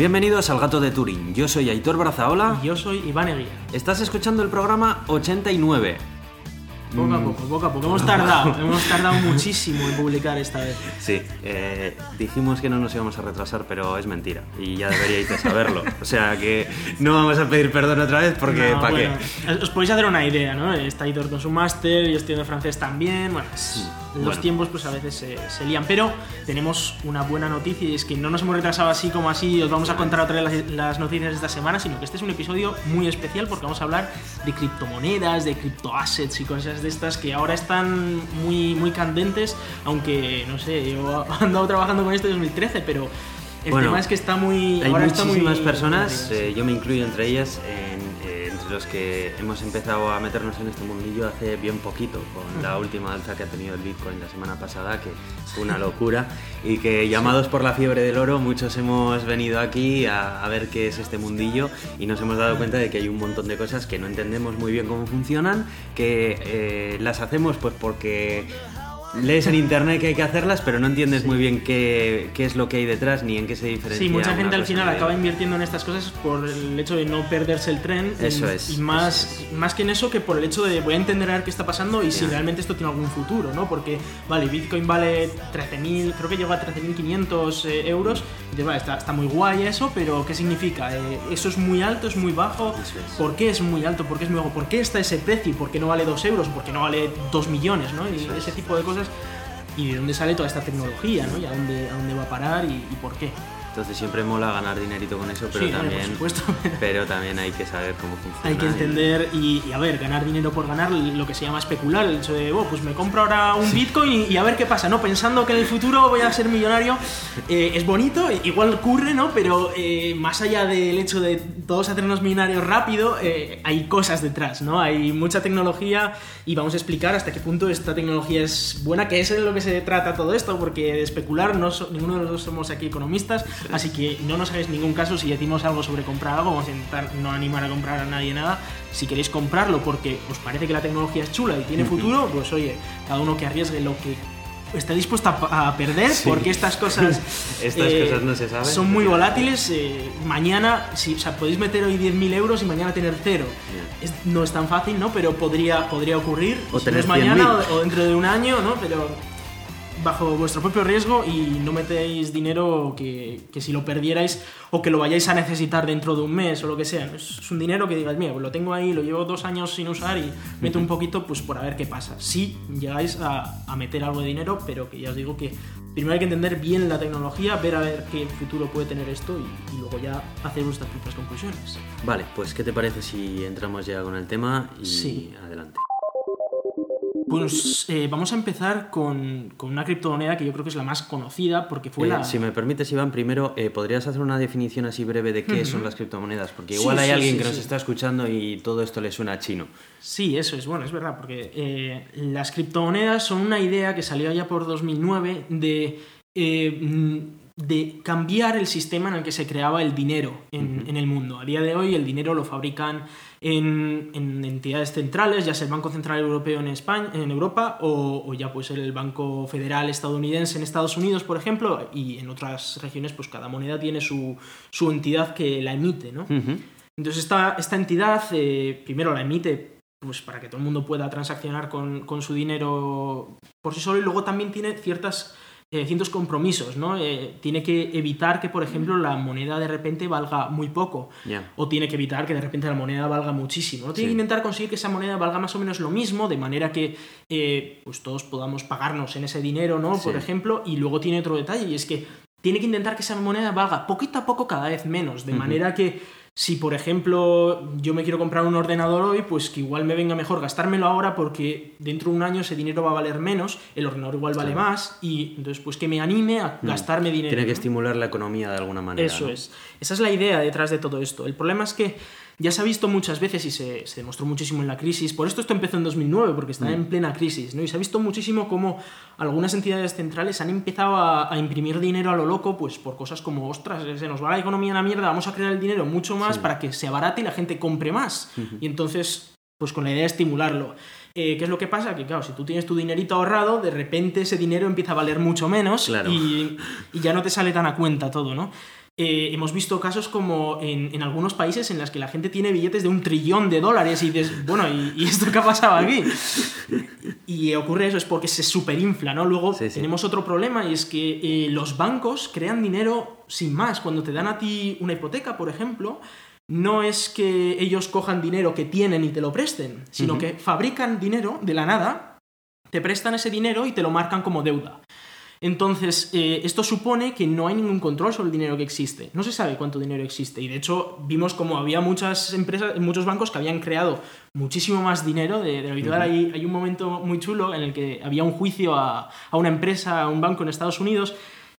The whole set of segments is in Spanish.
Bienvenidos al Gato de Turín. Yo soy Aitor Brazaola. Y yo soy Iván Eguía. Estás escuchando el programa 89. Poco a poco, poco a poco. Hemos tardado, hemos tardado muchísimo en publicar esta vez. Sí, eh, dijimos que no nos íbamos a retrasar, pero es mentira. Y ya deberíais de saberlo. O sea que no vamos a pedir perdón otra vez porque No, ¿para bueno, qué? Os podéis hacer una idea, ¿no? Está Aitor con su máster, yo estudiando francés también. Bueno, es- los bueno. tiempos pues a veces se, se lían. Pero tenemos una buena noticia y es que no nos hemos retrasado así como así. Os vamos a contar otra vez las, las noticias de esta semana, sino que este es un episodio muy especial porque vamos a hablar de criptomonedas, de criptoassets y cosas de estas que ahora están muy, muy candentes. Aunque, no sé, yo he andado trabajando con esto desde 2013, pero... El Bueno, tema es que está muy. Hay ahora está muy- muchísimas personas, muy eh, yo me incluyo entre ellas, en- los que hemos empezado a meternos en este mundillo hace bien poquito, con la última alza que ha tenido el Bitcoin la semana pasada, que fue una locura, y que llamados por la fiebre del oro, muchos hemos venido aquí a, a ver qué es este mundillo y nos hemos dado cuenta de que hay un montón de cosas que no entendemos muy bien cómo funcionan, que eh, las hacemos pues porque lees en internet que hay que hacerlas, pero no entiendes muy bien qué, qué es lo que hay detrás ni en qué se diferencia. Sí, mucha gente al final acaba invirtiendo en estas cosas por el hecho de no perderse el tren. y- Eso es, Y más, más que en eso que por el hecho de voy a entender a ver qué está pasando y si realmente esto tiene algún futuro, ¿no? Porque, vale, Bitcoin vale 13.000, creo que llegó a 13.500 eh, euros. Y vale, está, está muy guay eso, pero ¿qué significa? Eh, ¿Eso es muy alto, es muy bajo? Es. ¿Por qué es muy alto? ¿Por qué es muy bajo? ¿Por qué está ese precio? ¿Por qué no vale 2 euros? ¿Por qué no vale 2 millones? ¿no? Y ese tipo de cosas. ¿Y de dónde sale toda esta tecnología? ¿no? ¿Y a dónde, a dónde va a parar y, y por qué? Entonces siempre mola ganar dinerito con eso, pero Sí, también por supuesto. pero también hay que saber cómo funciona. Hay que entender y, y, a ver, ganar dinero por ganar, lo que se llama especular, el hecho de, oh, pues me compro ahora un Bitcoin y, y a ver qué pasa, ¿no? Pensando que en el futuro voy a ser millonario, eh, es bonito, igual ocurre, ¿no? Pero eh, más allá del hecho de todos hacernos millonarios rápido, eh, hay cosas detrás, ¿no? Hay mucha tecnología y vamos a explicar hasta qué punto esta tecnología es buena, que es de lo que se trata todo esto, porque de especular no so- ninguno de los dos somos aquí economistas, así que no nos hagáis ningún caso si decimos algo sobre comprar algo, vamos a intentar no animar a comprar a nadie nada. Si queréis comprarlo porque os parece que la tecnología es chula y tiene futuro, pues oye, cada uno que arriesgue lo que esté dispuesto a, perder, Sí. porque estas cosas, Estas cosas no se saben. son muy volátiles. eh, mañana, si, o sea, podéis meter hoy 10.000 euros y mañana tener cero. Es- no es tan fácil, ¿no? Pero podría, podría ocurrir. O si no es mañana 100.000. o, o dentro de un año, ¿no? Pero bajo vuestro propio riesgo y no metéis dinero que, que si lo perdierais o que lo vayáis a necesitar dentro de un mes o lo que sea. Es, un dinero que digáis, mira, pues lo tengo ahí, lo llevo dos años sin usar y meto un poquito pues por a ver qué pasa. Si llegáis a, a meter algo de dinero, pero que ya os digo que primero hay que entender bien la tecnología, ver a ver qué futuro puede tener esto y, y luego ya hacer vuestras propias conclusiones. Vale, pues ¿qué te parece si entramos ya con el tema y Sí. adelante? Pues eh, vamos a empezar con, con una criptomoneda que yo creo que es la más conocida porque fue Eh, la... Si me permites, Iván, primero, eh, ¿podrías hacer una definición así breve de qué son las criptomonedas? Porque igual Sí, hay sí, alguien sí, que nos está escuchando y todo esto le suena a chino. Sí, eso es, bueno, es verdad, porque las criptomonedas son una idea que salió ya por 2009 de, mm, de cambiar el sistema en el que se creaba el dinero en, en el mundo. A día de hoy el dinero lo fabrican en, en entidades centrales, ya sea el Banco Central Europeo en, España, en Europa o, o ya pues el Banco Federal estadounidense en Estados Unidos, por ejemplo, y en otras regiones pues cada moneda tiene su, su entidad que la emite, ¿no? Entonces esta, esta entidad eh, primero la emite pues, para que todo el mundo pueda transaccionar con, con su dinero por sí solo y luego también tiene ciertas, eh, ciertos compromisos, ¿no? Eh, tiene que evitar que, por ejemplo, la moneda de repente valga muy poco o tiene que evitar que de repente la moneda valga muchísimo. ¿no? Tiene Sí. que intentar conseguir que esa moneda valga más o menos lo mismo, de manera que eh, pues todos podamos pagarnos en ese dinero, ¿no? Por ejemplo, y luego tiene otro detalle, y es que tiene que intentar que esa moneda valga poquito a poco cada vez menos, de manera que si, por ejemplo, yo me quiero comprar un ordenador hoy, pues que igual me venga mejor gastármelo ahora porque dentro de un año ese dinero va a valer menos, el ordenador igual vale Claro. más, y entonces pues que me anime a Mm. gastarme dinero. Tiene que estimular la economía de alguna manera. Eso ¿no? es. Esa es la idea detrás de todo esto. El problema es que ya se ha visto muchas veces y se, se demostró muchísimo en la crisis. Por esto esto empezó en 2009, porque está en plena crisis. ¿no? Y se ha visto muchísimo cómo algunas entidades centrales han empezado a, a imprimir dinero a lo loco, pues por cosas como, ostras, se nos va la economía a la mierda, vamos a crear el dinero mucho más Sí. para que se abarate y la gente compre más. Y entonces, pues con la idea de estimularlo. Eh, ¿Qué es lo que pasa? Que claro, si tú tienes tu dinerito ahorrado, de repente ese dinero empieza a valer mucho menos Claro. y, y ya no te sale tan a cuenta todo, ¿no? Eh, hemos visto casos como en, en, algunos países en los que la gente tiene billetes de un trillón de dólares y dices, bueno, ¿y, esto qué ha pasado aquí? Y ocurre eso, es porque se superinfla, ¿no? Luego tenemos otro problema y es que eh, los bancos crean dinero sin más. Cuando te dan a ti una hipoteca, por ejemplo, no es que ellos cojan dinero que tienen y te lo presten, sino que fabrican dinero de la nada, te prestan ese dinero y te lo marcan como deuda. Entonces, eh, esto supone que no hay ningún control sobre el dinero que existe. No se sabe cuánto dinero existe. Y de hecho, vimos como había muchas empresas, muchos bancos que habían creado muchísimo más dinero de, lo habitual. hay, un momento muy chulo en el que había un juicio a, a una empresa, a un banco en Estados Unidos,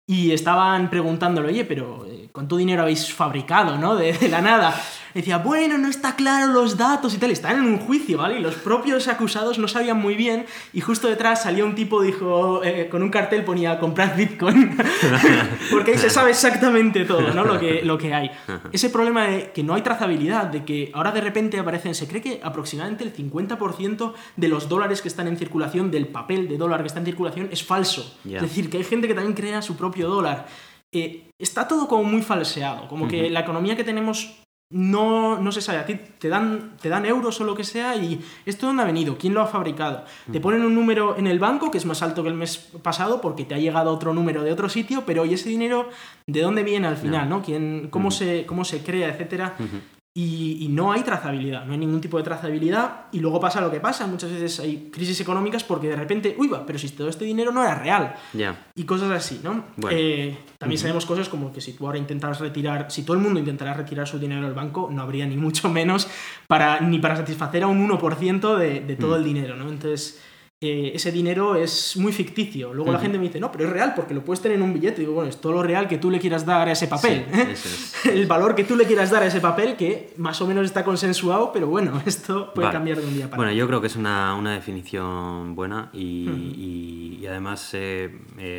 y estaban preguntándole, oye, pero eh, ¿cuánto dinero habéis fabricado, no? De, de la nada decía, bueno, no está claro los datos y tal. Están en un juicio, ¿vale? Y los propios acusados no sabían muy bien. Y justo detrás salió un tipo, dijo, eh, con un cartel ponía, comprad Bitcoin. Porque ahí se sabe exactamente todo, ¿no? Lo que, lo que hay. Ese problema de que no hay trazabilidad, de que ahora de repente aparecen, se cree que aproximadamente el 50% de los dólares que están en circulación, del papel de dólar que está en circulación, es falso. Es decir, que hay gente que también crea su propio dólar. Eh, está todo como muy falseado, como que la economía que tenemos no, no se sabe, a ti te dan, te dan euros o lo que sea y esto dónde ha venido, quién lo ha fabricado. Te ponen un número en el banco que es más alto que el mes pasado porque te ha llegado otro número de otro sitio, pero ¿y ese dinero de dónde viene al final? ¿no? ¿Quién, cómo, se, ¿Cómo se crea, etcétera? Y, no hay trazabilidad, no hay ningún tipo de trazabilidad y luego pasa lo que pasa, muchas veces hay crisis económicas porque de repente, uy, va, pero si todo este dinero no era real y cosas así, ¿no? Eh, también sabemos cosas como que si tú ahora intentas retirar, si todo el mundo intentara retirar su dinero del banco, no habría ni mucho menos para, ni para satisfacer a un 1% de, de todo mm. el dinero, ¿no? Entonces eh, ese dinero es muy ficticio. Luego la gente me dice, no, pero es real porque lo puedes tener en un billete. Y digo, bueno, es todo lo real que tú le quieras dar a ese papel. ¿eh? El valor que tú le quieras dar a ese papel que más o menos está consensuado, pero bueno, esto puede cambiar de un día para otro. Bueno, yo creo que es una, una definición buena y, y, además eh,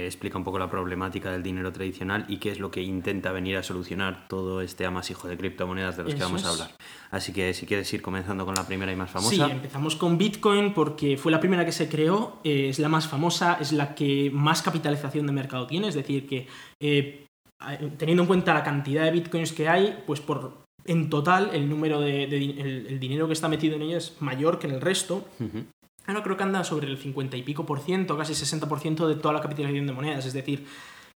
explica un poco la problemática del dinero tradicional y qué es lo que intenta venir a solucionar todo este amasijo de criptomonedas de los que vamos a hablar. Así que si quieres ir comenzando con la primera y más famosa. Sí, empezamos con Bitcoin porque fue la primera que se creó, eh, es la más famosa, es la que más capitalización de mercado tiene, es decir, que eh, teniendo en cuenta la cantidad de Bitcoins que hay, pues por en total el número de, el, dinero que está metido en ella es mayor que en el resto. Ahora creo que anda sobre el 50 y pico por ciento, casi 60 por ciento de toda la capitalización de monedas, es decir,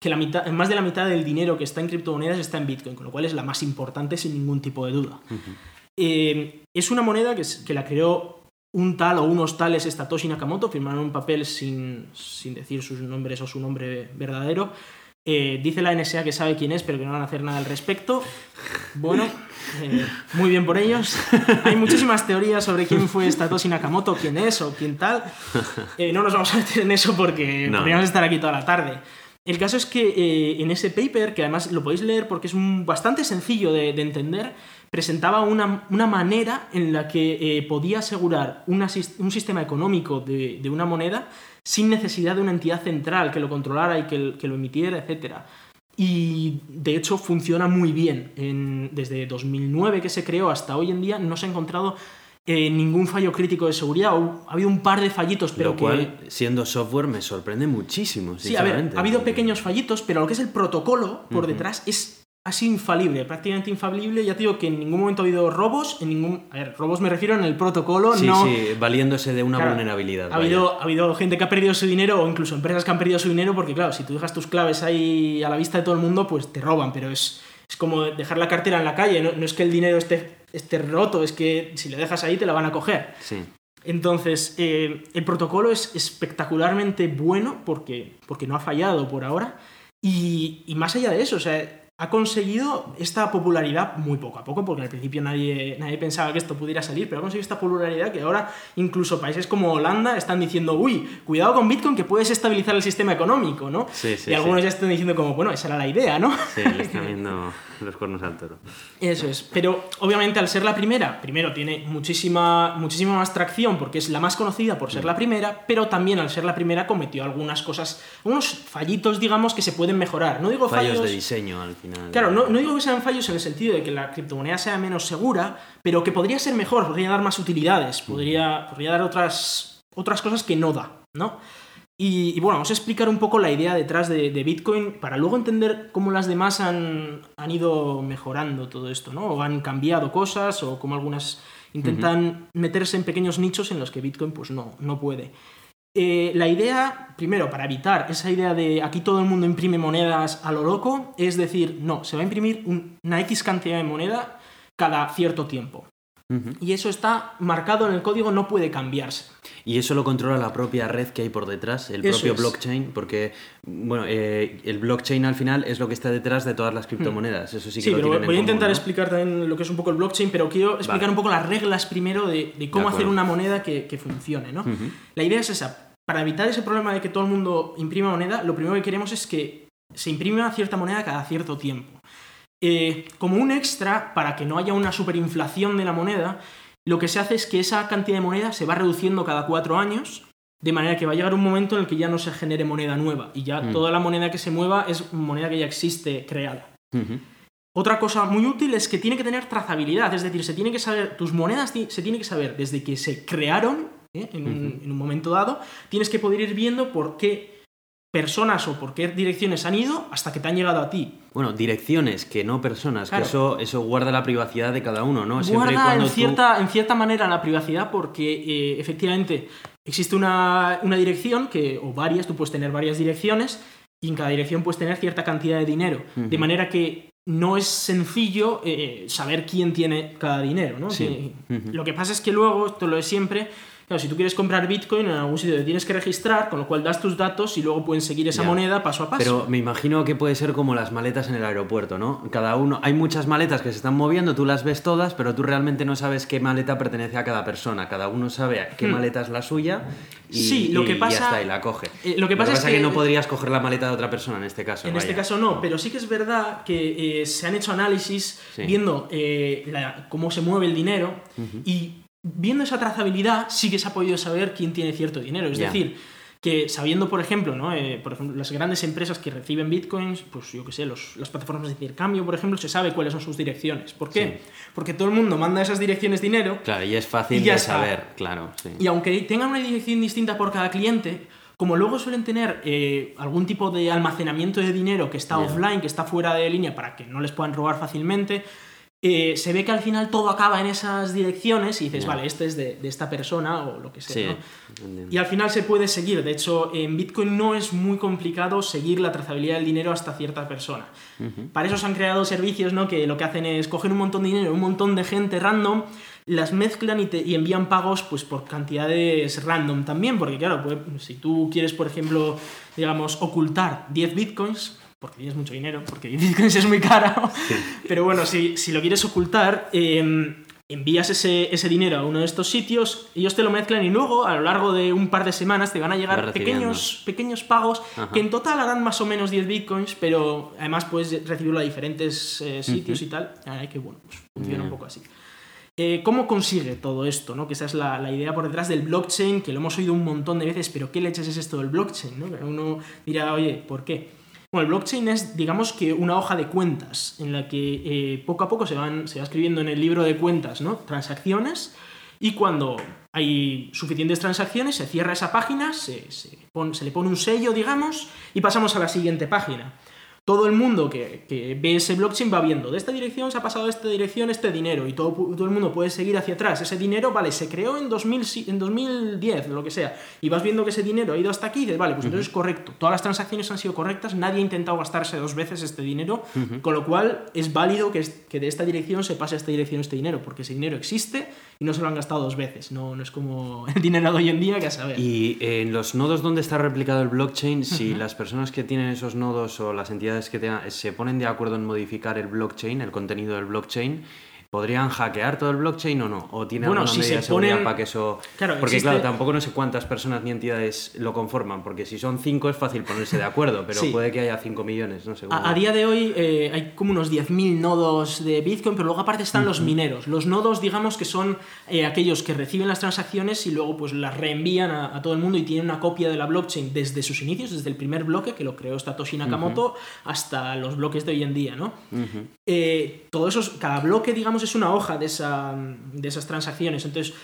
que la mitad, más de la mitad del dinero que está en criptomonedas está en Bitcoin, con lo cual es la más importante sin ningún tipo de duda. Eh, es una moneda que, que, la creó un tal o unos tales Satoshi Nakamoto, firmaron un papel sin, sin decir sus nombres o su nombre verdadero. Eh, dice la NSA que sabe quién es, pero que no van a hacer nada al respecto. Bueno, eh, muy bien por ellos. Hay muchísimas teorías sobre quién fue Satoshi Nakamoto, quién es o quién tal. no nos vamos a meter en eso porque podríamos estar aquí toda la tarde. El caso es que en ese paper, que además lo podéis leer porque es bastante sencillo de, de entender, presentaba una, manera en la que eh, podía asegurar un sistema económico de, una moneda sin necesidad de una entidad central que lo controlara y que, lo emitiera, etc. Y de hecho funciona muy bien. desde 2009 que se creó hasta hoy en día no se ha encontrado eh, ningún fallo crítico de seguridad. Ha habido un par de fallitos, pero lo cual, siendo software, me sorprende muchísimo. Sí, a ver, ha habido pequeños fallitos, pero lo que es el protocolo por detrás es así infalible, prácticamente infalible. Ya te digo que en ningún momento ha habido robos, en ningún... A ver, robos me refiero en el protocolo, sí, no... Sí, valiéndose de una vulnerabilidad. Ha habido, ha habido gente que ha perdido su dinero o incluso empresas que han perdido su dinero porque, claro, si tú dejas tus claves ahí a la vista de todo el mundo, pues te roban, pero es, es como dejar la cartera en la calle, no, no es que el dinero esté, esté roto, es que si le dejas ahí te la van a coger. Sí. Entonces, eh, el protocolo es espectacularmente bueno porque, porque no ha fallado por ahora. Y, y más allá de eso, o sea, ha conseguido esta popularidad muy poco a poco, porque al principio nadie, nadie pensaba que esto pudiera salir, pero ha conseguido esta popularidad que ahora incluso países como Holanda están diciendo, uy, cuidado con Bitcoin que puedes estabilizar el sistema económico, ¿no? Sí, sí, y algunos ya están diciendo como, bueno, esa era la idea, ¿no? Sí, le están viendo los cuernos al toro. Eso es, pero obviamente al ser la primera, primero tiene muchísima, muchísima más tracción porque es la más conocida por ser la primera, pero también al ser la primera cometió algunas cosas, unos fallitos, digamos, que se pueden mejorar. No digo fallos, fallos de diseño al Claro, no, digo que sean fallos en el sentido de que la criptomoneda sea menos segura, pero que podría ser mejor, podría dar más utilidades, podría, podría dar otras, otras cosas que no da, ¿no? Y, y bueno, vamos a explicar un poco la idea detrás de, de Bitcoin para luego entender cómo las demás han, han ido mejorando todo esto, ¿no? O han cambiado cosas o cómo algunas intentan meterse en pequeños nichos en los que Bitcoin pues no, no puede. Eh, la idea, primero, para evitar esa idea de aquí todo el mundo imprime monedas a lo loco, es decir, no, se va a imprimir un- una X cantidad de moneda cada cierto tiempo. Y eso está marcado en el código, no puede cambiarse. Y eso lo controla la propia red que hay por detrás, el Eso propio es. blockchain, porque bueno, eh, el blockchain al final es lo que está detrás de todas las criptomonedas. Eso sí que Sí, lo pero voy a en intentar explicar también lo que es un poco el blockchain, pero quiero explicar Vale. un poco las reglas primero de, de cómo De hacer una moneda que, que funcione, ¿no? La idea es esa. Para evitar ese problema de que todo el mundo imprima moneda, lo primero que queremos es que se imprima cierta moneda cada cierto tiempo. Eh, como un extra, para que no haya una superinflación de la moneda, lo que se hace es que esa cantidad de moneda se va reduciendo cada cuatro años, de manera que va a llegar un momento en el que ya no se genere moneda nueva y ya Mm. toda la moneda que se mueva es moneda que ya existe creada. Otra cosa muy útil es que tiene que tener trazabilidad, es decir, se tiene que saber, tus monedas se tiene que saber desde que se crearon ¿eh? en, un, Ujú. en un momento dado, tienes que poder ir viendo por qué personas o por qué direcciones han ido hasta que te han llegado a ti. Bueno, direcciones, que no personas, Claro. que eso, eso guarda la privacidad de cada uno, ¿no? Siempre Guarda cuando en tú- cierta, en cierta manera la privacidad porque eh, efectivamente existe una, una dirección que, o varias, tú puedes tener varias direcciones y en cada dirección puedes tener cierta cantidad de dinero. De manera que no es sencillo eh, saber quién tiene cada dinero, ¿no? Sí. Lo que pasa es que luego, esto lo es siempre, claro, si tú quieres comprar Bitcoin en algún sitio te tienes que registrar, con lo cual das tus datos y luego pueden seguir esa Ya. moneda paso a paso. Pero me imagino que puede ser como las maletas en el aeropuerto, ¿no? Cada uno, hay muchas maletas que se están moviendo, tú las ves todas, pero tú realmente no sabes qué maleta pertenece a cada persona. Cada uno sabe qué Hmm. maleta es la suya y, Sí, lo que pasa- ya está, y la coge. Eh, lo que pasa es que- no podrías coger la maleta de otra persona en este caso. En vaya. este caso no, pero sí que es verdad que eh, se han hecho análisis Sí. viendo eh, la- cómo se mueve el dinero y viendo esa trazabilidad sí que se ha podido saber quién tiene cierto dinero. Es decir, que sabiendo, por ejemplo, ¿no? Eh, por ejemplo, las grandes empresas que reciben bitcoins, pues yo qué sé, los- las plataformas de intercambio, por ejemplo, se sabe cuáles son sus direcciones. ¿Por qué? Porque todo el mundo manda esas direcciones dinero Claro, y es fácil Y ya de está. saber, claro. Sí. y aunque tengan una dirección distinta por cada cliente, como luego suelen tener eh, algún tipo de almacenamiento de dinero que está offline, que está fuera de línea para que no les puedan robar fácilmente, eh, se ve que al final todo acaba en esas direcciones y dices, vale, este es de, de esta persona o lo que sea. Sí, ¿no? Y al final se puede seguir. De hecho, en Bitcoin no es muy complicado seguir la trazabilidad del dinero hasta cierta persona. Para eso se han creado servicios ¿no? que lo que hacen es coger un montón de dinero, un montón de gente random, las mezclan y, te- y envían pagos pues, por cantidades random también. Porque claro, pues, si tú quieres, por ejemplo, digamos, ocultar 10 bitcoins, porque tienes mucho dinero, porque 10 bitcoins es muy caro, pero bueno, si, si lo quieres ocultar, eh, envías ese, ese dinero a uno de estos sitios, ellos te lo mezclan y luego a lo largo de un par de semanas te van a llegar pequeños, pequeños pagos Ajá. que en total harán más o menos 10 bitcoins, pero además puedes recibirlo a diferentes eh, sitios y tal. Ay, que bueno, pues funciona un poco así. Eh, ¿Cómo consigue todo esto? ¿no? Que esa es la, la idea por detrás del blockchain, que lo hemos oído un montón de veces, pero ¿qué leches es esto del blockchain? ¿no? Uno dirá, oye, ¿por qué? Bueno, el blockchain es, digamos que una hoja de cuentas en la que eh, poco a poco se, van, se va escribiendo en el libro de cuentas, ¿no? Transacciones y cuando hay suficientes transacciones se cierra esa página, se, se le pone un sello, digamos, y pasamos a la siguiente página. Todo el mundo que, que ve ese blockchain va viendo, de esta dirección se ha pasado a esta dirección este dinero y todo, todo el mundo puede seguir hacia atrás. Ese dinero, vale, se creó en, 2000, si- en 2010, lo que sea, y vas viendo que ese dinero ha ido hasta aquí y dices, vale, pues entonces es correcto. Todas las transacciones han sido correctas, nadie ha intentado gastarse dos veces este dinero, con lo cual es válido que, es- que de esta dirección se pase a esta dirección este dinero, porque ese dinero existe y no se lo han gastado dos veces. No, no es como el dinero de hoy en día, que a saber. Y en los nodos donde está replicado el blockchain, si las personas que tienen esos nodos o las entidades que tengan, se ponen de acuerdo en modificar el blockchain, el contenido del blockchain, ¿podrían hackear todo el blockchain o no? ¿O tiene Bueno, alguna si medida de seguridad ponen- para que eso...? Claro, porque existe- claro, tampoco no sé cuántas personas ni entidades lo conforman, porque si son cinco es fácil ponerse de acuerdo, pero Sí. puede que haya cinco millones, no sé. A, a día de hoy eh, hay como unos 10.000 nodos de Bitcoin, pero luego aparte están los mineros. Los nodos, digamos que son eh, aquellos que reciben las transacciones y luego pues las reenvían a, a todo el mundo y tienen una copia de la blockchain desde sus inicios, desde el primer bloque que lo creó Satoshi Nakamoto hasta los bloques de hoy en día, ¿no? Ujú. eh, todo eso, es- cada bloque, digamos, es una hoja de, de esas transacciones. Entonces,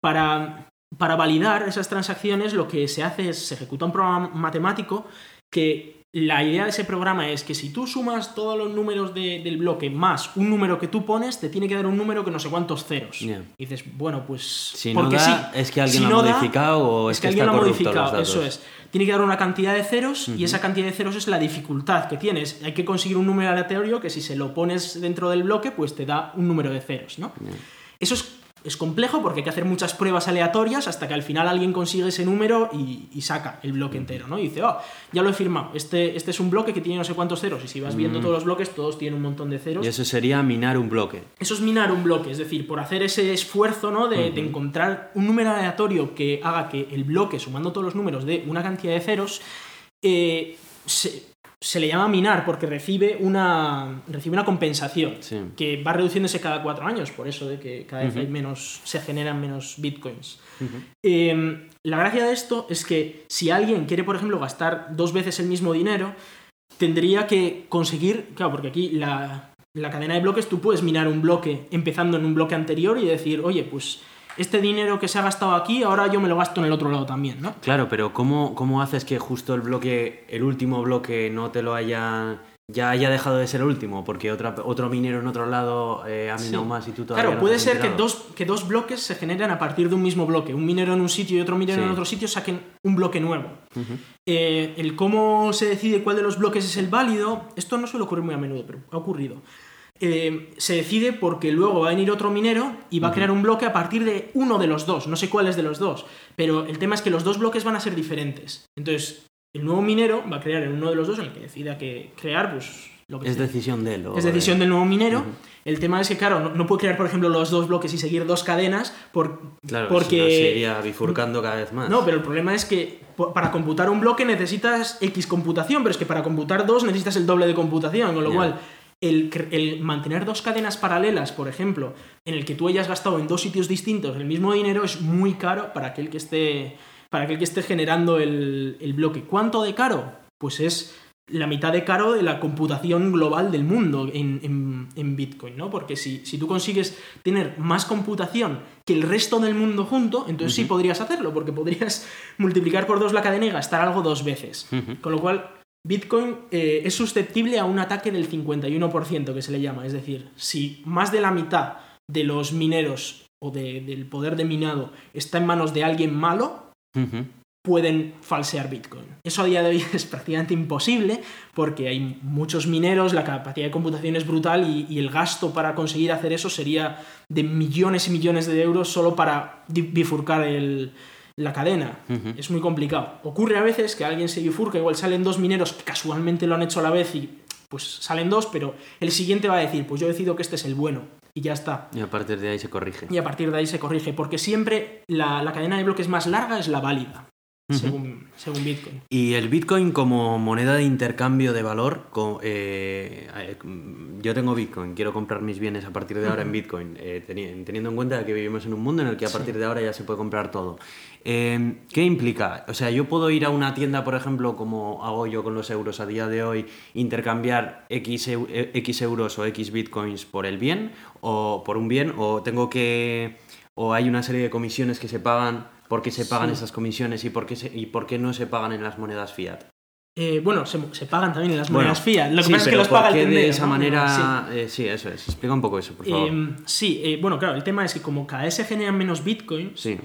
para para validar esas transacciones lo que se hace es, se ejecuta un programa matemático que la idea de ese programa es que si tú sumas todos los números de- del bloque más un número que tú pones, te tiene que dar un número que no sé cuántos ceros. Y dices, bueno, pues... Si no porque da, sí. es que alguien Si lo ha no da, modificado o es, es que, que alguien está lo ha modificado, eso es. Tiene que dar una cantidad de ceros y esa cantidad de ceros es la dificultad que tienes. Hay que conseguir un número aleatorio que si se lo pones dentro del bloque, pues te da un número de ceros, ¿no? Eso es, es complejo porque hay que hacer muchas pruebas aleatorias hasta que al final alguien consigue ese número y, y saca el bloque entero, ¿no? Y dice, oh, ya lo he firmado, este, este es un bloque que tiene no sé cuántos ceros. Y si vas viendo todos los bloques, todos tienen un montón de ceros. Y eso sería minar un bloque. Eso es minar un bloque, es decir, por hacer ese esfuerzo ¿no? de, de encontrar un número aleatorio que haga que el bloque, sumando todos los números, de una cantidad de ceros, eh, se, se le llama minar porque recibe una, recibe una compensación Sí. que va reduciéndose cada cuatro años, por eso de que cada vez hay menos, se generan menos bitcoins. Eh, la gracia de esto es que si alguien quiere, por ejemplo, gastar dos veces el mismo dinero, tendría que conseguir, claro, porque aquí la, la cadena de bloques tú puedes minar un bloque empezando en un bloque anterior y decir, oye, pues este dinero que se ha gastado aquí, ahora yo me lo gasto en el otro lado también, ¿no? Claro, pero ¿cómo, ¿cómo haces que justo el bloque, el último bloque, no te lo haya. ya haya dejado de ser el último? Porque otra, otro minero en otro lado eh, ha minado Sí. más y tú todavía. Claro, no puede ser que dos, que dos bloques se generen a partir de un mismo bloque. Un minero en un sitio y otro minero en otro sitio saquen un bloque nuevo. Eh, el cómo se decide cuál de los bloques es el válido, esto no suele ocurrir muy a menudo, pero ha ocurrido. Eh, se decide porque luego va a venir otro minero y va a crear un bloque a partir de uno de los dos. No sé cuál es de los dos, pero el tema es que los dos bloques van a ser diferentes. Entonces, el nuevo minero va a crear en uno de los dos, en el que decida que crear, pues lo que Es sea. decisión de él. Es de- decisión del nuevo minero. El tema es que, claro, no, no puede crear, por ejemplo, los dos bloques y seguir dos cadenas por, Claro, porque... se iría bifurcando cada vez más. No, pero el problema es que para computar un bloque necesitas X computación, pero es que para computar dos necesitas el doble de computación, con lo cual el, el mantener dos cadenas paralelas, por ejemplo, en el que tú hayas gastado en dos sitios distintos el mismo dinero es muy caro para aquel que esté, para aquel que esté generando el, el bloque. ¿Cuánto de caro? Pues es la mitad de caro de la computación global del mundo en, en- en Bitcoin, ¿no? Porque si, si tú consigues tener más computación que el resto del mundo junto, entonces sí podrías hacerlo, porque podrías multiplicar por dos la cadena y gastar algo dos veces. Con lo cual, Bitcoin eh, es susceptible a un ataque del 51%, que se le llama. Es decir, si más de la mitad de los mineros o de- del poder de minado está en manos de alguien malo, pueden falsear Bitcoin. Eso a día de hoy es prácticamente imposible porque hay muchos mineros, la capacidad de computación es brutal y, y el gasto para conseguir hacer eso sería de millones y millones de euros solo para bifurcar el- la cadena. Es muy complicado. Ocurre a veces que alguien se bifurca, igual salen dos mineros que casualmente lo han hecho a la vez y pues salen dos, pero el siguiente va a decir, pues yo decido que este es el bueno y ya está. Y a partir de ahí se corrige. Y a partir de ahí se corrige, porque siempre la, la cadena de bloques más larga es la válida, según, según Bitcoin. Y el Bitcoin como moneda de intercambio de valor, eh, eh, yo tengo Bitcoin, quiero comprar mis bienes a partir de ahora en Bitcoin, eh, teni- teniendo en cuenta que vivimos en un mundo en el que a partir de ahora ya se puede comprar todo. Eh, ¿Qué implica? O sea, yo puedo ir a una tienda, por ejemplo, como hago yo con los euros a día de hoy, intercambiar X, eh, X euros o X Bitcoins por el bien, o por un bien, o tengo que... o hay una serie de comisiones que se pagan, ¿por qué se pagan Sí. esas comisiones y por qué, se- y por qué no se pagan en las monedas fiat? Eh, bueno, se, se pagan también en las Bueno, monedas fiat. Lo que sí, pasa es que los paga ¿por el tendero, de esa ¿no? manera? Sí. eh, Sí. eso es. Explica un poco eso, por favor. Eh, sí, eh, bueno, claro, el tema es que como cada vez se generan menos bitcoins, sí.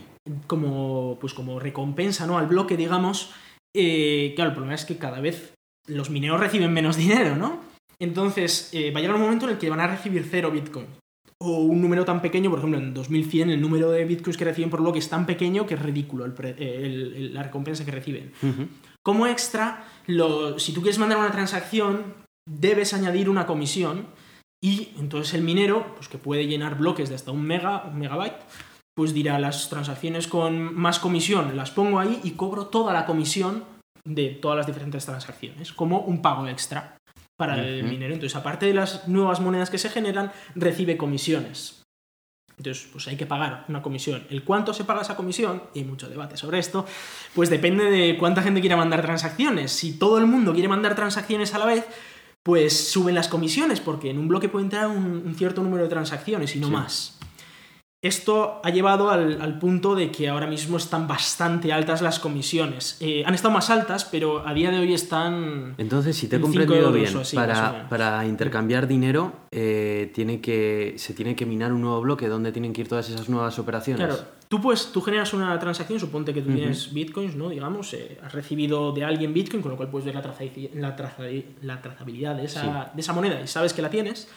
Como, pues como recompensa ¿no? al bloque, digamos, eh, claro, el problema es que cada vez los mineros reciben menos dinero, ¿no? Entonces, eh, va a llegar un momento en el que van a recibir cero bitcoin. O un número tan pequeño, por ejemplo, en 2100 el número de bitcoins que reciben por bloque es tan pequeño que es ridículo el pre- eh, el- el- la recompensa que reciben. Como extra, lo- si tú quieres mandar una transacción, debes añadir una comisión y entonces el minero, pues que puede llenar bloques de hasta un mega, un megabyte, pues dirá las transacciones con más comisión las pongo ahí y cobro toda la comisión de todas las diferentes transacciones, como un pago extra para el minero. Entonces, aparte de las nuevas monedas que se generan, recibe comisiones. Entonces, pues hay que pagar una comisión. ¿El cuánto se paga esa comisión? Y hay mucho debate sobre esto. Pues depende de cuánta gente quiera mandar transacciones. Si todo el mundo quiere mandar transacciones a la vez, pues suben las comisiones, porque en un bloque puede entrar un, un cierto número de transacciones y no Sí. más. Esto ha llevado al, al punto de que ahora mismo están bastante altas las comisiones. Eh, han estado más altas, pero a día de hoy están... Entonces, si te he comprendido bien, así, para, para intercambiar dinero eh, tiene que, se tiene que minar un nuevo bloque donde tienen que ir todas esas nuevas operaciones. Claro, tú, pues, tú generas una transacción, suponte que tú tienes bitcoins, ¿no? Digamos, eh, has recibido de alguien bitcoin, con lo cual puedes ver la, traza- la, traza- la trazabilidad de esa, Sí. de esa moneda y sabes que la tienes.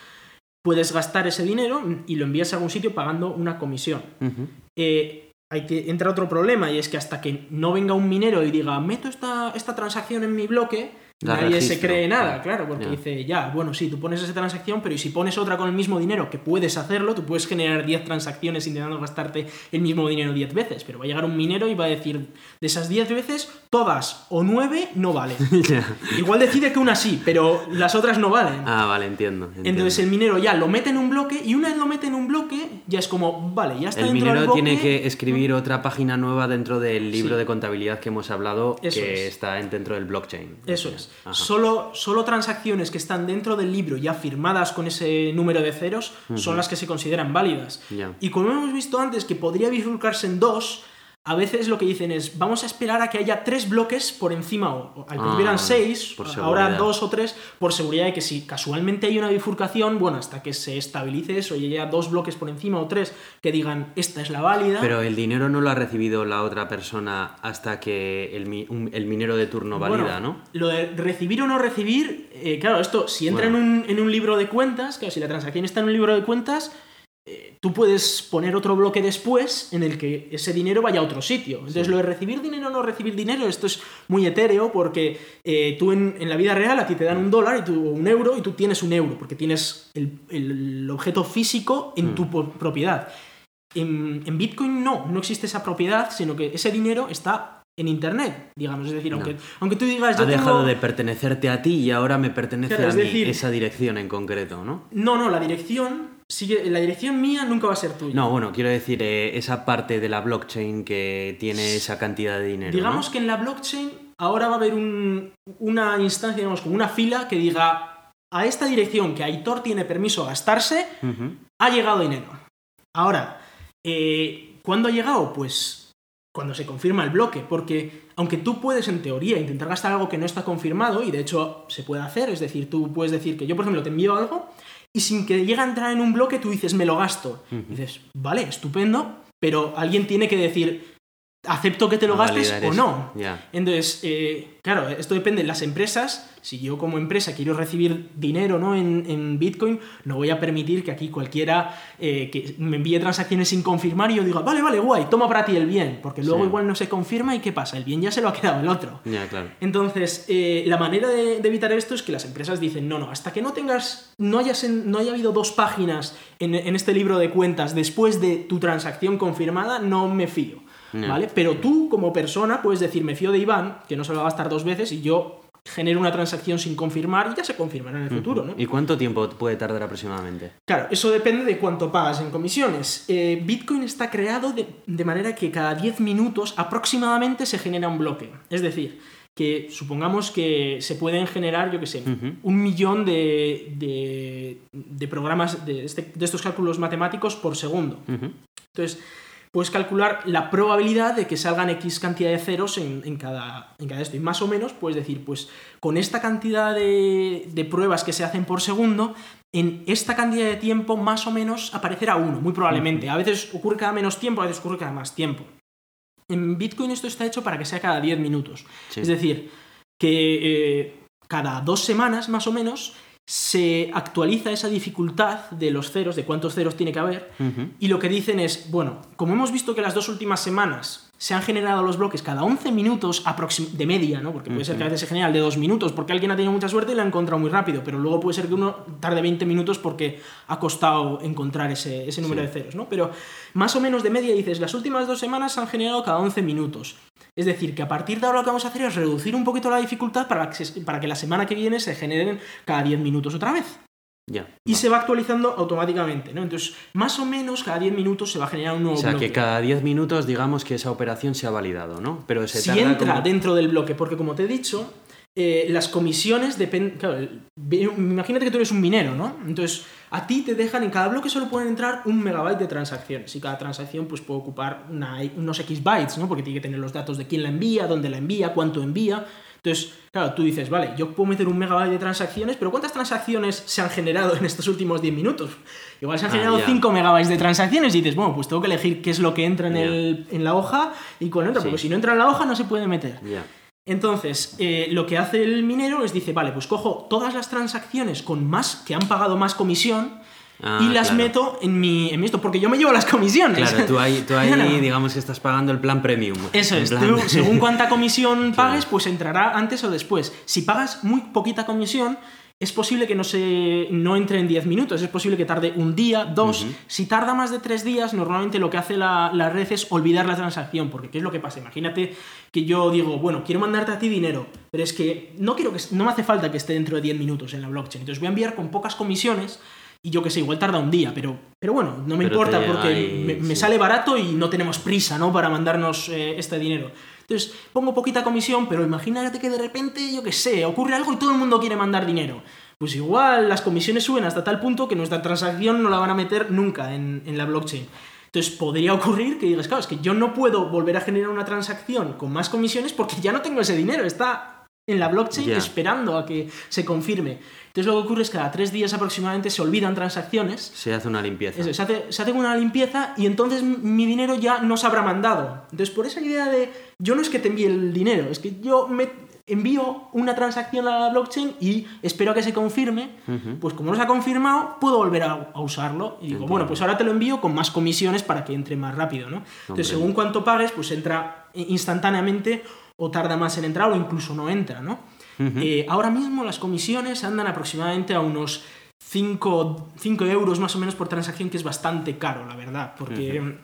Puedes gastar ese dinero y lo envías a algún sitio pagando una comisión. Ujú. Eh, hay que entra otro problema y es que hasta que no venga un minero y diga meto esta, esta transacción en mi bloque, Nadie se cree nada, claro, porque dice, ya, bueno, sí, tú pones esa transacción, pero ¿y si pones otra con el mismo dinero, que puedes hacerlo, tú puedes generar 10 transacciones intentando gastarte el mismo dinero 10 veces, pero va a llegar un minero y va a decir, de esas 10 veces, todas o 9 no valen. Igual decide que una sí, pero las otras no valen. Ah, vale, entiendo. entiendo. Entonces el minero ya lo mete en un bloque y una vez lo mete en un bloque, ya es como, vale, ya está el dentro del minero bloque. tiene que escribir otra página nueva dentro del libro Sí. de contabilidad que hemos hablado, Eso que es. está en- dentro del blockchain. Eso es. Ajá. Solo, solo transacciones que están dentro del libro ya firmadas con ese número de ceros son las que se consideran válidas. Y como hemos visto antes que podría bifurcarse en dos, a veces lo que dicen es vamos a esperar a que haya tres bloques por encima o al principio Ah, eran seis, ahora dos o tres, por seguridad de que si casualmente hay una bifurcación, bueno, hasta que se estabilice eso y haya dos bloques por encima o tres que digan esta es la válida. Pero el dinero no lo ha recibido la otra persona hasta que el, mi- un- el minero de turno valida, Bueno, ¿no? Lo de recibir o no recibir, eh, claro, esto, si entra Bueno. en, un, en un libro de cuentas, claro, si la transacción está en un libro de cuentas, eh, tú puedes poner otro bloque después en el que ese dinero vaya a otro sitio. Entonces, lo de recibir dinero o no recibir dinero, esto es muy etéreo porque eh, tú en, en la vida real a ti te dan un dólar y tú, un euro y tú tienes un euro porque tienes el, el objeto físico en Mm. tu po- propiedad. En, en Bitcoin no, no existe esa propiedad, sino que ese dinero está en Internet, digamos. Es decir, No. aunque, aunque tú digas... Ha yo tengo- dejado de pertenecerte a ti y ahora me pertenece Claro, a mí decir- esa dirección en concreto, ¿no? No, no, la dirección sigue. La dirección mía nunca va a ser tuya. No, bueno, quiero decir, eh, esa parte de la blockchain que tiene esa cantidad de dinero. Digamos ¿no? que en la blockchain ahora va a haber un- una instancia, digamos, como una fila que diga a esta dirección que Aitor tiene permiso a gastarse, ha llegado dinero. Ahora, eh, ¿cuándo ha llegado? Pues cuando se confirma el bloque, porque aunque tú puedes en teoría intentar gastar algo que no está confirmado, y de hecho se puede hacer, es decir, tú puedes decir que yo, por ejemplo, te envío algo y sin que llegue a entrar en un bloque tú dices, me lo gasto. Y dices, vale, estupendo, pero alguien tiene que decir, acepto que te lo A gastes o no. Entonces, eh, claro, esto depende de las empresas. Si yo como empresa quiero recibir dinero ¿no? en, en Bitcoin, no voy a permitir que aquí cualquiera eh, que me envíe transacciones sin confirmar y yo diga, vale, vale, guay, toma para ti el bien, porque luego Sí. igual no se confirma y ¿qué pasa? El bien ya se lo ha quedado el otro. Claro. Entonces, eh, la manera de, de evitar esto es que las empresas dicen, no, no, hasta que no tengas, no, hayas en- no haya habido dos páginas en, en este libro de cuentas después de tu transacción confirmada, no me fío. Pero tú, como persona, puedes decir, me fío de Iván, que no se lo va a gastar dos veces, y yo genero una transacción sin confirmar y ya se confirmará en el futuro, ¿no? ¿Y cuánto tiempo puede tardar aproximadamente? Claro, eso depende de cuánto pagas en comisiones. Eh, Bitcoin está creado de, de manera que cada 10 minutos aproximadamente se genera un bloque. Es decir, que supongamos que se pueden generar, yo qué sé, un millón de, de- de programas de, este- de estos cálculos matemáticos por segundo. Entonces, puedes calcular la probabilidad de que salgan X cantidad de ceros en, en cada, en cada esto. Y más o menos puedes decir, pues con esta cantidad de, de pruebas que se hacen por segundo, en esta cantidad de tiempo más o menos aparecerá uno, muy probablemente. A veces ocurre cada menos tiempo, a veces ocurre cada más tiempo. En Bitcoin esto está hecho para que sea cada 10 minutos. Sí. Es decir, que eh, cada dos semanas más o menos se actualiza esa dificultad de los ceros, de cuántos ceros tiene que haber, y lo que dicen es, bueno, como hemos visto que las dos últimas semanas se han generado los bloques cada 11 minutos de media, ¿no? Porque puede ser que a veces se genera el de 2 minutos, porque alguien ha tenido mucha suerte y lo ha encontrado muy rápido, pero luego puede ser que uno tarde 20 minutos porque ha costado encontrar ese, ese número Sí. de ceros, ¿no? Pero más o menos de media dices, las últimas dos semanas se han generado cada 11 minutos. Es decir, que a partir de ahora lo que vamos a hacer es reducir un poquito la dificultad para que, para que la semana que viene se generen cada 10 minutos otra vez. Ya. Y va. se va actualizando automáticamente, ¿no? Entonces, más o menos cada 10 minutos se va a generar un nuevo O sea, bloque. que cada 10 minutos digamos que esa operación se ha validado, ¿no? Pero se si tarda entra como- dentro del bloque, porque como te he dicho, eh, las comisiones dependen. Claro, imagínate que tú eres un minero, ¿no? Entonces, a ti te dejan, en cada bloque solo pueden entrar un megabyte de transacciones. Y cada transacción pues, puede ocupar una- unos X bytes, ¿no? Porque tiene que tener los datos de quién la envía, dónde la envía, cuánto envía. Entonces, claro, tú dices, vale, yo puedo meter un megabyte de transacciones, pero ¿cuántas transacciones se han generado en estos últimos 10 minutos? Igual se han Ah, generado ya. 5 megabytes de transacciones y dices, bueno, pues tengo que elegir qué es lo que entra en, el- en la hoja y cuál entra, Sí. porque si no entra en la hoja no se puede meter. Entonces, eh, lo que hace el minero es dice, vale, pues cojo todas las transacciones con más, que han pagado más comisión, Ah, y las claro. meto en mi, en mi esto, porque yo me llevo las comisiones. Claro, tú ahí, tú ahí Claro. digamos que estás pagando el plan premium. Eso es, plan- tú, según cuánta comisión Claro. pagues, pues entrará antes o después. Si pagas muy poquita comisión, es posible que no, se, no entre en 10 minutos, es posible que tarde un día, dos. Si tarda más de 3 días, normalmente lo que hace la, la red es olvidar la transacción, porque ¿qué es lo que pasa? Imagínate que yo digo, bueno, quiero mandarte a ti dinero, pero es que no, quiero que, no me hace falta que esté dentro de 10 minutos en la blockchain, entonces voy a enviar con pocas comisiones. Y yo que sé, igual tarda un día, pero, pero bueno, no me Pero importa te- porque me, me sí. sale barato y no tenemos prisa, ¿no? Para mandarnos eh, este dinero. Entonces, pongo poquita comisión, pero imagínate que de repente, yo qué sé, ocurre algo y todo el mundo quiere mandar dinero. Pues igual las comisiones suben hasta tal punto que nuestra transacción no la van a meter nunca en, en la blockchain. Entonces podría ocurrir que digas, claro, es que yo no puedo volver a generar una transacción con más comisiones porque ya no tengo ese dinero, está en la blockchain esperando a que se confirme. Entonces lo que ocurre es que cada tres días aproximadamente se olvidan transacciones Se hace una limpieza. eso, se hace, se hace una limpieza y entonces mi dinero ya no se habrá mandado. Entonces, por esa idea de yo no es que te envíe el dinero, es que yo me envío una transacción a la blockchain y espero a que se confirme. Pues como no se ha confirmado, puedo volver a, a usarlo. Y digo, Entiendo. bueno, pues ahora te lo envío con más comisiones para que entre más rápido, ¿no? Entonces, según cuánto pagues, pues entra instantáneamente o tarda más en entrar o incluso no entra, ¿no? Eh, ahora mismo las comisiones andan aproximadamente a unos 5, euros más o menos por transacción, que es bastante caro, la verdad. Porque,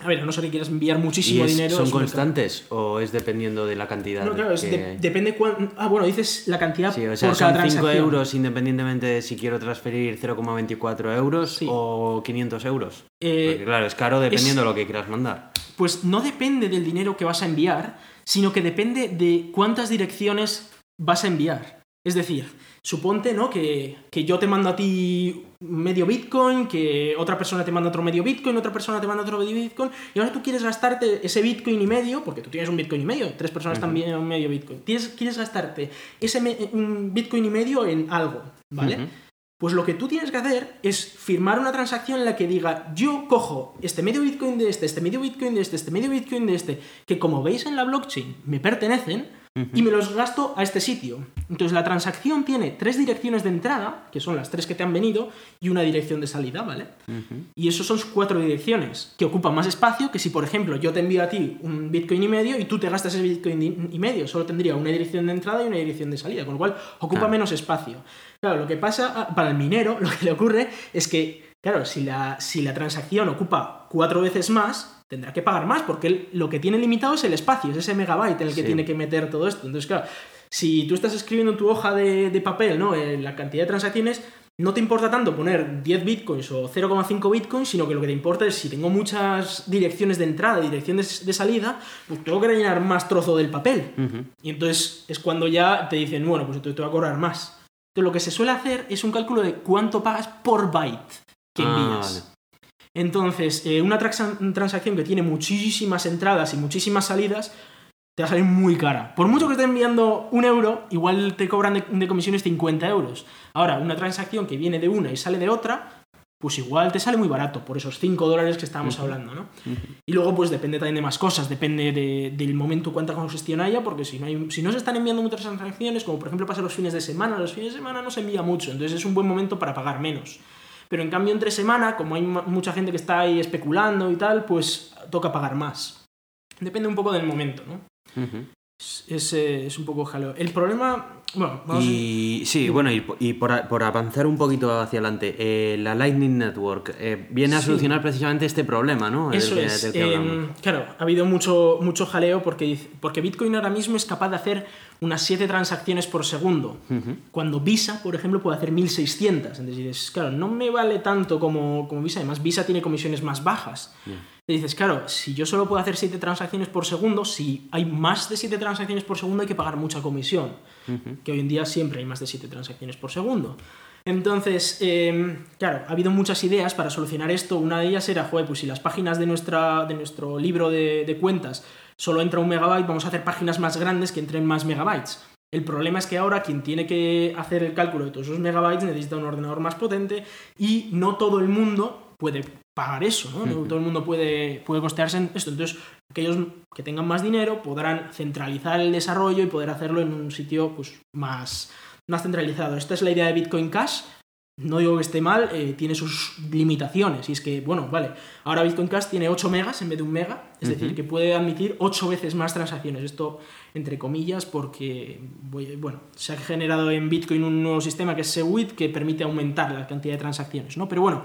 a ver, a no ser que quieras enviar ¿Y muchísimo es- dinero. son constantes o es dependiendo de la cantidad? No, claro, es que- de- depende cuán... Ah, bueno, dices la cantidad Sí, o sea, por cada son 5 transacción. euros independientemente de si quiero transferir 0,24 euros Sí. o 500 euros. Eh, Porque claro, es caro dependiendo de lo que quieras mandar. Pues no depende del dinero que vas a enviar, sino que depende de cuántas direcciones vas a enviar. Es decir, suponte ¿no? que, que yo te mando a ti medio Bitcoin, que otra persona te manda otro medio Bitcoin, otra persona te manda otro medio Bitcoin, y ahora tú quieres gastarte ese Bitcoin y medio, porque tú tienes un Bitcoin y medio, tres personas también un medio Bitcoin, tienes, quieres gastarte ese un Bitcoin y medio en algo, ¿vale? Pues lo que tú tienes que hacer es firmar una transacción en la que diga, yo cojo este medio Bitcoin de este, este medio Bitcoin de este, este medio Bitcoin de este, que como veis en la blockchain me pertenecen, y me los gasto a este sitio. Entonces la transacción tiene tres direcciones de entrada, que son las tres que te han venido, y una dirección de salida, ¿vale? Y eso son cuatro direcciones, que ocupan más espacio que si, por ejemplo, yo te envío a ti un Bitcoin y medio y tú te gastas ese Bitcoin y- medio. Solo tendría una dirección de entrada y una dirección de salida, con lo cual ocupa Claro. menos espacio. Claro, lo que pasa ah, para el minero, lo que le ocurre es que, claro, si la, si la transacción ocupa cuatro veces más, tendrá que pagar más, porque él lo que tiene limitado es el espacio, es ese megabyte en el que Sí. tiene que meter todo esto. Entonces, claro, si tú estás escribiendo en tu hoja de, de papel, ¿no? Eh, la cantidad de transacciones, no te importa tanto poner 10 bitcoins o 0,5 bitcoins, sino que lo que te importa es si tengo muchas direcciones de entrada y direcciones de salida, pues tengo que rellenar más trozo del papel. Y entonces es cuando ya te dicen, bueno, pues entonces te voy a cobrar más. Entonces lo que se suele hacer es un cálculo de cuánto pagas por byte que Ah, envías. vale. Entonces, eh, una transacción que tiene muchísimas entradas y muchísimas salidas te va a salir muy cara. Por mucho que estés enviando un euro, igual te cobran de, de comisiones 50 euros. Ahora, una transacción que viene de una y sale de otra, pues igual te sale muy barato por esos 5 dólares que estábamos hablando, ¿no? Y luego, pues depende también de más cosas, depende de- del momento cuánta congestión haya, porque si no, hay- si no se están enviando muchas transacciones, como por ejemplo pasa los fines de semana, los fines de semana no se envía mucho, entonces es un buen momento para pagar menos. Pero en cambio, entre semana, como hay mucha gente que está ahí especulando y tal, pues toca pagar más. Depende un poco del momento, ¿no? Es, es un poco jaleo. El problema. Bueno, vamos a- Y sí, bueno, y, y por, a- por avanzar un poquito hacia adelante, eh, la Lightning Network eh, viene a Sí. solucionar precisamente este problema, ¿no? Eso es. del que hablamos. em, claro, ha habido mucho, mucho jaleo porque, porque Bitcoin ahora mismo es capaz de hacer unas 7 transacciones por segundo, cuando Visa, por ejemplo, puede hacer 1600. Entonces dices, claro, no me vale tanto como, como Visa, además Visa tiene comisiones más bajas. Y dices, claro, si yo solo puedo hacer 7 transacciones por segundo, si hay más de 7 transacciones por segundo hay que pagar mucha comisión, que hoy en día siempre hay más de 7 transacciones por segundo. Entonces, em, claro, ha habido muchas ideas para solucionar esto. Una de ellas era, joder, pues si las páginas de, nuestra, de nuestro libro de, de cuentas solo entra un megabyte, vamos a hacer páginas más grandes que entren más megabytes. El problema es que ahora quien tiene que hacer el cálculo de todos esos megabytes necesita un ordenador más potente y no todo el mundo puede pagar eso, ¿no? No todo el mundo puede, puede costearse en esto. Entonces, aquellos que tengan más dinero podrán centralizar el desarrollo y poder hacerlo en un sitio pues, más, más centralizado. Esta es la idea de Bitcoin Cash. No digo que esté mal, eh, tiene sus limitaciones. Y es que, bueno, vale, ahora Bitcoin Cash tiene 8 megas en vez de un mega, es decir, que puede admitir 8 veces más transacciones. Esto, entre comillas, porque, bueno, se ha generado en Bitcoin un nuevo sistema que es Segwit que permite aumentar la cantidad de transacciones, ¿no? Pero bueno,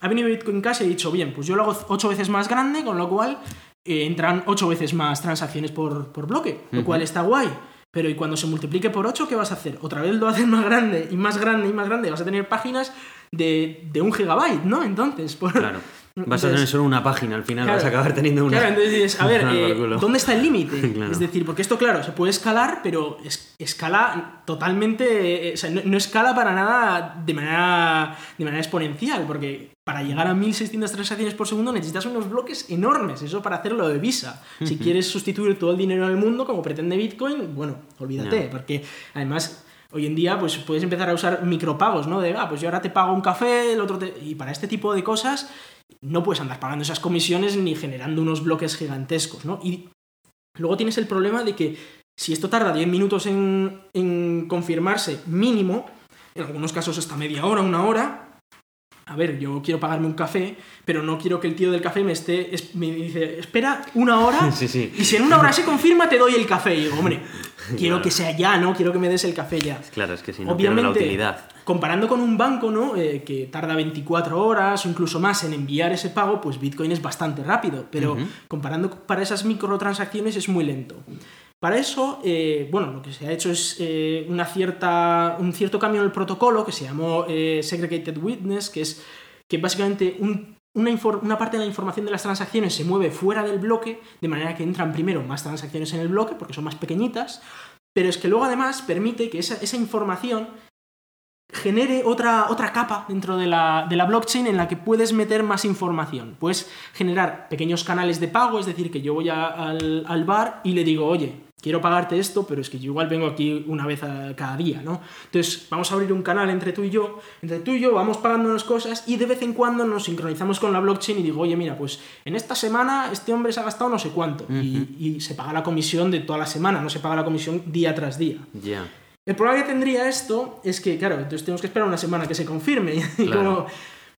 ha venido Bitcoin Cash y he dicho, bien, pues yo lo hago 8 veces más grande, con lo cual eh, entran 8 veces más transacciones por, por bloque, lo cual está guay. Pero y cuando se multiplique por 8, ¿qué vas a hacer? Otra vez lo haces más grande y más grande y más grande. Vas a tener páginas de, de un gigabyte, ¿no? Entonces, por... Claro. Vas a tener solo una página, al final vas a acabar teniendo una. Claro, entonces dices, a ver, eh, ¿dónde está el límite? Es decir, porque esto, claro, se puede escalar, pero es, escala totalmente. Eh, o sea, no, escala para nada de manera, de manera exponencial, porque para llegar a 1600 transacciones por segundo necesitas unos bloques enormes, eso para hacerlo de Visa. Si quieres sustituir todo el dinero del mundo, como pretende Bitcoin, bueno, olvídate, porque además hoy en día pues puedes empezar a usar micropagos, ¿no? De, ah, pues yo ahora te pago un café, el otro te... Y para este tipo de cosas no puedes andar pagando esas comisiones ni generando unos bloques gigantescos, ¿no? Y luego tienes el problema de que si esto tarda 10 minutos en, en confirmarse mínimo, en algunos casos hasta media hora, una hora, a ver, yo quiero pagarme un café, pero no quiero que el tío del café me esté, me dice, espera una hora, y si en una hora se confirma te doy el café. Y digo, hombre, quiero que sea ya, ¿no? Quiero que me des el café ya. Claro, es que si no Obviamente, la utilidad. Comparando con un banco, ¿no? Eh, que tarda 24 horas o incluso más en enviar ese pago, pues Bitcoin es bastante rápido, pero comparando para esas microtransacciones es muy lento. Para eso, eh, bueno, lo que se ha hecho es eh, una cierta, un cierto cambio en el protocolo que se llamó eh, Segregated Witness, que es que básicamente una, parte de la información de las transacciones se mueve fuera del bloque, de manera que entran primero más transacciones en el bloque, porque son más pequeñitas, pero es que luego además permite que esa, información genere otra, otra capa dentro de la, blockchain en la que puedes meter más información. Puedes generar pequeños canales de pago, es decir, que yo voy al, bar y le digo, oye, quiero pagarte esto, pero es que yo igual vengo aquí una vez a cada día, ¿no? Entonces vamos a abrir un canal entre tú y yo, entre tú y yo vamos pagándonos cosas y de vez en cuando nos sincronizamos con la blockchain y digo, oye, mira, pues en esta semana este hombre se ha gastado no sé cuánto y, se paga la comisión de toda la semana, no se paga la comisión día tras día. Ya. El problema que tendría esto es que, claro, entonces tenemos que esperar una semana que se confirme.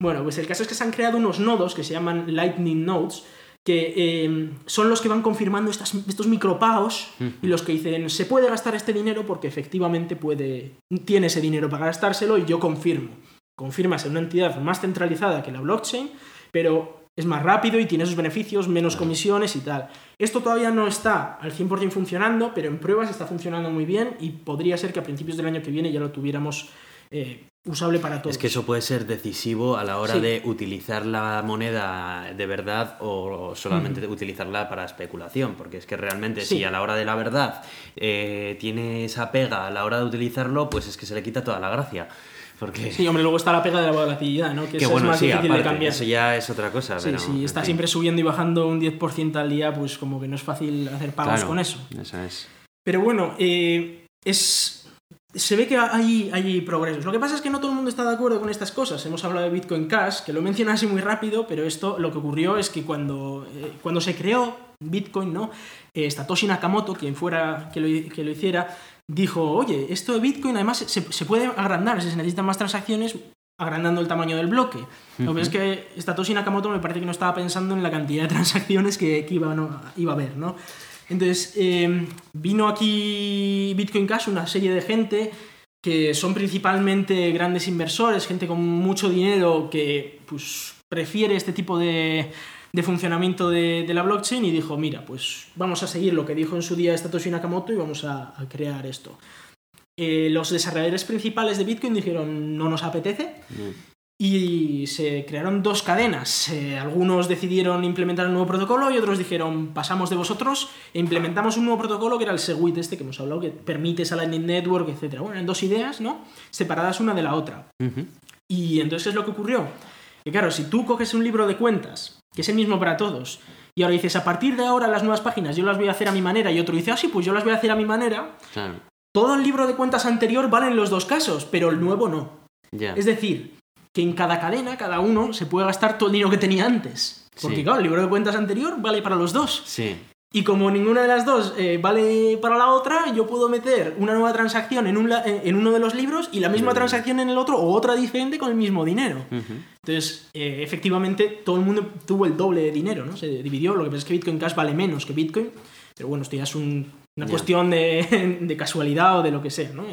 bueno, pues el caso es que se han creado unos nodos que se llaman Lightning Nodes, que em, son los que van confirmando estos micropagos y los que dicen, se puede gastar este dinero porque efectivamente puede, tiene ese dinero para gastárselo y yo confirmo. Confirmas en una entidad más centralizada que la blockchain, pero es más rápido y tiene sus beneficios, menos comisiones y tal. Esto todavía no está al 100% funcionando, pero en pruebas está funcionando muy bien y podría ser que a principios del año que viene ya lo tuviéramos eh, usable para todos. Es que eso puede ser decisivo a la hora de utilizar la moneda de verdad o solamente utilizarla para especulación, porque es que realmente si a la hora de la verdad eh, tiene esa pega a la hora de utilizarlo, pues es que se le quita toda la gracia. Porque... Sí, hombre, luego está la pega de la volatilidad, ¿no? Que, eso es más difícil de cambiar. Eso ya es otra cosa. Sí, sí, está siempre subiendo y bajando un 10% al día, pues como que no es fácil hacer pagos con eso. Eso es. Pero bueno, eh, es se ve que hay, hay progresos. Lo que pasa es que no todo el mundo está de acuerdo con estas cosas. Hemos hablado de Bitcoin Cash, que lo mencioné así muy rápido, pero esto lo que ocurrió es que cuando, eh, cuando se creó Bitcoin, ¿no? Eh, Satoshi Nakamoto, quien fuera que lo, que lo, hiciera, dijo, oye, esto de Bitcoin además se, se, puede agrandar, si se necesitan más transacciones, agrandando el tamaño del bloque. Lo que es que Satoshi Nakamoto me parece que no estaba pensando en la cantidad de transacciones que, que iba, no, iba a haber, ¿no? Entonces, em, vino aquí Bitcoin Cash una serie de gente que son principalmente grandes inversores, gente con mucho dinero que pues, prefiere este tipo de, funcionamiento de, la blockchain y dijo, mira, pues vamos a seguir lo que dijo en su día Satoshi Nakamoto y vamos a, a crear esto. Eh, los desarrolladores principales de Bitcoin dijeron, no nos apetece, y se crearon dos cadenas. Eh, algunos decidieron implementar un nuevo protocolo y otros dijeron, pasamos de vosotros e implementamos un nuevo protocolo que era el Segwit este que hemos hablado, que permite esa Lightning Network, etc. Bueno, eran dos ideas, ¿no? Separadas una de la otra. Ujú. Y entonces, ¿qué es lo que ocurrió? Que claro, si tú coges un libro de cuentas, que es el mismo para todos, y ahora dices, a partir de ahora las nuevas páginas yo las voy a hacer a mi manera, y otro dice, ah, sí, pues yo las voy a hacer a mi manera, Claro. todo el libro de cuentas anterior vale en los dos casos, pero el nuevo no. Ya. Es decir, que en cada cadena, cada uno se puede gastar todo el dinero que tenía antes. Porque Sí. claro, el libro de cuentas anterior vale para los dos. Sí. Y como ninguna de las dos eh, vale para la otra, yo puedo meter una nueva transacción en, un la- en uno de los libros y la misma transacción en el otro o otra diferente con el mismo dinero. Ujú. Entonces, eh, efectivamente, todo el mundo tuvo el doble de dinero, ¿no? Se dividió. Lo que pasa es que Bitcoin Cash vale menos que Bitcoin, pero bueno, esto ya es un- una Ya. cuestión de, de casualidad o de lo que sea, ¿no?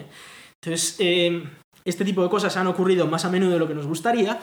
Entonces, eh, este tipo de cosas han ocurrido más a menudo de lo que nos gustaría,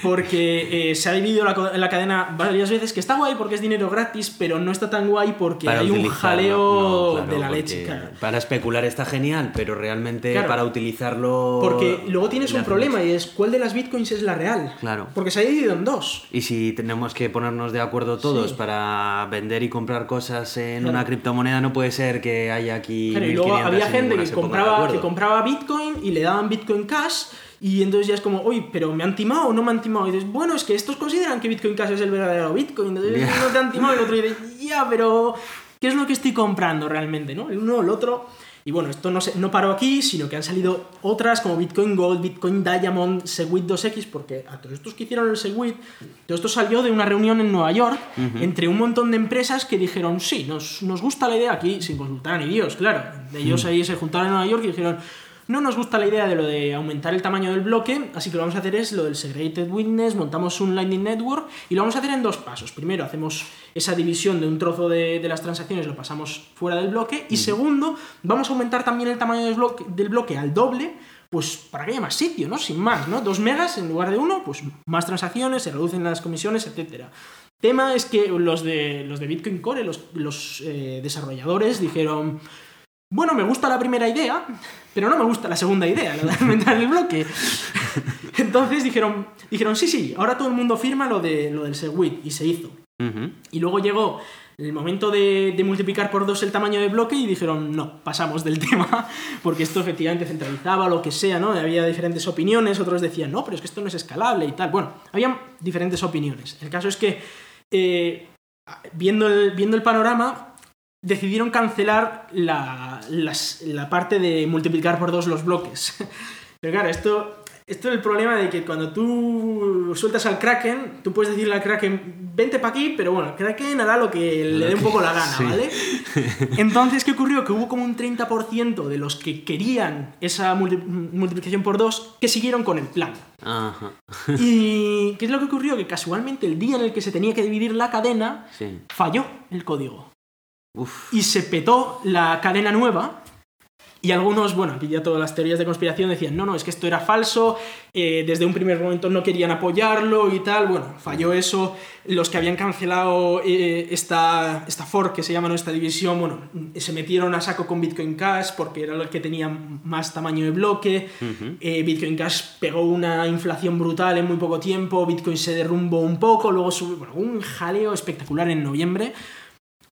porque eh, se ha dividido la, la cadena varias veces, que está guay porque es dinero gratis, pero no está tan guay porque hay un jaleo No, claro, de la leche. claro. Para especular está genial, pero realmente Claro. para utilizarlo. Porque luego tienes un problema y es cuál de las bitcoins es la real. Claro. Porque se ha dividido en dos. Y si tenemos que ponernos de acuerdo todos Sí. para vender y comprar cosas en una criptomoneda, no puede ser que haya aquí. Y luego 1500 había gente que compraba, que compraba Bitcoin y le daban Bitcoin Cash y entonces ya es como, oye, pero ¿me han timado o no me han timado? Y dices, bueno, es que estos consideran que Bitcoin Cash es el verdadero Bitcoin, entonces Ya. no te han timado y el otro dice, ya, pero ¿qué es lo que estoy comprando realmente? ¿no? El uno o el otro. Y bueno, esto no, se, no paró aquí, sino que han salido otras como Bitcoin Gold, Bitcoin Diamond, Segwit 2X, porque a todos estos que hicieron el Segwit, todo esto salió de una reunión en Nueva York entre un montón de empresas que dijeron, sí, nos, nos gusta la idea aquí, sin consultar a ni Dios, claro. Ellos ahí se juntaron en Nueva York y dijeron, no nos gusta la idea de lo de aumentar el tamaño del bloque, así que lo que vamos a hacer es lo del Segregated Witness, montamos un Lightning Network y lo vamos a hacer en dos pasos. Primero, hacemos esa división de un trozo de, de las transacciones, lo pasamos fuera del bloque. Y segundo, vamos a aumentar también el tamaño del bloque, del bloque al doble, pues para que haya más sitio, ¿no? Sin más, ¿no? Dos megas en lugar de uno, pues más transacciones, se reducen las comisiones, etcétera. Tema es que los de, los de Bitcoin Core, los, los eh, desarrolladores, dijeron, bueno, me gusta la primera idea, pero no me gusta la segunda idea, la de aumentar el bloque. Entonces dijeron, dijeron, sí, sí, ahora todo el mundo firma lo, de, lo del Segwit, y se hizo. Y luego llegó el momento de, de multiplicar por dos el tamaño de bloque y dijeron, no, pasamos del tema, porque esto efectivamente centralizaba lo que sea, ¿no? Había diferentes opiniones, otros decían, no, pero es que esto no es escalable y tal. Bueno, había diferentes opiniones. El caso es que, eh, viendo, el, viendo el panorama, decidieron cancelar la, las- la parte de multiplicar por dos los bloques. Pero claro, esto, esto es el problema de que cuando tú sueltas al Kraken, tú puedes decirle al Kraken, vente para aquí, pero bueno, el Kraken hará lo que le dé un poco la gana, sí. ¿vale? Entonces, ¿qué ocurrió? Que hubo como un 30% de los que querían esa multi- multiplicación por dos que siguieron con el plan. Ajá. ¿Y qué es lo que ocurrió? Que casualmente el día en el que se tenía que dividir la cadena, Sí. falló el código Uf. y se petó la cadena nueva. Y algunos, bueno, aquí ya todas las teorías de conspiración decían, no, no, es que esto era falso, eh, desde un primer momento no querían apoyarlo y tal. Bueno, falló eso. Los que habían cancelado eh, esta, esta fork, que se llama nuestra división, bueno, se metieron a saco con Bitcoin Cash porque era el que tenía más tamaño de bloque. Eh, Bitcoin Cash pegó una inflación brutal en muy poco tiempo, Bitcoin se derrumbó un poco, luego subió, bueno, un jaleo espectacular en noviembre.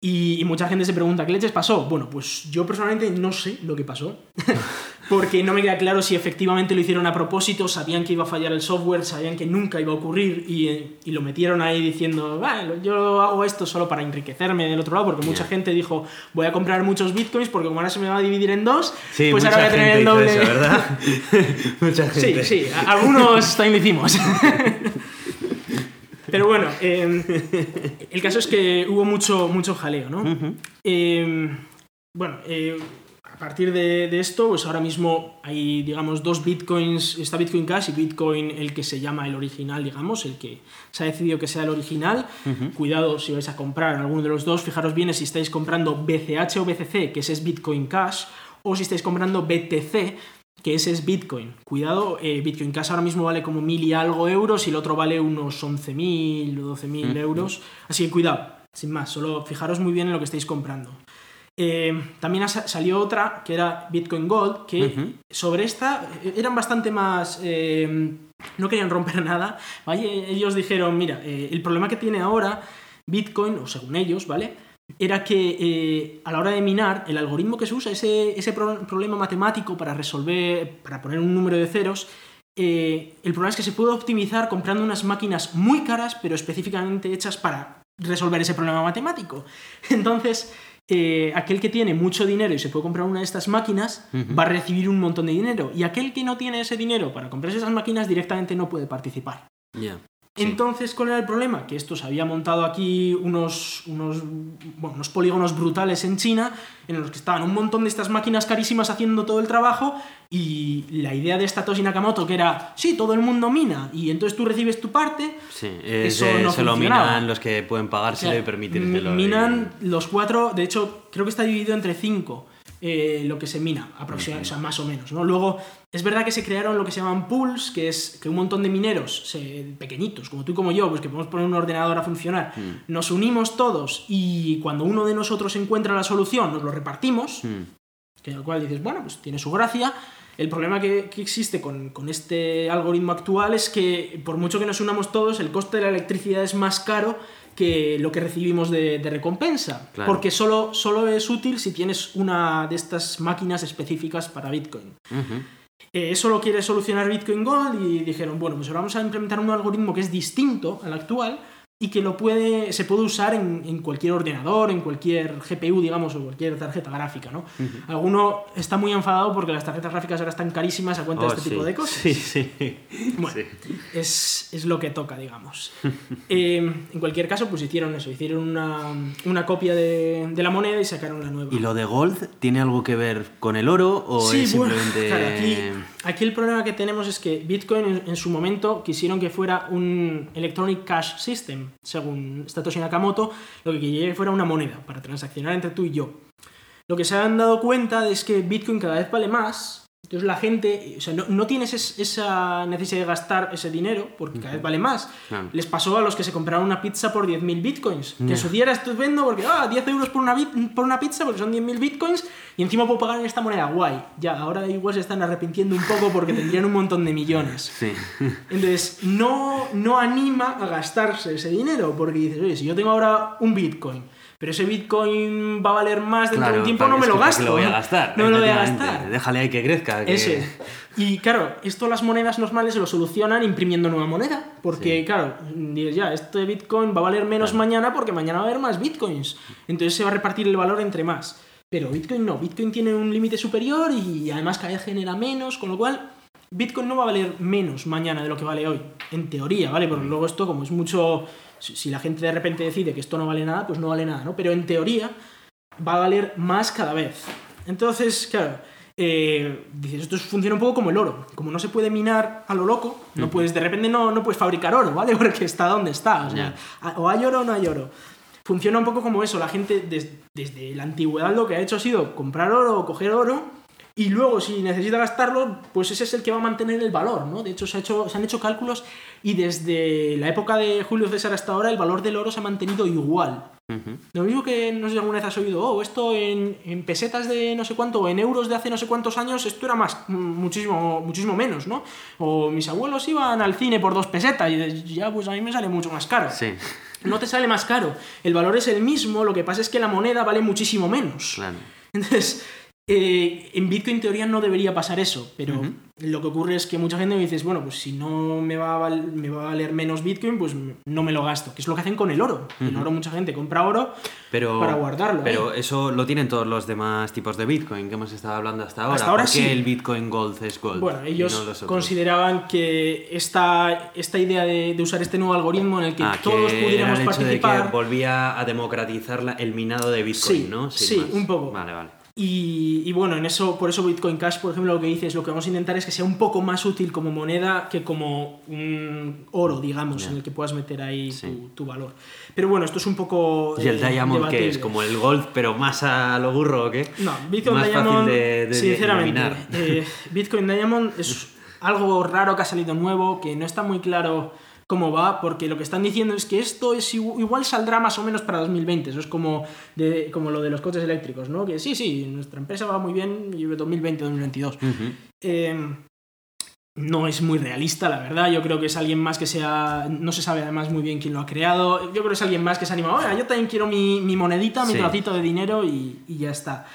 Y, y mucha gente se pregunta, ¿qué leches pasó? Bueno, pues yo personalmente no sé lo que pasó, porque no me queda claro si efectivamente lo hicieron a propósito, sabían que iba a fallar el software, sabían que nunca iba a ocurrir y, eh, y lo metieron ahí diciendo, "Bueno, yo hago esto solo para enriquecerme del otro lado, porque mucha gente dijo, voy a comprar muchos bitcoins porque como ahora se me va a dividir en dos, Sí, pues ahora voy a tener el doble. eso, ¿verdad? mucha Sí, gente. sí, a- algunos también lo hicimos. Pero bueno, eh, el caso es que hubo mucho, mucho jaleo, ¿no? Eh, bueno, eh, a partir de, de esto, pues ahora mismo hay, digamos, dos bitcoins, está Bitcoin Cash y Bitcoin el que se llama el original, digamos, el que se ha decidido que sea el original. Cuidado si vais a comprar alguno de los dos, fijaros bien si estáis comprando BCH o BCC, que ese es Bitcoin Cash, o si estáis comprando BTC, que ese es Bitcoin. Cuidado, eh, Bitcoin Cash ahora mismo vale como mil y algo euros y el otro vale unos 11.000 o 12.000 Mm. euros. Así que cuidado, sin más, solo fijaros muy bien en lo que estáis comprando. Eh, también salió otra que era Bitcoin Gold, que sobre esta eh, eran bastante más... eh, no querían romper nada. ¿vale? Ellos dijeron, mira, el problema que tiene ahora Bitcoin, o según ellos, ¿vale? Era que eh, a la hora de minar, el algoritmo que se usa, ese, ese pro- problema matemático para resolver, para poner un número de ceros, eh, el problema es que se puede optimizar comprando unas máquinas muy caras, pero específicamente hechas para resolver ese problema matemático. Entonces, eh, aquel que tiene mucho dinero y se puede comprar una de estas máquinas va a recibir un montón de dinero. Y aquel que no tiene ese dinero para comprarse esas máquinas directamente no puede participar. Ya. Sí. Entonces, ¿cuál era el problema? Que esto se había montado aquí unos, unos, bueno, unos polígonos brutales en China, en los que estaban un montón de estas máquinas carísimas haciendo todo el trabajo, y la idea de Satoshi Nakamoto, que era, sí, todo el mundo mina, y entonces tú recibes tu parte, Sí, es, Eso eh, no se lo minan los que pueden pagárselo o sea, y permitírselo. y- Minan los cuatro, de hecho, creo que está dividido entre cinco eh, lo que se mina, aproximadamente, o sea, más o menos. ¿no? Luego, es verdad que se crearon lo que se llaman pools, que es que un montón de mineros se- pequeñitos, como tú y como yo, pues que podemos poner un ordenador a funcionar, Mm. nos unimos todos y cuando uno de nosotros encuentra la solución, nos lo repartimos, Mm. que al cual dices, bueno, pues tiene su gracia. El problema que, que existe con, con este algoritmo actual es que, por mucho que nos unamos todos, el coste de la electricidad es más caro que lo que recibimos de, de recompensa. Claro. Porque solo, solo es útil si tienes una de estas máquinas específicas para Bitcoin. Eh, eso lo quiere solucionar Bitcoin Gold y dijeron, bueno, pues ahora vamos a implementar un algoritmo que es distinto al actual y que lo puede, se puede usar en, en cualquier ordenador, en cualquier GPU, digamos, o cualquier tarjeta gráfica, ¿no? Alguno está muy enfadado porque las tarjetas gráficas ahora están carísimas a cuenta Oh, de este sí. tipo de cosas. Sí, sí. Bueno, Sí. es, es lo que toca, digamos. Eh, en cualquier caso, pues hicieron eso, hicieron una, una copia de, de la moneda y sacaron la nueva. ¿Y lo de Gold tiene algo que ver con el oro o Sí, es bueno, simplemente.? claro, aquí, aquí el problema que tenemos es que Bitcoin en, su momento quisieron que fuera un Electronic Cash System, según Satoshi Nakamoto, lo que quería que fuera una moneda para transaccionar entre tú y yo. Lo que se han dado cuenta es que Bitcoin cada vez vale más, entonces la gente, o sea, no, no tienes es- esa necesidad de gastar ese dinero porque cada vez vale más. Claro. Les pasó a los que se compraron una pizza por 10.000 bitcoins. Que su día era estupendo porque, ah, 10 euros por una, bit- por una pizza porque son 10.000 bitcoins y encima puedo pagar en esta moneda. Guay. Ya, ahora igual se están arrepintiendo un poco porque tendrían un montón de millones. Sí. Entonces, no, no anima a gastarse ese dinero porque dices, oye, si yo tengo ahora un bitcoin, pero ese bitcoin va a valer más dentro de un tiempo, no me lo que ¿para qué gasto. lo voy a ¿no? gastar. No me lo voy a gastar. Déjale ahí que crezca. que- Ese. Y claro, esto las monedas normales lo solucionan imprimiendo nueva moneda. Porque, Sí. claro, dices ya, este Bitcoin va a valer menos mañana porque mañana va a haber más Bitcoins. Entonces se va a repartir el valor entre más. Pero Bitcoin no, Bitcoin tiene un límite superior y además cada vez genera menos, con lo cual Bitcoin no va a valer menos mañana de lo que vale hoy. En teoría, ¿vale? Porque luego esto, como es mucho. Si la gente de repente decide que esto no vale nada, pues no vale nada, ¿no? Pero en teoría va a valer más cada vez. Entonces, claro, eh, dices, esto funciona un poco como el oro. Como no se puede minar a lo loco, no puedes, de repente no, no puedes fabricar oro, ¿vale? Porque está donde está. O, sea, o hay oro o no hay oro. Funciona un poco como eso. La gente des- desde la antigüedad lo que ha hecho ha sido comprar oro o coger oro y luego si necesita gastarlo, pues ese es el que va a mantener el valor, ¿no? De hecho, se, ha hecho, se han hecho cálculos y desde la época de Julio César hasta ahora el valor del oro se ha mantenido igual. Ujú. Lo mismo que no sé si alguna vez has oído, oh, esto en, en pesetas de no sé cuánto, o en euros de hace no sé cuántos años, esto era más, muchísimo, muchísimo menos, ¿no? O mis abuelos iban al cine por dos pesetas y ya, pues a mí me sale mucho más caro. Sí, No te sale más caro, el valor es el mismo, lo que pasa es que la moneda vale muchísimo menos. claro. Entonces, eh, en Bitcoin en teoría no debería pasar eso, pero lo que ocurre es que mucha gente me dice, bueno, pues si no me va, a val- me va a valer menos Bitcoin, pues no me lo gasto, que es lo que hacen con el oro. El oro mucha gente compra oro Pero, para guardarlo. Pero ¿eh? eso lo tienen todos los demás tipos de Bitcoin que hemos estado hablando hasta ahora. Hasta ahora ¿Por qué sí. el Bitcoin Gold es Gold? Bueno, ellos no consideraban que esta, esta idea de, de usar este nuevo algoritmo en el que Ah, todos que pudiéramos el hecho de participar... que volvía a democratizar la- el minado de Bitcoin, Sí, ¿no? Sin sí, más. un poco. Vale, vale. Y, y, bueno, en eso, por eso Bitcoin Cash, por ejemplo, lo que dice es lo que vamos a intentar es que sea un poco más útil como moneda que como un oro, digamos, en el que puedas meter ahí Sí. tu, tu valor. Pero bueno, esto es un poco. ¿Y el eh, Diamond que es? ¿Como el Gold, pero más a lo burro o qué? No, Bitcoin Más Diamond, fácil de, de sinceramente, eh, Bitcoin Diamond es algo raro que ha salido nuevo, que no está muy claro cómo va, porque lo que están diciendo es que esto es igu- igual saldrá más o menos para 2020. Eso es como, de, como lo de los coches eléctricos, ¿no? Que sí, sí, nuestra empresa va muy bien y 2020-2022. Ujú. Eh, no es muy realista, la verdad. Yo creo que es alguien más que sea. No se sabe además muy bien quién lo ha creado. Yo creo que es alguien más que se ha animado. Oiga, yo también quiero mi, mi monedita, mi Sí. trocito de dinero y, y ya está.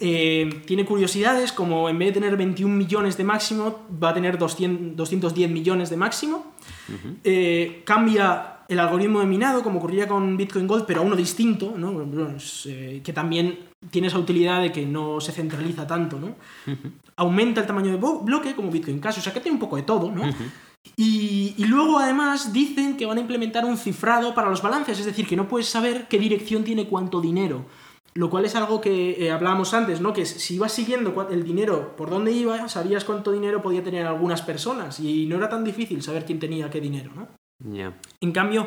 Eh, tiene curiosidades, como en vez de tener 21 millones de máximo, va a tener 200 210 millones de máximo. Eh, cambia el algoritmo de minado, como ocurría con Bitcoin Gold, pero a uno distinto, ¿no? Eh, que también tiene esa utilidad de que no se centraliza tanto, ¿no? Aumenta el tamaño de bloque, como Bitcoin Cash, o sea que tiene un poco de todo, ¿no? Y, y luego además dicen que van a implementar un cifrado para los balances, es decir, que no puedes saber qué dirección tiene cuánto dinero. Lo cual es algo que eh, hablábamos antes, ¿no? Que si ibas siguiendo el dinero por dónde iba, sabías cuánto dinero podía tener algunas personas y no era tan difícil saber quién tenía qué dinero, ¿no? Ya. En cambio,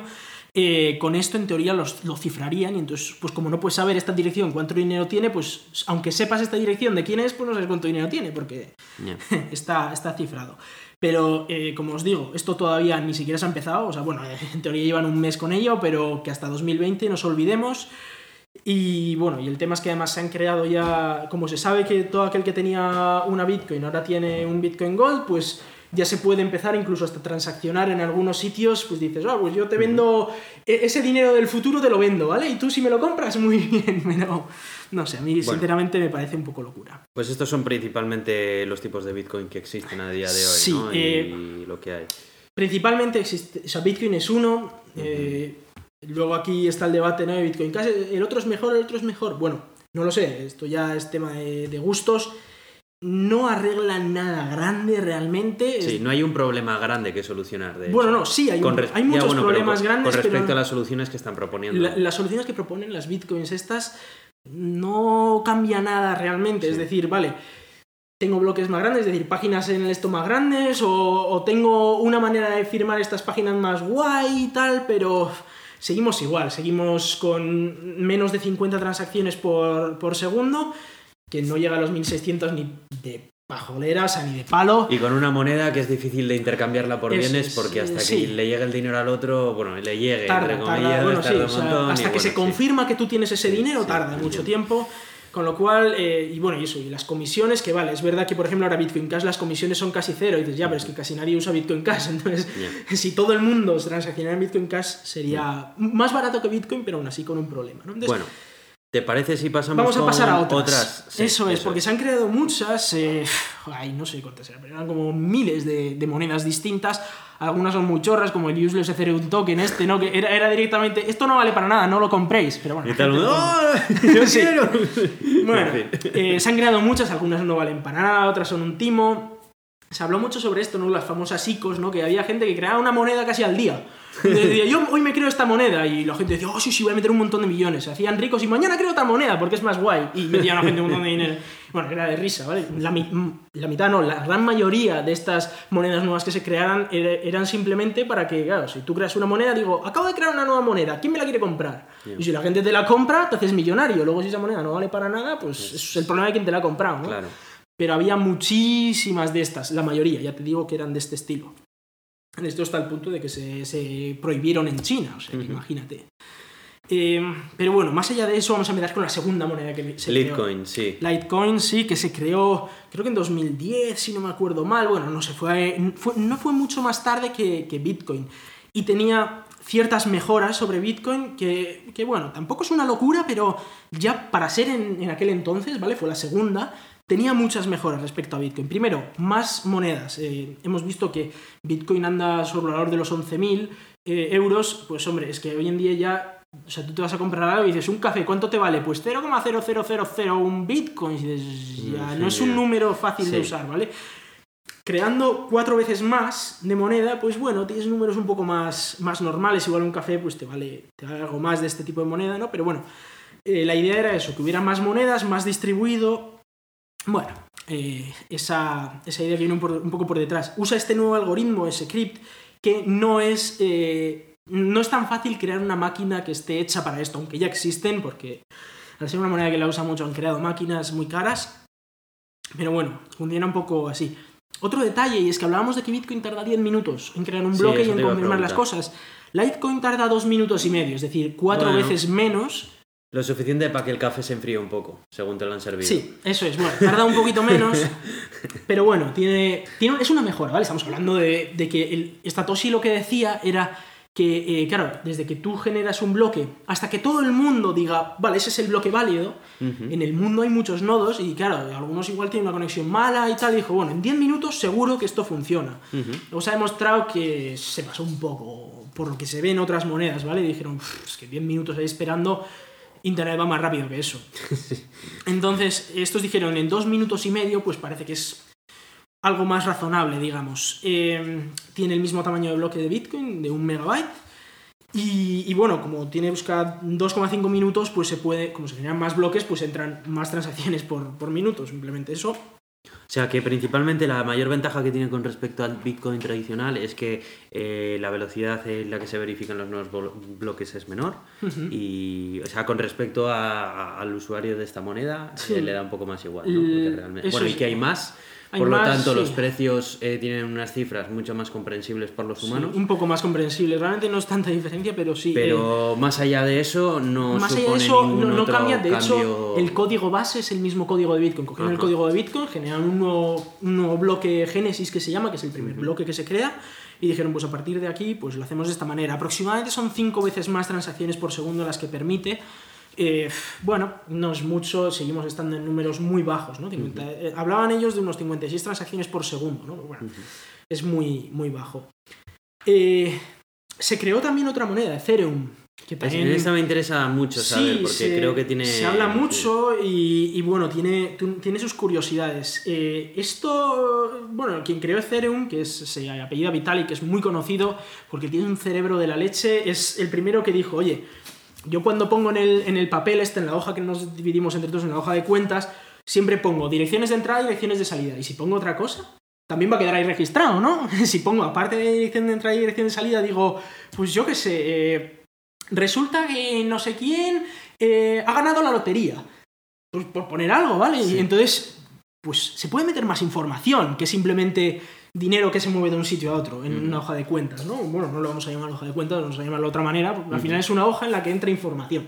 eh, con esto en teoría los- lo cifrarían y entonces, pues como no puedes saber esta dirección cuánto dinero tiene, pues aunque sepas esta dirección de quién es, pues no sabes cuánto dinero tiene porque está, está cifrado. Pero, eh, como os digo, esto todavía ni siquiera se ha empezado. O sea, bueno, eh, en teoría llevan un mes con ello, pero que hasta 2020 nos olvidemos. Y bueno, y el tema es que además se han creado ya, como se sabe que todo aquel que tenía una Bitcoin ahora tiene un Bitcoin Gold, pues ya se puede empezar incluso hasta transaccionar en algunos sitios, pues dices, ah, pues yo te vendo e- ese dinero del futuro, te lo vendo, ¿vale? Y tú si me lo compras, muy bien, pero no sé, a mí sinceramente me parece un poco locura. Pues estos son principalmente los tipos de Bitcoin que existen a día de hoy, Sí, ¿no? Y eh, lo que hay. Principalmente existe, o sea, Bitcoin es uno, eh, luego aquí está el debate ¿no? de Bitcoin Cash, el otro es mejor, el otro es mejor. Bueno, no lo sé, esto ya es tema de, de gustos. No arregla nada grande realmente. Sí, no hay un problema grande que solucionar. De Bueno, hecho. no, sí, hay, un- hay ya, muchos bueno, problemas con- grandes, Con respecto pero a las soluciones que están proponiendo. la- las soluciones que proponen las Bitcoins estas no cambia nada realmente. Es decir, vale, tengo bloques más grandes, es decir, páginas en el esto más grandes, o, o tengo una manera de firmar estas páginas más guay y tal, pero seguimos igual, seguimos con menos de 50 transacciones por, por segundo, que no llega a los 1600 ni de pajolera, o sea, ni de palo. Y con una moneda que es difícil de intercambiarla por bienes es, porque hasta sí. que le llegue el dinero al otro, bueno, le llegue, tarda, entre tarda, bueno, tarda un montón. hasta que bueno, se sí. confirma que tú tienes ese dinero tarda mucho tiempo. Con lo cual, eh, y bueno, y eso, y las comisiones, que vale, es verdad que por ejemplo ahora Bitcoin Cash las comisiones son casi cero, y dices, ya, pero es que casi nadie usa Bitcoin Cash, entonces si todo el mundo se transaccionara en Bitcoin Cash sería más barato que Bitcoin, pero aún así con un problema. ¿no? Entonces, Bueno, ¿te parece si pasamos Vamos a pasar a otras. Sí, eso es, porque se han creado muchas, eh, ay, no sé cuántas eran, pero eran como miles de, de monedas distintas. Algunas son muy chorras, como el Useless Ethereum Token este, ¿no? Que era, era directamente, esto no vale para nada, no lo compréis. Pero bueno, Y tal, ¡Oh! ¡Yo Sí. quiero! Bueno, eh, se han creado muchas, algunas no valen para nada, otras son un timo. Se habló mucho sobre esto, ¿no? Las famosas ICOs, ¿no? Que había gente que creaba una moneda casi al día. Y decía, yo hoy me creo esta moneda. Y la gente decía, oh, sí, sí, voy a meter un montón de millones. Se hacían ricos y mañana creo otra moneda porque es más guay. Y metían a la gente un montón de dinero. Bueno, era de risa, ¿vale? La, la mitad, no, la gran mayoría de estas monedas nuevas que se crearan era- eran simplemente para que, claro, si tú creas una moneda, digo, acabo de crear una nueva moneda, ¿quién me la quiere comprar? Y si la gente te la compra, te haces millonario. Luego, si esa moneda no vale para nada, pues es el problema de quien te la ha comprado, ¿no? Claro. Pero había muchísimas de estas, la mayoría, ya te digo que eran de este estilo. Esto está al punto de que se, se prohibieron en China, o sea, que imagínate. Eh, pero bueno, más allá de eso, vamos a empezar con la segunda moneda que se creó. Litecoin, sí. Litecoin, sí, que se creó, creo que en 2010, si no me acuerdo mal. Bueno, no sé, fue, fue- no fue mucho más tarde que, que Bitcoin. Y tenía ciertas mejoras sobre Bitcoin que, que, bueno, tampoco es una locura, pero ya para ser en, en aquel entonces, ¿vale? Fue la segunda. Tenía muchas mejoras respecto a Bitcoin. Primero, más monedas. Eh, hemos visto que Bitcoin anda sobre el valor de los 11.000 eh, euros. Pues hombre, es que hoy en día ya o sea, tú te vas a comprar algo y dices, un café, ¿cuánto te vale? Pues 0,0001 bitcoins. Y dices, ya, Mm, no es un número fácil de usar, ¿vale? Creando cuatro veces más de moneda, pues bueno, tienes números un poco más, más normales. Igual un café, pues te vale, te vale algo más de este tipo de moneda, ¿no? Pero bueno, Eh, la idea era eso, que hubiera más monedas, más distribuido. Bueno, eh, esa, esa, idea viene un, un, poco por detrás. Usa este nuevo algoritmo, ese crypt, que no es, eh, no es tan fácil crear una máquina que esté hecha para esto, aunque ya existen, porque al ser una moneda que la usa mucho han creado máquinas muy caras. Pero bueno, funciona un poco así. Otro detalle, y es que hablábamos de que Bitcoin tarda 10 minutos en crear un bloque y en confirmar las cosas. Litecoin tarda 2 minutos y medio, es decir, cuatro veces menos. Lo suficiente para que el café se enfríe un poco, según te lo han servido. Sí, eso es. Bueno, tarda un poquito menos, pero bueno, tiene, tiene, es una mejora, ¿vale? Estamos hablando de, de que el, Statoshi lo que decía era que, eh, claro, desde que tú generas un bloque hasta que todo el mundo diga, vale, ese es el bloque válido, en el mundo hay muchos nodos y, claro, algunos igual tienen una conexión mala y tal, y dijo, bueno, en 10 minutos seguro que esto funciona. Luego se ha demostrado que se pasó un poco por lo que se ve en otras monedas, ¿vale? Y dijeron, es que 10 minutos ahí esperando, Internet va más rápido que eso. Entonces, estos dijeron, en 2 minutos y medio, pues parece que es algo más razonable, digamos. Eh, tiene el mismo tamaño de bloque de Bitcoin, de un megabyte. Y, bueno, como tiene busca 2,5 minutos, pues se puede, como se generan más bloques, pues entran más transacciones por, por minuto, simplemente eso. O sea que principalmente la mayor ventaja que tiene con respecto al Bitcoin tradicional es que eh, la velocidad en la que se verifican los nuevos bloques es menor. Y, o sea, con respecto al usuario de esta moneda eh, le da un poco más igual, ¿no? realmente... Bueno, y que hay más por lo tanto, los precios eh, tienen unas cifras mucho más comprensibles por los humanos. un poco más comprensibles. Realmente no es tanta diferencia, pero sí. Pero eh, más allá de eso, no más allá de eso, no, cambia. De hecho, el código base es el mismo código de Bitcoin. Cogieron el código de Bitcoin, generan un nuevo, bloque Génesis que se llama, que es el primer bloque que se crea, y dijeron, pues a partir de aquí, pues lo hacemos de esta manera. Aproximadamente son cinco veces más transacciones por segundo las que permite. Eh, bueno, no es mucho, seguimos estando en números muy bajos, ¿no? Eh, hablaban ellos de unos 56 transacciones por segundo, ¿no? Bueno, es muy, muy bajo. Eh, se creó también otra moneda, Ethereum. Que también... Esta me interesa mucho saber, porque creo que tiene... Se habla mucho y, bueno, tiene, tiene sus curiosidades. esto, bueno, quien creó Ethereum, que es, se apellida Vitalik, que es muy conocido porque tiene un cerebro de la leche, es el primero que dijo, oye, yo cuando pongo en el, en el papel este, en la hoja que nos dividimos entre todos, en la hoja de cuentas, siempre pongo direcciones de entrada y direcciones de salida. Y si pongo otra cosa, también va a quedar ahí registrado, ¿no? si pongo, aparte de dirección de entrada y dirección de salida, digo, pues yo qué sé, eh, resulta que no sé quién eh, ha ganado la lotería. Pues por poner algo, ¿vale? Y entonces, pues se puede meter más información que simplemente dinero que se mueve de un sitio a otro en una hoja de cuentas, ¿no? Bueno, no lo vamos a llamar hoja de cuentas, vamos a llamar de otra manera, porque al final es una hoja en la que entra información.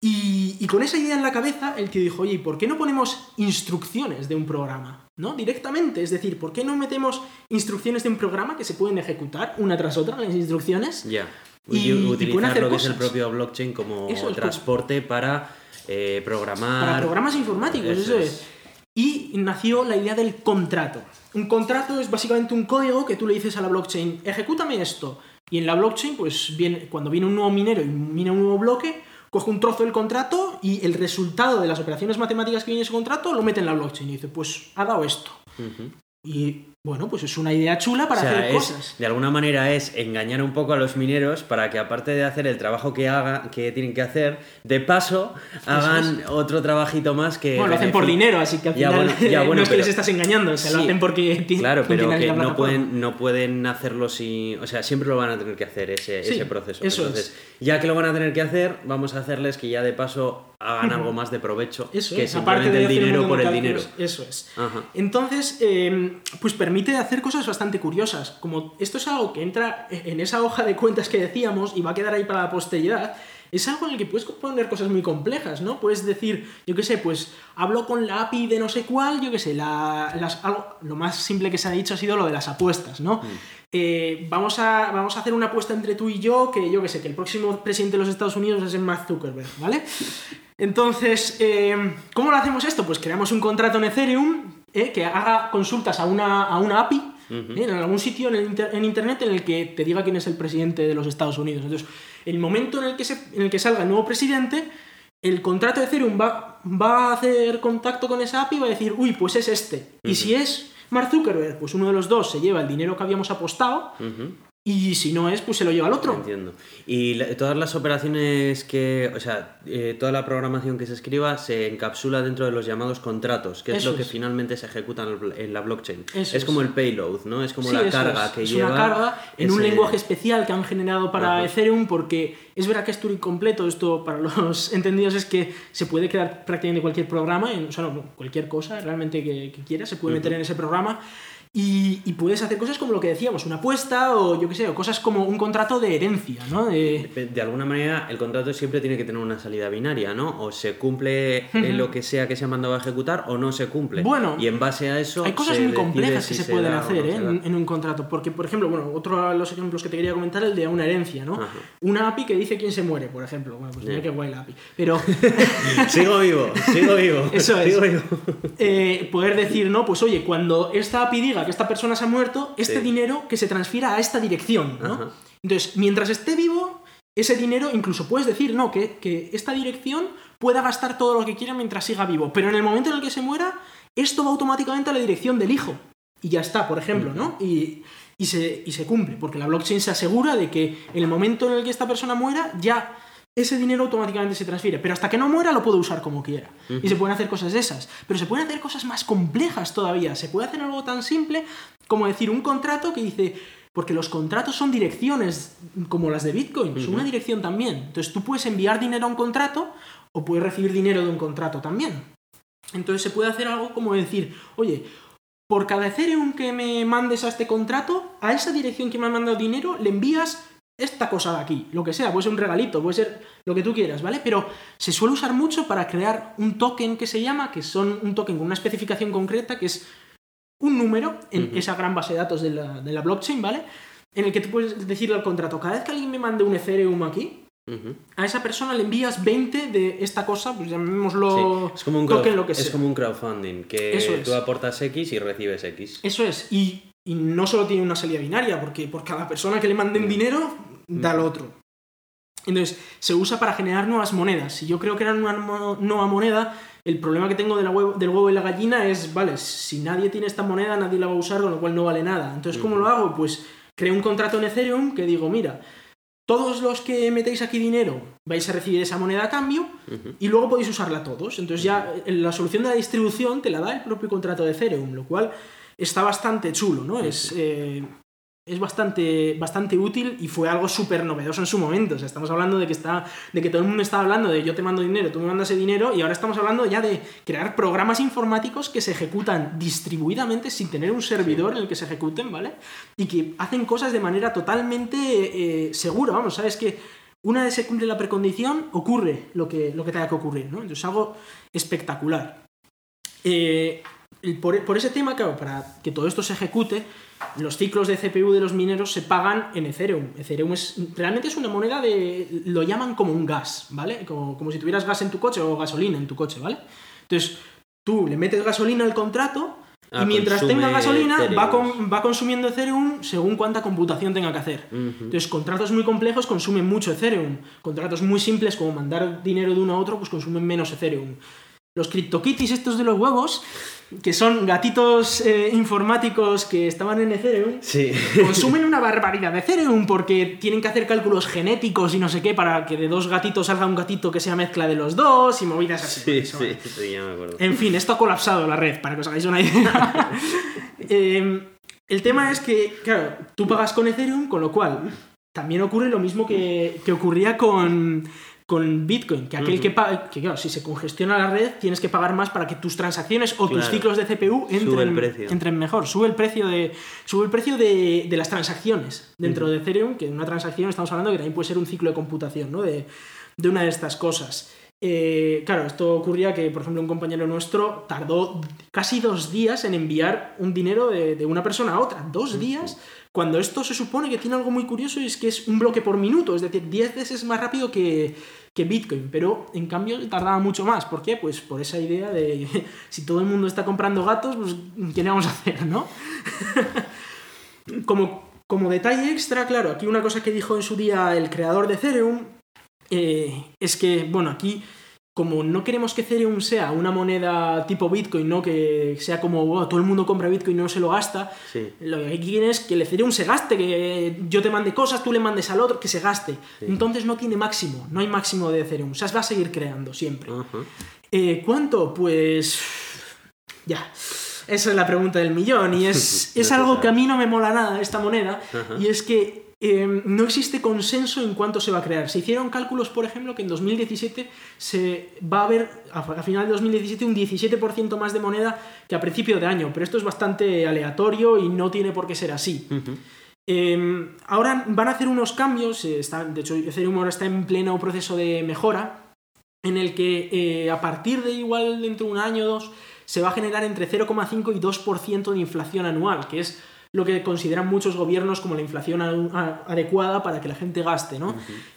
Y, con esa idea en la cabeza, el tío dijo, oye, ¿por qué no ponemos instrucciones de un programa? ¿No? Directamente, es decir, ¿por qué no metemos instrucciones de un programa que se pueden ejecutar una tras otra, las instrucciones? Ya. Y, utilizar lo que es el propio blockchain como transporte para eh, programar. Para programas informáticos, eso, es. Y nació la idea del contrato. Un contrato es básicamente un código que tú le dices a la blockchain, ejecútame esto. Y en la blockchain, pues viene, cuando viene un nuevo minero y mina un nuevo bloque, coge un trozo del contrato y el resultado de las operaciones matemáticas que viene ese contrato lo mete en la blockchain y dice, pues ha dado esto. Y bueno, pues es una idea chula para hacer cosas. De alguna manera es engañar un poco a los mineros para que aparte de hacer el trabajo que haga, que tienen que hacer, de paso hagan otro trabajito más que. Bueno, lo hacen por dinero, así que al final no es que les estás engañando, se lo hacen porque Claro, pero que no pueden, no pueden hacerlo si. O sea, siempre lo van a tener que hacer ese, ese proceso. Eso Entonces, ya que lo van a tener que hacer, vamos a hacerles que ya de paso hagan algo más de provecho eso que es, simplemente aparte de el dinero por el dinero. Eso es. Entonces, eh, pues permite hacer cosas bastante curiosas. Como esto es algo que entra en esa hoja de cuentas que decíamos y va a quedar ahí para la posteridad, es algo en el que puedes poner cosas muy complejas, ¿no? Puedes decir, yo qué sé, pues hablo con la API de no sé cuál, yo qué sé, las, lo más simple que se ha dicho ha sido lo de las apuestas, ¿no? Mm. Eh, vamos, a, vamos a hacer una apuesta entre tú y yo, que yo qué sé, que el próximo presidente de los Estados Unidos es el Mark Zuckerberg, ¿vale? Entonces, eh, ¿cómo lo hacemos esto? Pues creamos un contrato en Ethereum eh, que haga consultas a una, a una API eh, en algún sitio en, en, Internet en el que te diga quién es el presidente de los Estados Unidos. Entonces, el momento en el que, en el que salga el nuevo presidente, el contrato de Ethereum va, va a hacer contacto con esa API y va a decir, uy, pues es este. Y si es Mark Zuckerberg, pues uno de los dos se lleva el dinero que habíamos apostado y si no es, pues se lo lleva al otro. Entiendo. Y la- todas las operaciones que, o sea, eh, toda la programación que se escriba se encapsula dentro de los llamados contratos, que es Eso lo que es. finalmente se ejecuta en la blockchain. Eso es es. como el payload, ¿no? Es como Sí, la carga es. que es lleva. una carga en un lenguaje especial que han generado para Ajá. Ethereum porque es verdad que es Turing completo, esto para los entendidos es que se puede crear prácticamente cualquier programa, en- o sea, no, cualquier cosa realmente que, que quieras se puede meter en ese programa y, y puedes hacer cosas como lo que decíamos, una apuesta o yo qué sé, o cosas como un contrato de herencia, ¿no? De- De de alguna manera, el contrato siempre tiene que tener una salida binaria, ¿no? O se cumple eh, lo que sea que se ha mandado a ejecutar o no se cumple. Bueno, y en base a eso. Hay cosas muy complejas si que se, pueden hacer no ¿eh? en, en un contrato. Porque, por ejemplo, bueno, otro de los ejemplos que te quería comentar el de una herencia, ¿no? Ajá. Una API que dice quién se muere, por ejemplo. Bueno, pues mira Ya. qué guay la API. Pero sigo vivo, sigo vivo. Eso es. sigo vivo. eh, poder decir, no, pues oye, cuando esta API diga que esta persona se ha muerto, este Sí. dinero que se transfiera a esta dirección, ¿no? Ajá. Entonces, mientras esté vivo, ese dinero, incluso puedes decir, no, que, que esta dirección pueda gastar todo lo que quiera mientras siga vivo. Pero en el momento en el que se muera, esto va automáticamente a la dirección del hijo. Y ya está, por ejemplo, ¿no? Y, y se, y se cumple, porque la blockchain se asegura de que en el momento en el que esta persona muera, ya ese dinero automáticamente se transfiere. Pero hasta que no muera, lo puede usar como quiera. Y se pueden hacer cosas de esas. Pero se pueden hacer cosas más complejas todavía. Se puede hacer algo tan simple como decir un contrato que dice. Porque los contratos son direcciones como las de Bitcoin, son una dirección también. Entonces tú puedes enviar dinero a un contrato o puedes recibir dinero de un contrato también. Entonces se puede hacer algo como decir, oye, por cada Ethereum que me mandes a este contrato, a esa dirección que me ha mandado dinero, le envías esta cosa de aquí, lo que sea, puede ser un regalito, puede ser lo que tú quieras, ¿vale? Pero se suele usar mucho para crear un token que se llama, que son un token con una especificación concreta, que es un número en esa gran base de datos de la, de la blockchain, ¿vale? En el que tú puedes decirle al contrato, cada vez que alguien me mande un Ethereum aquí, a esa persona le envías 20 de esta cosa, pues llamémoslo Sí, Es como un, token, crowd- lo que es sea. como un crowdfunding, que Eso es. tú aportas X y recibes X. Eso es, y, y no solo tiene una salida binaria, porque por cada persona que le manden Mm. dinero, da al otro. Entonces, se usa para generar nuevas monedas. Si yo creo que era una nueva moneda, el problema que tengo de la huevo- del huevo y la gallina es, vale, si nadie tiene esta moneda, nadie la va a usar, con lo cual no vale nada. Entonces, ¿cómo lo hago? Pues creo un contrato en Ethereum que digo, mira, todos los que metéis aquí dinero vais a recibir esa moneda a cambio Ujú. y luego podéis usarla todos. Entonces ya eh, la solución de la distribución te la da el propio contrato de Ethereum, lo cual está bastante chulo, ¿no? Es, eh, es bastante, bastante útil y fue algo súper novedoso en su momento. O sea, estamos hablando de que, está, de que todo el mundo está hablando de yo te mando dinero, tú me mandas ese dinero y ahora estamos hablando ya de crear programas informáticos que se ejecutan distribuidamente sin tener un servidor en el que se ejecuten, ¿vale? Y que hacen cosas de manera totalmente eh, segura, vamos, ¿sabes? Que una vez se cumple la precondición, ocurre lo que, lo que tenga que ocurrir, ¿no? Entonces algo espectacular. Eh, por, por ese tema, claro, para que todo esto se ejecute, los ciclos de CPU de los mineros se pagan en Ethereum. Ethereum es, realmente es una moneda de... lo llaman como un gas, ¿vale? Como, como si tuvieras gas en tu coche o gasolina en tu coche, ¿vale? Entonces, tú le metes gasolina al contrato y Ah, mientras consume tenga gasolina va, con- va consumiendo Ethereum según cuánta computación tenga que hacer. Ujú. Entonces, contratos muy complejos consumen mucho Ethereum. Contratos muy simples, como mandar dinero de uno a otro, pues consumen menos Ethereum. Los CryptoKitties estos de los huevos, que son gatitos eh, informáticos que estaban en Ethereum, Sí. consumen una barbaridad de Ethereum porque tienen que hacer cálculos genéticos y no sé qué para que de dos gatitos salga un gatito que sea mezcla de los dos y movidas así. Sí, Eso, sí, sí, ya me acuerdo. En fin, esto ha colapsado la red, para que os hagáis una idea. Eh, el tema es que, claro, tú pagas con Ethereum, con lo cual también ocurre lo mismo que, que ocurría con, con Bitcoin, que aquel que paga, que claro, si se congestiona la red, tienes que pagar más para que tus transacciones o tus ciclos de CPU entren, mejor. Sube el precio de, sube el precio de, de las transacciones dentro de Ethereum, que en una transacción estamos hablando que también puede ser un ciclo de computación, ¿no? De, de una de estas cosas. Eh, claro, esto ocurría que, por ejemplo, un compañero nuestro tardó casi dos días en enviar un dinero de, de una persona a otra. Dos días, cuando esto se supone que tiene algo muy curioso es que es un bloque por minuto, es decir, 10 veces más rápido que, que Bitcoin, pero en cambio tardaba mucho más. ¿Por qué? Pues por esa idea de si todo el mundo está comprando gatos, pues ¿qué le vamos a hacer, no? como, como detalle extra, claro, aquí una cosa que dijo en su día el creador de Ethereum eh, es que, bueno, aquí como no queremos que Ethereum sea una moneda tipo Bitcoin, ¿no? Que sea como "Oh, todo el mundo compra Bitcoin y no se lo gasta. Sí. Lo que quieren es que el Ethereum se gaste, que yo te mande cosas, tú le mandes al otro, que se gaste. Entonces no tiene máximo, no hay máximo de Ethereum. O sea, se va a seguir creando siempre. Eh, ¿Cuánto? Pues. Ya. Esa es la pregunta del millón. Y es, es algo que a mí no me mola nada, esta moneda. Y es que eh, no existe consenso en cuánto se va a crear. Se hicieron cálculos, por ejemplo, que en 2017 se va a haber, a, final de 2017, un 17% más de moneda que a principio de año. Pero esto es bastante aleatorio y no tiene por qué ser así. Eh, ahora van a hacer unos cambios, eh, está- de hecho Ethereum ahora está en pleno proceso de mejora, en el que eh, a partir de igual dentro de un año o dos se va a generar entre 0,5 y 2% de inflación anual, que es lo que consideran muchos gobiernos como la inflación adecuada para que la gente gaste, ¿no?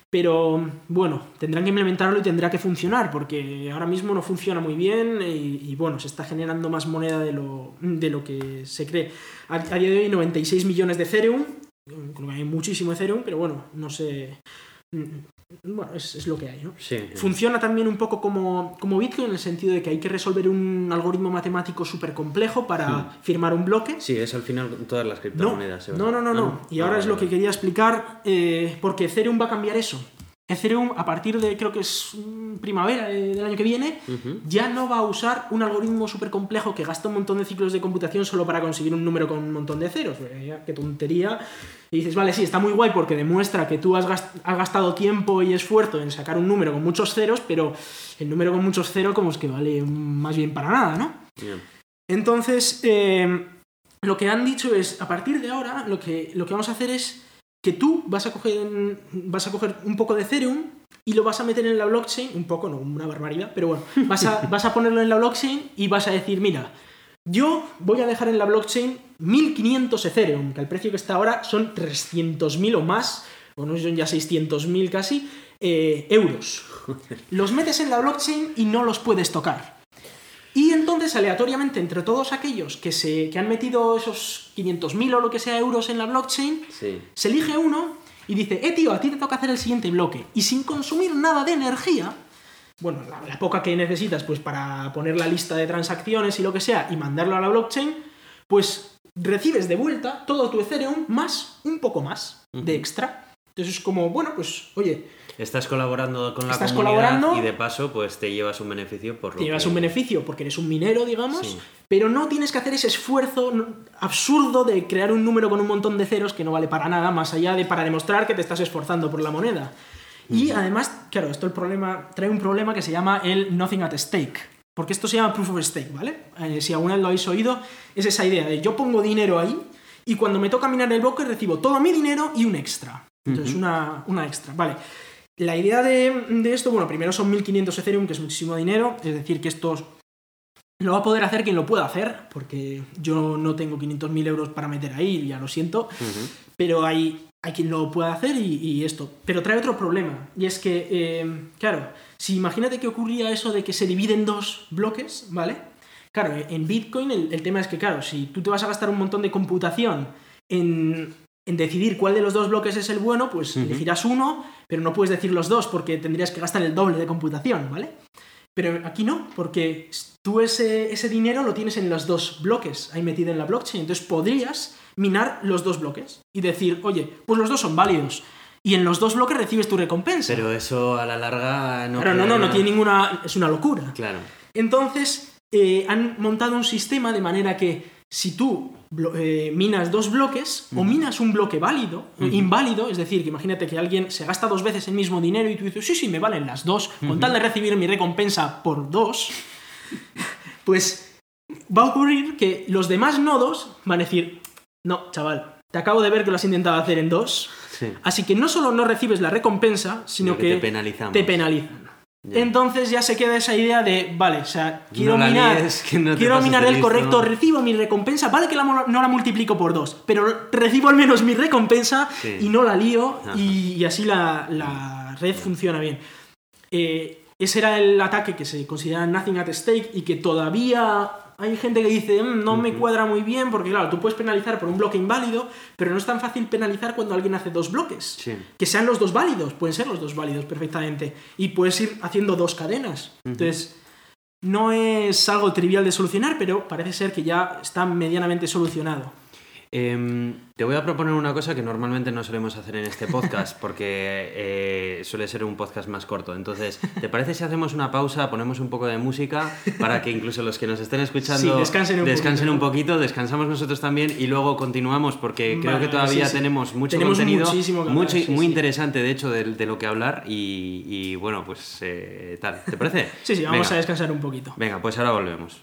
Pero bueno, tendrán que implementarlo y tendrá que funcionar, porque ahora mismo no funciona muy bien y, y, bueno, se está generando más moneda de lo, de lo que se cree. A, a día de hoy 96 millones de Ethereum, creo que hay muchísimo Ethereum, pero bueno, no sé... Bueno, es, es lo que hay, ¿no? Sí. Funciona también un poco como, como Bitcoin en el sentido de que hay que resolver un algoritmo matemático súper complejo para firmar un bloque. Sí, es al final todas las criptomonedas. se no, no, no, no. Ah, Y ah, ahora es vale, lo que quería explicar, eh, porque Ethereum va a cambiar eso. Ethereum, a partir de, creo que es mm, primavera de- del año que viene, ya no va a usar un algoritmo súper complejo que gasta un montón de ciclos de computación solo para conseguir un número con un montón de ceros. Eh, Qué tontería. Y dices, vale, sí, está muy guay porque demuestra que tú has gas- has gastado tiempo y esfuerzo en sacar un número con muchos ceros, pero el número con muchos ceros como es que vale más bien para nada, ¿no? Bien. Entonces, eh, lo que han dicho es, a partir de ahora, lo que, lo que vamos a hacer es que tú vas a, coger, vas a coger un poco de Ethereum y lo vas a meter en la blockchain, un poco, no una barbaridad, pero bueno, vas a, vas a ponerlo en la blockchain y vas a decir, mira, yo voy a dejar en la blockchain 1500 Ethereum, que al precio que está ahora son 300.000 o más, o no son ya 600.000 casi, eh, euros. Los metes en la blockchain y no los puedes tocar. Y entonces, aleatoriamente, entre todos aquellos que, se, que han metido esos 500.000 o lo que sea euros en la blockchain, Sí. se elige uno y dice, eh tío, a ti te toca hacer el siguiente bloque. Y sin consumir nada de energía, bueno, la, la poca que necesitas pues para poner la lista de transacciones y lo que sea y mandarlo a la blockchain, pues recibes de vuelta todo tu Ethereum más un poco más de extra. Entonces es como, bueno, pues oye, Estás colaborando con la Estás comunidad colaborando. y de paso pues te llevas un beneficio por lo te llevas que- un beneficio porque eres un minero, digamos, Sí. pero no tienes que hacer ese esfuerzo absurdo de crear un número con un montón de ceros que no vale para nada, más allá de para demostrar que te estás esforzando por la moneda. Y además, claro, esto el problema, trae un problema que se llama el nothing at stake. Porque esto se llama proof of stake, ¿vale? Eh, si alguna vez lo habéis oído, es esa idea de yo pongo dinero ahí y cuando me toca minar el bloque recibo todo mi dinero y un extra. Entonces, una, una extra, ¿vale? La idea de, de esto, bueno, primero son 1500 Ethereum, que es muchísimo dinero, es decir, que estos lo va a poder hacer quien lo pueda hacer, porque yo no tengo 500.000 euros para meter ahí, ya lo siento, pero hay, hay quien lo pueda hacer y, y esto. Pero trae otro problema, y es que, eh, claro, si imagínate que ocurría eso de que se divide en dos bloques, ¿vale? Claro, en Bitcoin el, el tema es que, claro, si tú te vas a gastar un montón de computación en, en decidir cuál de los dos bloques es el bueno, pues elegirás uno, pero no puedes decir los dos porque tendrías que gastar el doble de computación, ¿vale? Pero aquí no, porque tú ese, ese dinero lo tienes en los dos bloques ahí metido en la blockchain. Entonces podrías minar los dos bloques y decir, oye, pues los dos son válidos. Y en los dos bloques recibes tu recompensa. Pero eso a la larga no Pero no, no, no tiene ninguna. Es una locura. Claro. Entonces, eh, han montado un sistema de manera que si tú eh, minas dos bloques o minas un bloque válido, inválido, es decir, que imagínate que alguien se gasta dos veces el mismo dinero y tú dices, sí, sí, me valen las dos, con tal de recibir mi recompensa por dos, pues va a ocurrir que los demás nodos van a decir, no, chaval, te acabo de ver que lo has intentado hacer en dos, Sí. así que no solo no recibes la recompensa, sino que que, te penalizamos. te penalizan. Entonces ya se queda esa idea de, vale, o sea, quiero la minar, líes, que no quiero minar de el correcto, recibo mi recompensa, vale que la no la multiplico por dos, pero recibo al menos mi recompensa Sí. y no la lío Ajá. y, así la, la red funciona bien. Eh, ese era el ataque que se considera nothing at stake y que todavía hay gente que dice, "Mm, no me cuadra muy bien, porque claro, tú puedes penalizar por un bloque inválido, pero no es tan fácil penalizar cuando alguien hace dos bloques. Sí. Que sean los dos válidos, pueden ser los dos válidos perfectamente. Y puedes ir haciendo dos cadenas. Entonces, no es algo trivial de solucionar, pero parece ser que ya está medianamente solucionado. Em, te voy a proponer una cosa que normalmente no solemos hacer en este podcast porque eh, suele ser un podcast más corto. Entonces, ¿te parece si hacemos una pausa, ponemos un poco de música para que incluso los que nos estén escuchando Sí, descansen un descansen poquito, un ¿no? poquito, descansamos nosotros también y luego continuamos porque creo que todavía sí, sí. tenemos mucho Tenemos contenido, mucho, hablar, sí, muy interesante de hecho de, de lo que hablar y, y, bueno, pues eh, tal. ¿Te parece? Sí, sí, vamos Venga. a descansar un poquito. Venga, pues ahora volvemos.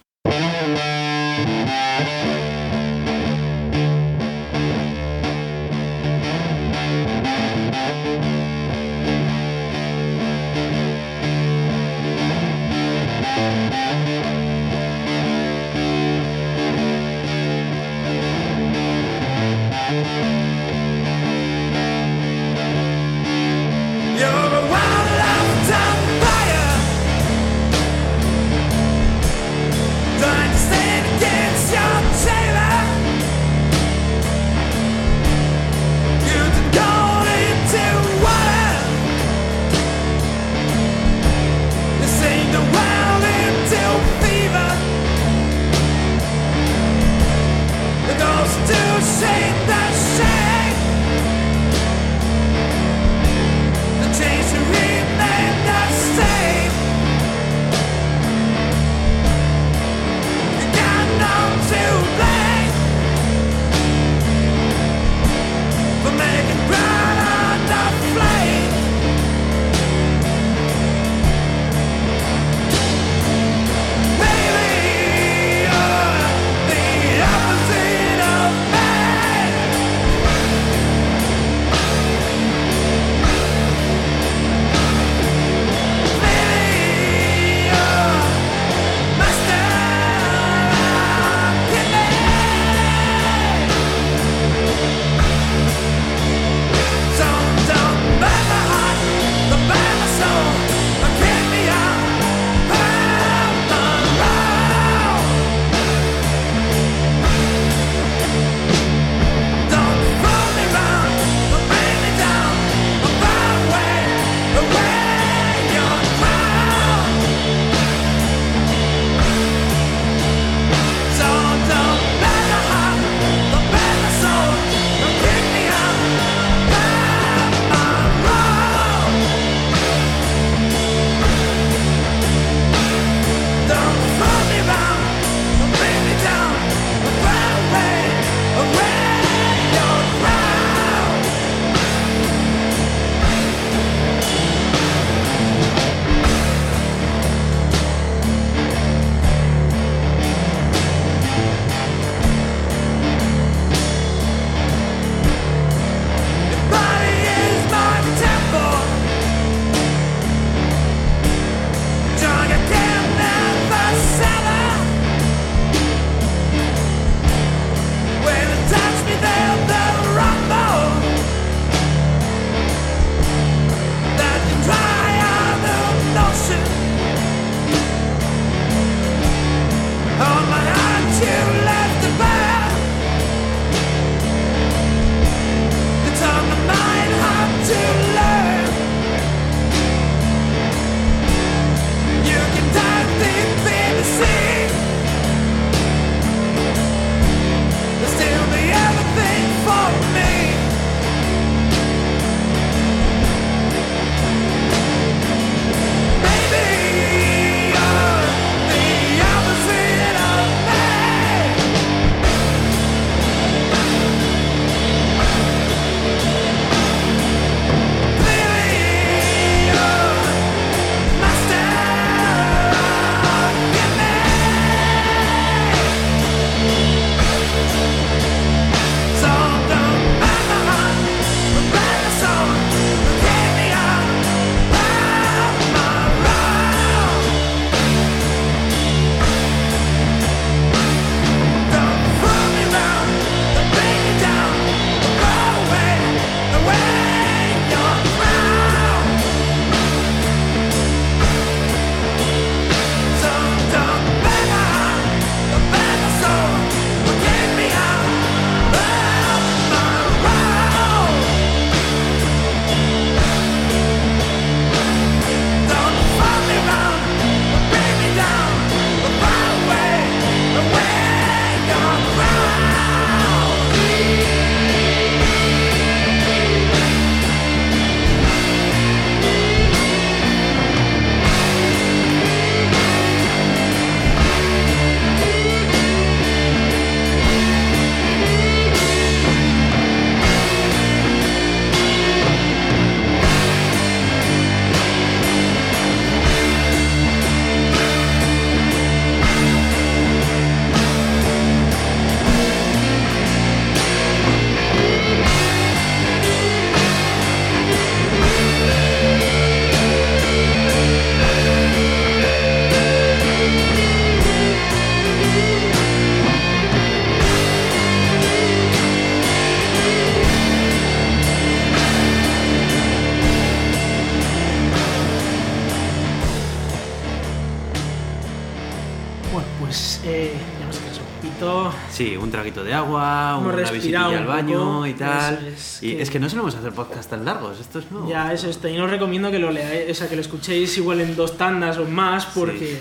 Agua, Hemos una visitilla al baño y tal. es, y que- es que no solemos hacer podcast tan largos, esto es nuevo. ya es esto. Y no os recomiendo que lo leáis, o sea, que lo escuchéis igual en dos tandas o más, porque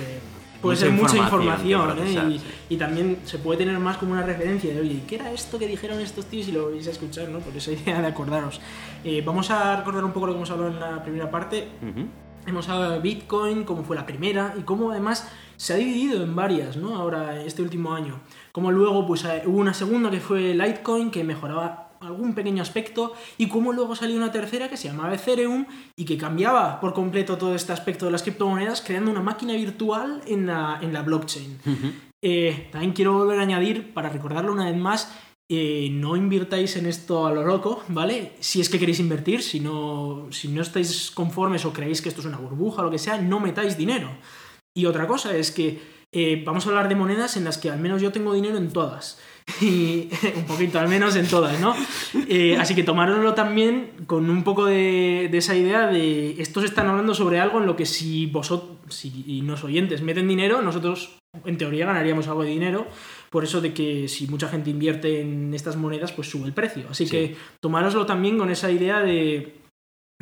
puede Mucha ser mucha información información, ¿eh? y, sí. y también se puede tener más como una referencia de, oye, ¿qué era esto que dijeron estos tíos? Y lo vais a escuchar, ¿no? Por esa idea de acordaros. Eh, vamos a recordar un poco lo que hemos hablado en la primera parte. Ujú. Hemos hablado de Bitcoin, cómo fue la primera y cómo además se ha dividido en varias, ¿no? Ahora, este último año. Como luego pues eh, hubo una segunda que fue Litecoin, que mejoraba algún pequeño aspecto, y cómo luego salió una tercera que se llamaba Ethereum y que cambiaba por completo todo este aspecto de las criptomonedas, creando una máquina virtual en la, en la blockchain. Eh, también quiero volver a añadir, para recordarlo una vez más, eh, no invirtáis en esto a lo loco, ¿vale? Si es que queréis invertir, si no, si no estáis conformes o creéis que esto es una burbuja o lo que sea, no metáis dinero. Y otra cosa es que eh, vamos a hablar de monedas en las que al menos yo tengo dinero en todas. Y un poquito, al menos en todas, ¿no? Eh, así que tomároslo también con un poco de, de esa idea de estos están hablando sobre algo en lo que si vosotros, si los oyentes meten dinero, nosotros en teoría ganaríamos algo de dinero. Por eso de que si mucha gente invierte en estas monedas, pues sube el precio. Así Sí. que tomároslo también con esa idea de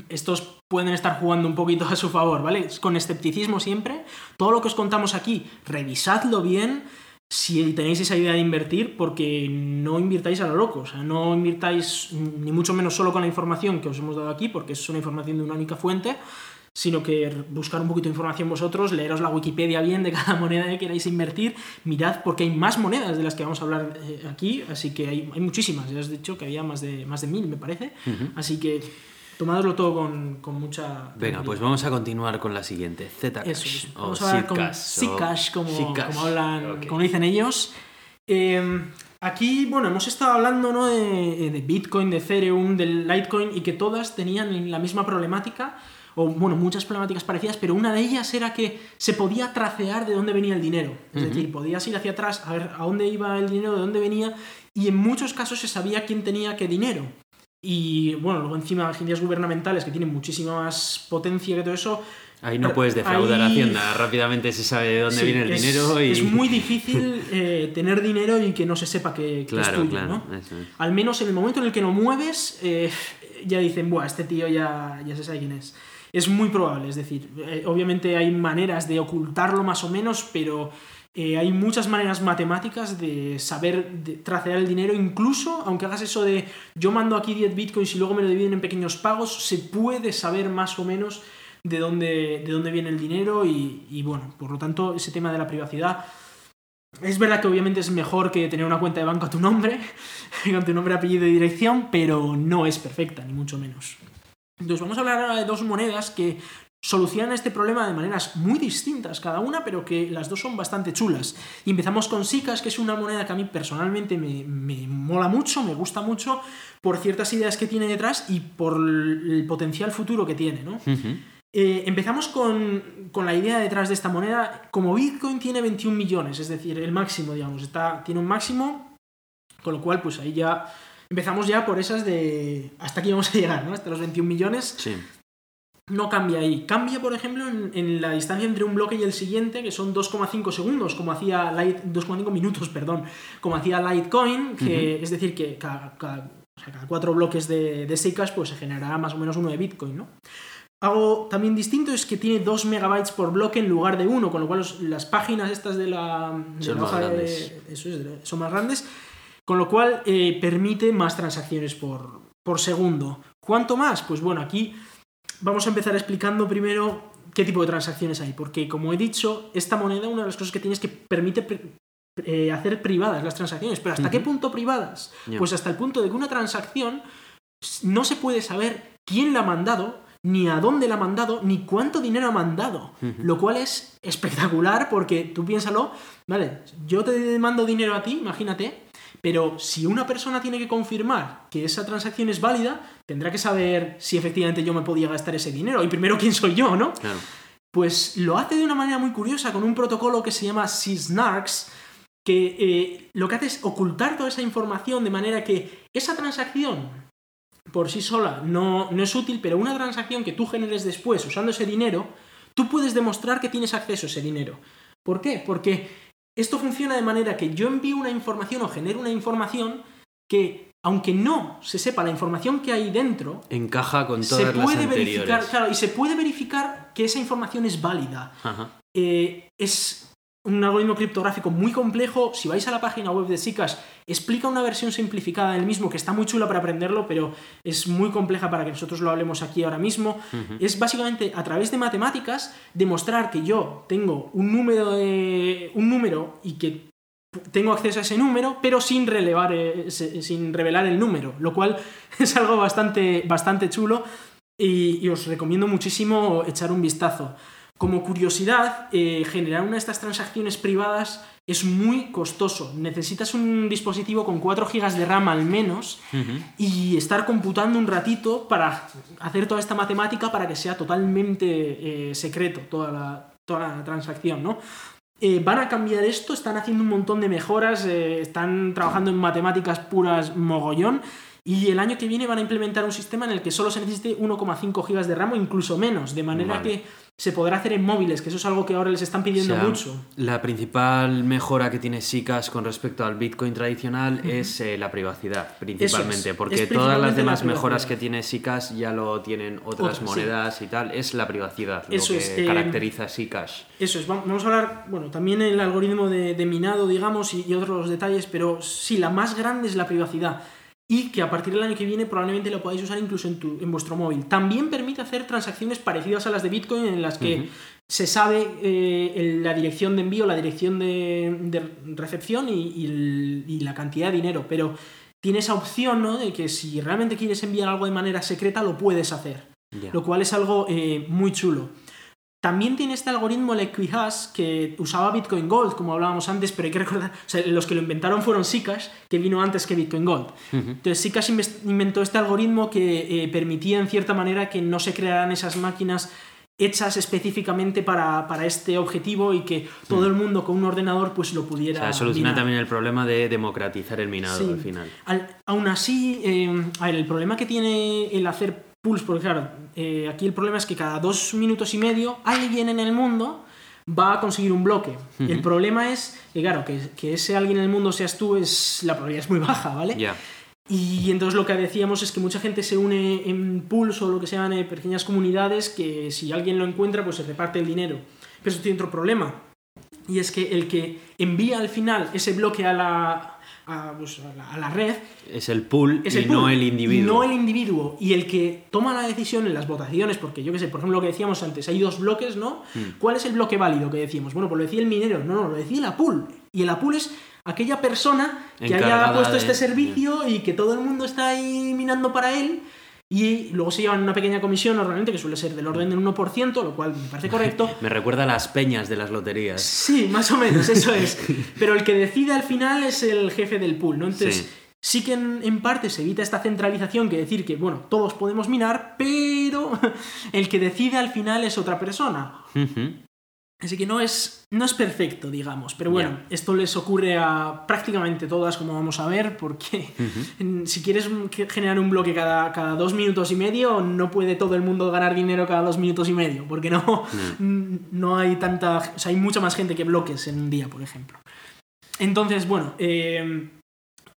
estos pueden estar jugando un poquito a su favor, ¿vale? Con escepticismo siempre. Todo lo que os contamos aquí, revisadlo bien si tenéis esa idea de invertir, porque no invirtáis a lo loco. O sea, no invirtáis ni mucho menos solo con la información que os hemos dado aquí, porque es una información de una única fuente, sino que buscar un poquito de información vosotros, leeros la Wikipedia bien de cada moneda que queráis invertir, mirad porque hay más monedas de las que vamos a hablar eh, aquí, así que hay, hay muchísimas, ya os he dicho que había más de, más de mil, me parece, así que tomádoslo todo con, con mucha... Venga, pues vamos a continuar con la siguiente. Zcash. Eso es. o a con Zcash, o- como, hablan, como dicen ellos. Eh, aquí, bueno, hemos estado hablando ¿no? de, de Bitcoin, de Ethereum, del Litecoin y que todas tenían la misma problemática, o bueno, muchas problemáticas parecidas, pero una de ellas era que se podía tracear de dónde venía el dinero. Es decir, podías ir hacia atrás a ver a dónde iba el dinero, de dónde venía, y en muchos casos se sabía quién tenía qué dinero. Y bueno, luego encima agencias gubernamentales que tienen muchísima más potencia que todo eso, Ahí no puedes defraudar Ahí- Hacienda, rápidamente se sabe de dónde Sí, viene el es, dinero y... es muy difícil eh, tener dinero y que no se sepa que, que es Claro, tuyo, claro, ¿no? eso es. Al menos en el momento en el que lo mueves, eh, ya dicen, buah, este tío ya, ya se sabe quién es. Es muy probable, es decir, eh, obviamente hay maneras de ocultarlo más o menos, pero eh, hay muchas maneras matemáticas de saber de tracear el dinero, incluso aunque hagas eso de yo mando aquí 10 bitcoins y luego me lo dividen en pequeños pagos, se puede saber más o menos de dónde, de dónde viene el dinero y, y, bueno, por lo tanto ese tema de la privacidad es verdad que obviamente es mejor que tener una cuenta de banco a tu nombre, con tu nombre, apellido y dirección, pero no es perfecta, ni mucho menos. Entonces vamos a hablar ahora de dos monedas que solucionan este problema de maneras muy distintas cada una, pero que las dos son bastante chulas. Y empezamos con Zcash, que es una moneda que a mí personalmente me, me mola mucho, me gusta mucho, por ciertas ideas que tiene detrás y por el potencial futuro que tiene, ¿no? Eh, empezamos con, con la idea detrás de esta moneda. Como Bitcoin tiene 21 millones, es decir, el máximo, digamos, está, tiene un máximo, con lo cual, pues ahí ya empezamos ya por esas de hasta aquí vamos a llegar, ¿no? Hasta los 21 millones. Sí. No cambia ahí. Cambia, por ejemplo, en, en la distancia entre un bloque y el siguiente, que son 2,5 segundos, como hacía Light, 2,5 minutos, perdón, como hacía Litecoin, que es decir, que cada, cada- o sea, cada cuatro bloques de, de pues se generará más o menos uno de Bitcoin, ¿no? Algo también distinto es que tiene 2 megabytes por bloque en lugar de 1, con lo cual los- las páginas estas de la, de Son la hoja de- grandes. eso es, son más grandes, con lo cual eh, permite más transacciones por, por segundo. ¿Cuánto más? Pues bueno, aquí vamos a empezar explicando primero qué tipo de transacciones hay, porque como he dicho, esta moneda una de las cosas que tiene es que permite pri- eh, hacer privadas las transacciones, pero ¿hasta qué punto privadas? Pues hasta el punto de que una transacción no se puede saber quién la ha mandado, ni a dónde la ha mandado, ni cuánto dinero ha mandado. Lo cual es espectacular porque tú piénsalo, vale, yo te mando dinero a ti, imagínate, pero si una persona tiene que confirmar que esa transacción es válida, tendrá que saber si efectivamente yo me podía gastar ese dinero. Y primero, ¿quién soy yo, no? Claro. Pues lo hace de una manera muy curiosa con un protocolo que se llama SysNarks, que eh, lo que hace es ocultar toda esa información de manera que esa transacción por sí sola no, no es útil, pero una transacción que tú generes después usando ese dinero, tú puedes demostrar que tienes acceso a ese dinero. ¿Por qué? Porque esto funciona de manera que yo envío una información o genero una información que, aunque no se sepa la información que hay dentro, Encaja con se todas las puede anteriores. verificar, claro, y se puede verificar que esa información es válida. Ajá. Eh, es un algoritmo criptográfico muy complejo. Si vais a la página web de SICAS, explica una versión simplificada del mismo que está muy chula para aprenderlo, pero es muy compleja para que nosotros lo hablemos aquí ahora mismo. Es básicamente a través de matemáticas demostrar que yo tengo un número, de- un número y que tengo acceso a ese número, pero sin, relevar, eh, sin revelar el número, lo cual es algo bastante, bastante chulo y, y os recomiendo muchísimo echar un vistazo. Como curiosidad, eh, generar una de estas transacciones privadas es muy costoso. Necesitas un dispositivo con 4 GB de RAM al menos y estar computando un ratito para hacer toda esta matemática para que sea totalmente eh, secreto toda la, toda la transacción, ¿no? Eh, van a cambiar esto, están haciendo un montón de mejoras, eh, están trabajando en matemáticas puras mogollón y el año que viene van a implementar un sistema en el que solo se necesite 1,5 GB de RAM o incluso menos, de manera Vale. que se podrá hacer en móviles, que eso es algo que ahora les están pidiendo O sea, mucho. La principal mejora que tiene SICAS con respecto al Bitcoin tradicional es eh, la privacidad, principalmente, es porque todas las la demás mejoras que tiene SICAS ya lo tienen otras Otras, sí. monedas y tal, es la privacidad, Eso lo que es, eh, caracteriza a SICAS. Eso es, vam- vamos a hablar, bueno, también el algoritmo de, de minado, digamos, y, y otros detalles, pero sí, la más grande es la privacidad. Y que a partir del año que viene probablemente lo podáis usar incluso en, tu, en vuestro móvil. También permite hacer transacciones parecidas a las de Bitcoin en las que se sabe eh, la dirección de envío, la dirección de, de recepción y, y el- y la cantidad de dinero. Pero tiene esa opción, ¿no? De que si realmente quieres enviar algo de manera secreta, lo puedes hacer lo cual es algo eh, muy chulo. También tiene este algoritmo, el Equihash, que usaba Bitcoin Gold, como hablábamos antes, pero hay que recordar, o sea, los que lo inventaron fueron Zcash, que vino antes que Bitcoin Gold. Entonces Zcash inventó este algoritmo que eh, permitía en cierta manera que no se crearan esas máquinas hechas específicamente para, para este objetivo y que todo el mundo con un ordenador pues lo O pudiera sea, soluciona minar. también el problema de democratizar el minado Sí. al final. Al- aún así, eh, el problema que tiene el hacer pools, porque claro, eh, aquí el problema es que cada dos minutos y medio alguien en el mundo va a conseguir un bloque. El problema es que, claro, que, que ese alguien en el mundo seas tú, es la probabilidad es muy baja, ¿vale? Y entonces lo que decíamos es que mucha gente se une en pools o lo que se llaman eh, pequeñas comunidades que si alguien lo encuentra pues se reparte el dinero. Pero eso tiene otro problema. Y es que el que envía al final ese bloque a la, a, pues, a la, a la red Es el pool es y el no pool, el individuo. No el individuo. Y el que toma la decisión en las votaciones, porque yo qué sé, por ejemplo lo que decíamos antes, hay dos bloques, ¿no? Hmm. ¿Cuál es el bloque válido que decíamos? Bueno, pues lo decía el minero. No, no, lo decía la pool. Y el pool es aquella persona que haya Encargada puesto de- este servicio y que todo el mundo está ahí minando para él. Y luego se llevan una pequeña comisión normalmente, que suele ser del orden del 1%, lo cual me parece correcto. Me recuerda a las peñas de las loterías. Sí, más o menos, eso es. Pero el que decide al final es el jefe del pool, ¿no? Entonces, Sí. sí, que en, en parte se evita esta centralización, que decir que, bueno, todos podemos minar, pero el que decide al final es otra persona. Ujú. Así que no es, no es perfecto, digamos. Pero bueno, esto les ocurre a prácticamente todas, como vamos a ver, porque si quieres generar un bloque cada, cada dos minutos y medio, no puede todo el mundo ganar dinero cada dos minutos y medio, porque no, no hay tanta. O sea, hay mucha más gente que bloques en un día, por ejemplo. Entonces, bueno, eh,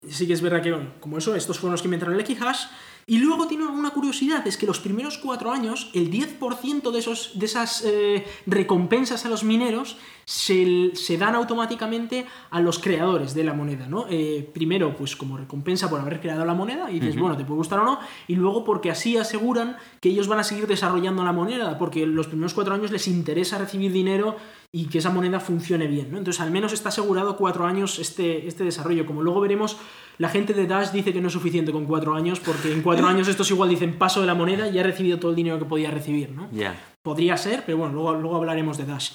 sí que es verdad que, bueno, como eso, estos fueron los que inventaron el Equihash. Y luego tiene una curiosidad, es que los primeros cuatro años, el 10% de, esos, de esas eh, recompensas a los mineros se, se dan automáticamente a los creadores de la moneda, ¿no? Eh, primero, pues como recompensa por haber creado la moneda, y dices, bueno, te puede gustar o no, y luego porque así aseguran que ellos van a seguir desarrollando la moneda, porque los primeros cuatro años les interesa recibir dinero y que esa moneda funcione bien, ¿no? Entonces, al menos está asegurado cuatro años este, este desarrollo. Como luego veremos, la gente de Dash dice que no es suficiente con cuatro años, porque en cuatro años estos igual dicen paso de la moneda y ha recibido todo el dinero que podía recibir, ¿no? Podría ser, pero bueno, luego, luego hablaremos de Dash.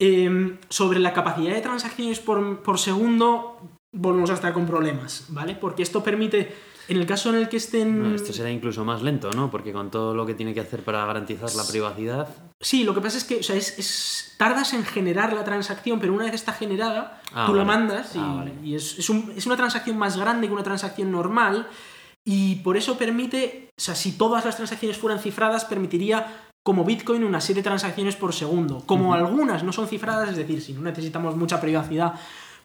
Eh, sobre la capacidad de transacciones por, por segundo, volvemos a estar con problemas, ¿vale? Porque esto permite, en el caso en el que estén... Esto será incluso más lento, ¿no? Porque con todo lo que tiene que hacer para garantizar la privacidad. Sí, lo que pasa es que o sea, es, es- tardas en generar la transacción, pero una vez está generada, Ah, tú la mandas y, Ah, vale. y es, es un- es una transacción más grande que una transacción normal y por eso permite, o sea, si todas las transacciones fueran cifradas, permitiría como Bitcoin una serie de transacciones por segundo. Como algunas no son cifradas, es decir, si no necesitamos mucha privacidad,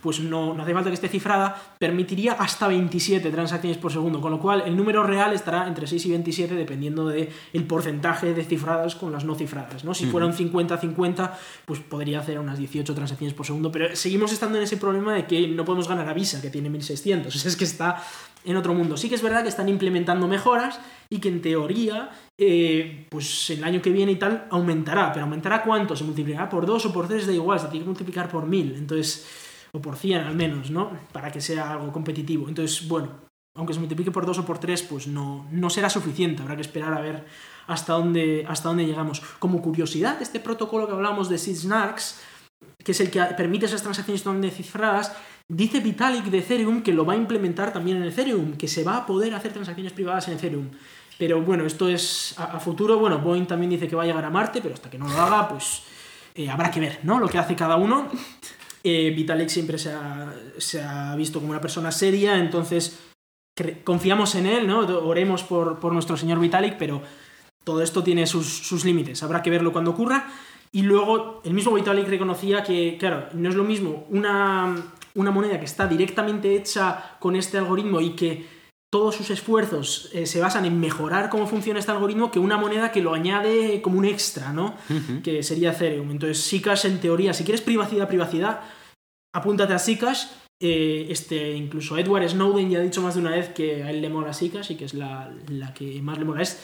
pues no, no hace falta que esté cifrada, permitiría hasta 27 transacciones por segundo, con lo cual el número real estará entre 6 y 27 dependiendo del el porcentaje de cifradas con las no cifradas. ¿no? Si fuera un 50-50, pues podría hacer unas 18 transacciones por segundo, pero seguimos estando en ese problema de que no podemos ganar a Visa, que tiene 1600, es que está en otro mundo. Sí que es verdad que están implementando mejoras y que en teoría, eh, pues el año que viene y tal, aumentará. Pero aumentará cuánto? ¿Se multiplicará por 2 o por 3? Da igual, se tiene que multiplicar por 1000. Entonces, o por 100 al menos, ¿no? Para que sea algo competitivo. Entonces, bueno, aunque se multiplique por 2 o por 3, pues no, no será suficiente. Habrá que esperar a ver hasta dónde, hasta dónde llegamos. Como curiosidad, este protocolo que hablamos de SysNarks, que es el que permite esas transacciones donde cifradas, dice Vitalik de Ethereum que lo va a implementar también en Ethereum, que se va a poder hacer transacciones privadas en Ethereum. Pero bueno, esto es a, a futuro. Bueno, Boeing también dice que va a llegar a Marte, pero hasta que no lo haga, pues eh, habrá que ver, ¿no? Lo que hace cada uno. Eh, Vitalik siempre se ha, se ha visto como una persona seria, entonces confiamos en él, ¿no? Oremos por, por nuestro señor Vitalik, pero todo esto tiene sus, sus límites. Habrá que verlo cuando ocurra. Y luego, el mismo Vitalik reconocía que, claro, no es lo mismo una, una moneda que está directamente hecha con este algoritmo y que todos sus esfuerzos eh, se basan en mejorar cómo funciona este algoritmo que una moneda que lo añade como un extra, ¿no? Que sería Ethereum. Entonces, Zcash, en teoría, si quieres privacidad, privacidad, apúntate a Zcash. Eh, este, incluso Edward Snowden ya ha dicho más de una vez que a él le mola Zcash y que es la, la que más le mola. Es,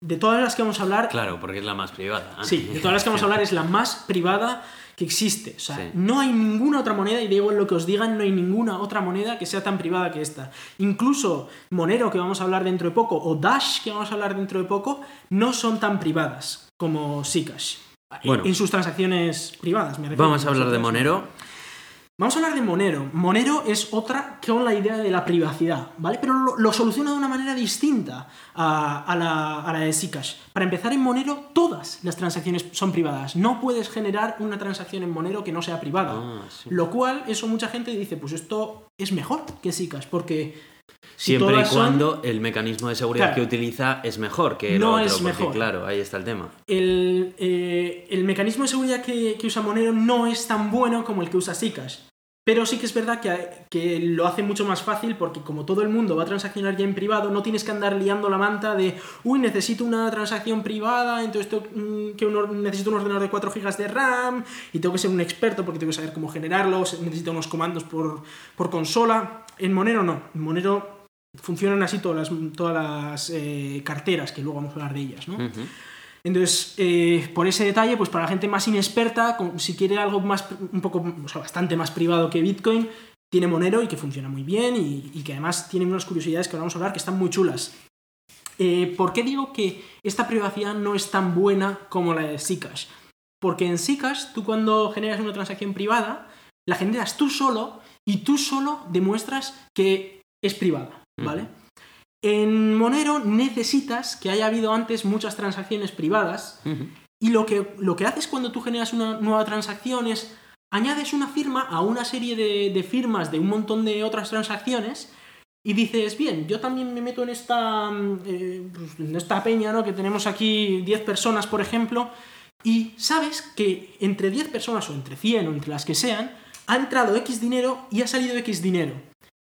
de todas las que vamos a hablar, Claro, porque es la más privada. Sí, de todas las que vamos a hablar es la más privada que existe. O sea, Sí. no hay ninguna otra moneda, y digo lo que os digan, no hay ninguna otra moneda que sea tan privada que esta. Incluso Monero, que vamos a hablar dentro de poco, o Dash, que vamos a hablar dentro de poco, no son tan privadas como Zcash. En- Bueno. en sus transacciones privadas, me refiero. Vamos a hablar de Monero. Vamos a hablar de Monero. Monero es otra con la idea de la privacidad, ¿vale? Pero lo, lo soluciona de una manera distinta a, a la, a la de Zcash. Para empezar, en Monero todas las transacciones son privadas. No puedes generar una transacción en Monero que no sea privada. Ah, sí. Lo cual, eso mucha gente dice, pues esto es mejor que Zcash, porque Siempre y son- cuando el mecanismo de seguridad Claro. que utiliza es mejor que el No otro. es porque, mejor. claro, ahí está el tema. el, eh, el mecanismo de seguridad que, que usa Monero no es tan bueno como el que usa Zcash. Pero sí que es verdad que, que lo hace mucho más fácil porque como todo el mundo va a transaccionar ya en privado, no tienes que andar liando la manta de, uy, necesito una transacción privada, entonces tengo, mm, que un necesito un ordenador de 4 GB de RAM y tengo que ser un experto porque tengo que saber cómo generarlo, se- necesito unos comandos por, por consola. En Monero no, en Monero funcionan así todas las, todas las eh, carteras, que luego vamos a hablar de ellas, ¿no? Entonces, eh, por ese detalle, pues para la gente más inexperta, si quiere algo más, un poco, o sea, bastante más privado que Bitcoin, tiene Monero y que funciona muy bien y, y que además tiene unas curiosidades que ahora vamos a hablar que están muy chulas. Eh, ¿Por qué digo que esta privacidad no es tan buena como la de Zcash? Porque en Zcash, tú cuando generas una transacción privada, la generas tú solo y tú solo demuestras que es privada, ¿vale? En Monero necesitas que haya habido antes muchas transacciones privadas y lo que, lo que haces cuando tú generas una nueva transacción es añades una firma a una serie de, de firmas de un montón de otras transacciones y dices, bien, yo también me meto en esta, mm, eh, pues, en esta peña, ¿no? Que tenemos aquí 10 personas, por ejemplo, y sabes que entre 10 personas o entre 100 o entre las que sean, ha entrado X dinero y ha salido X dinero.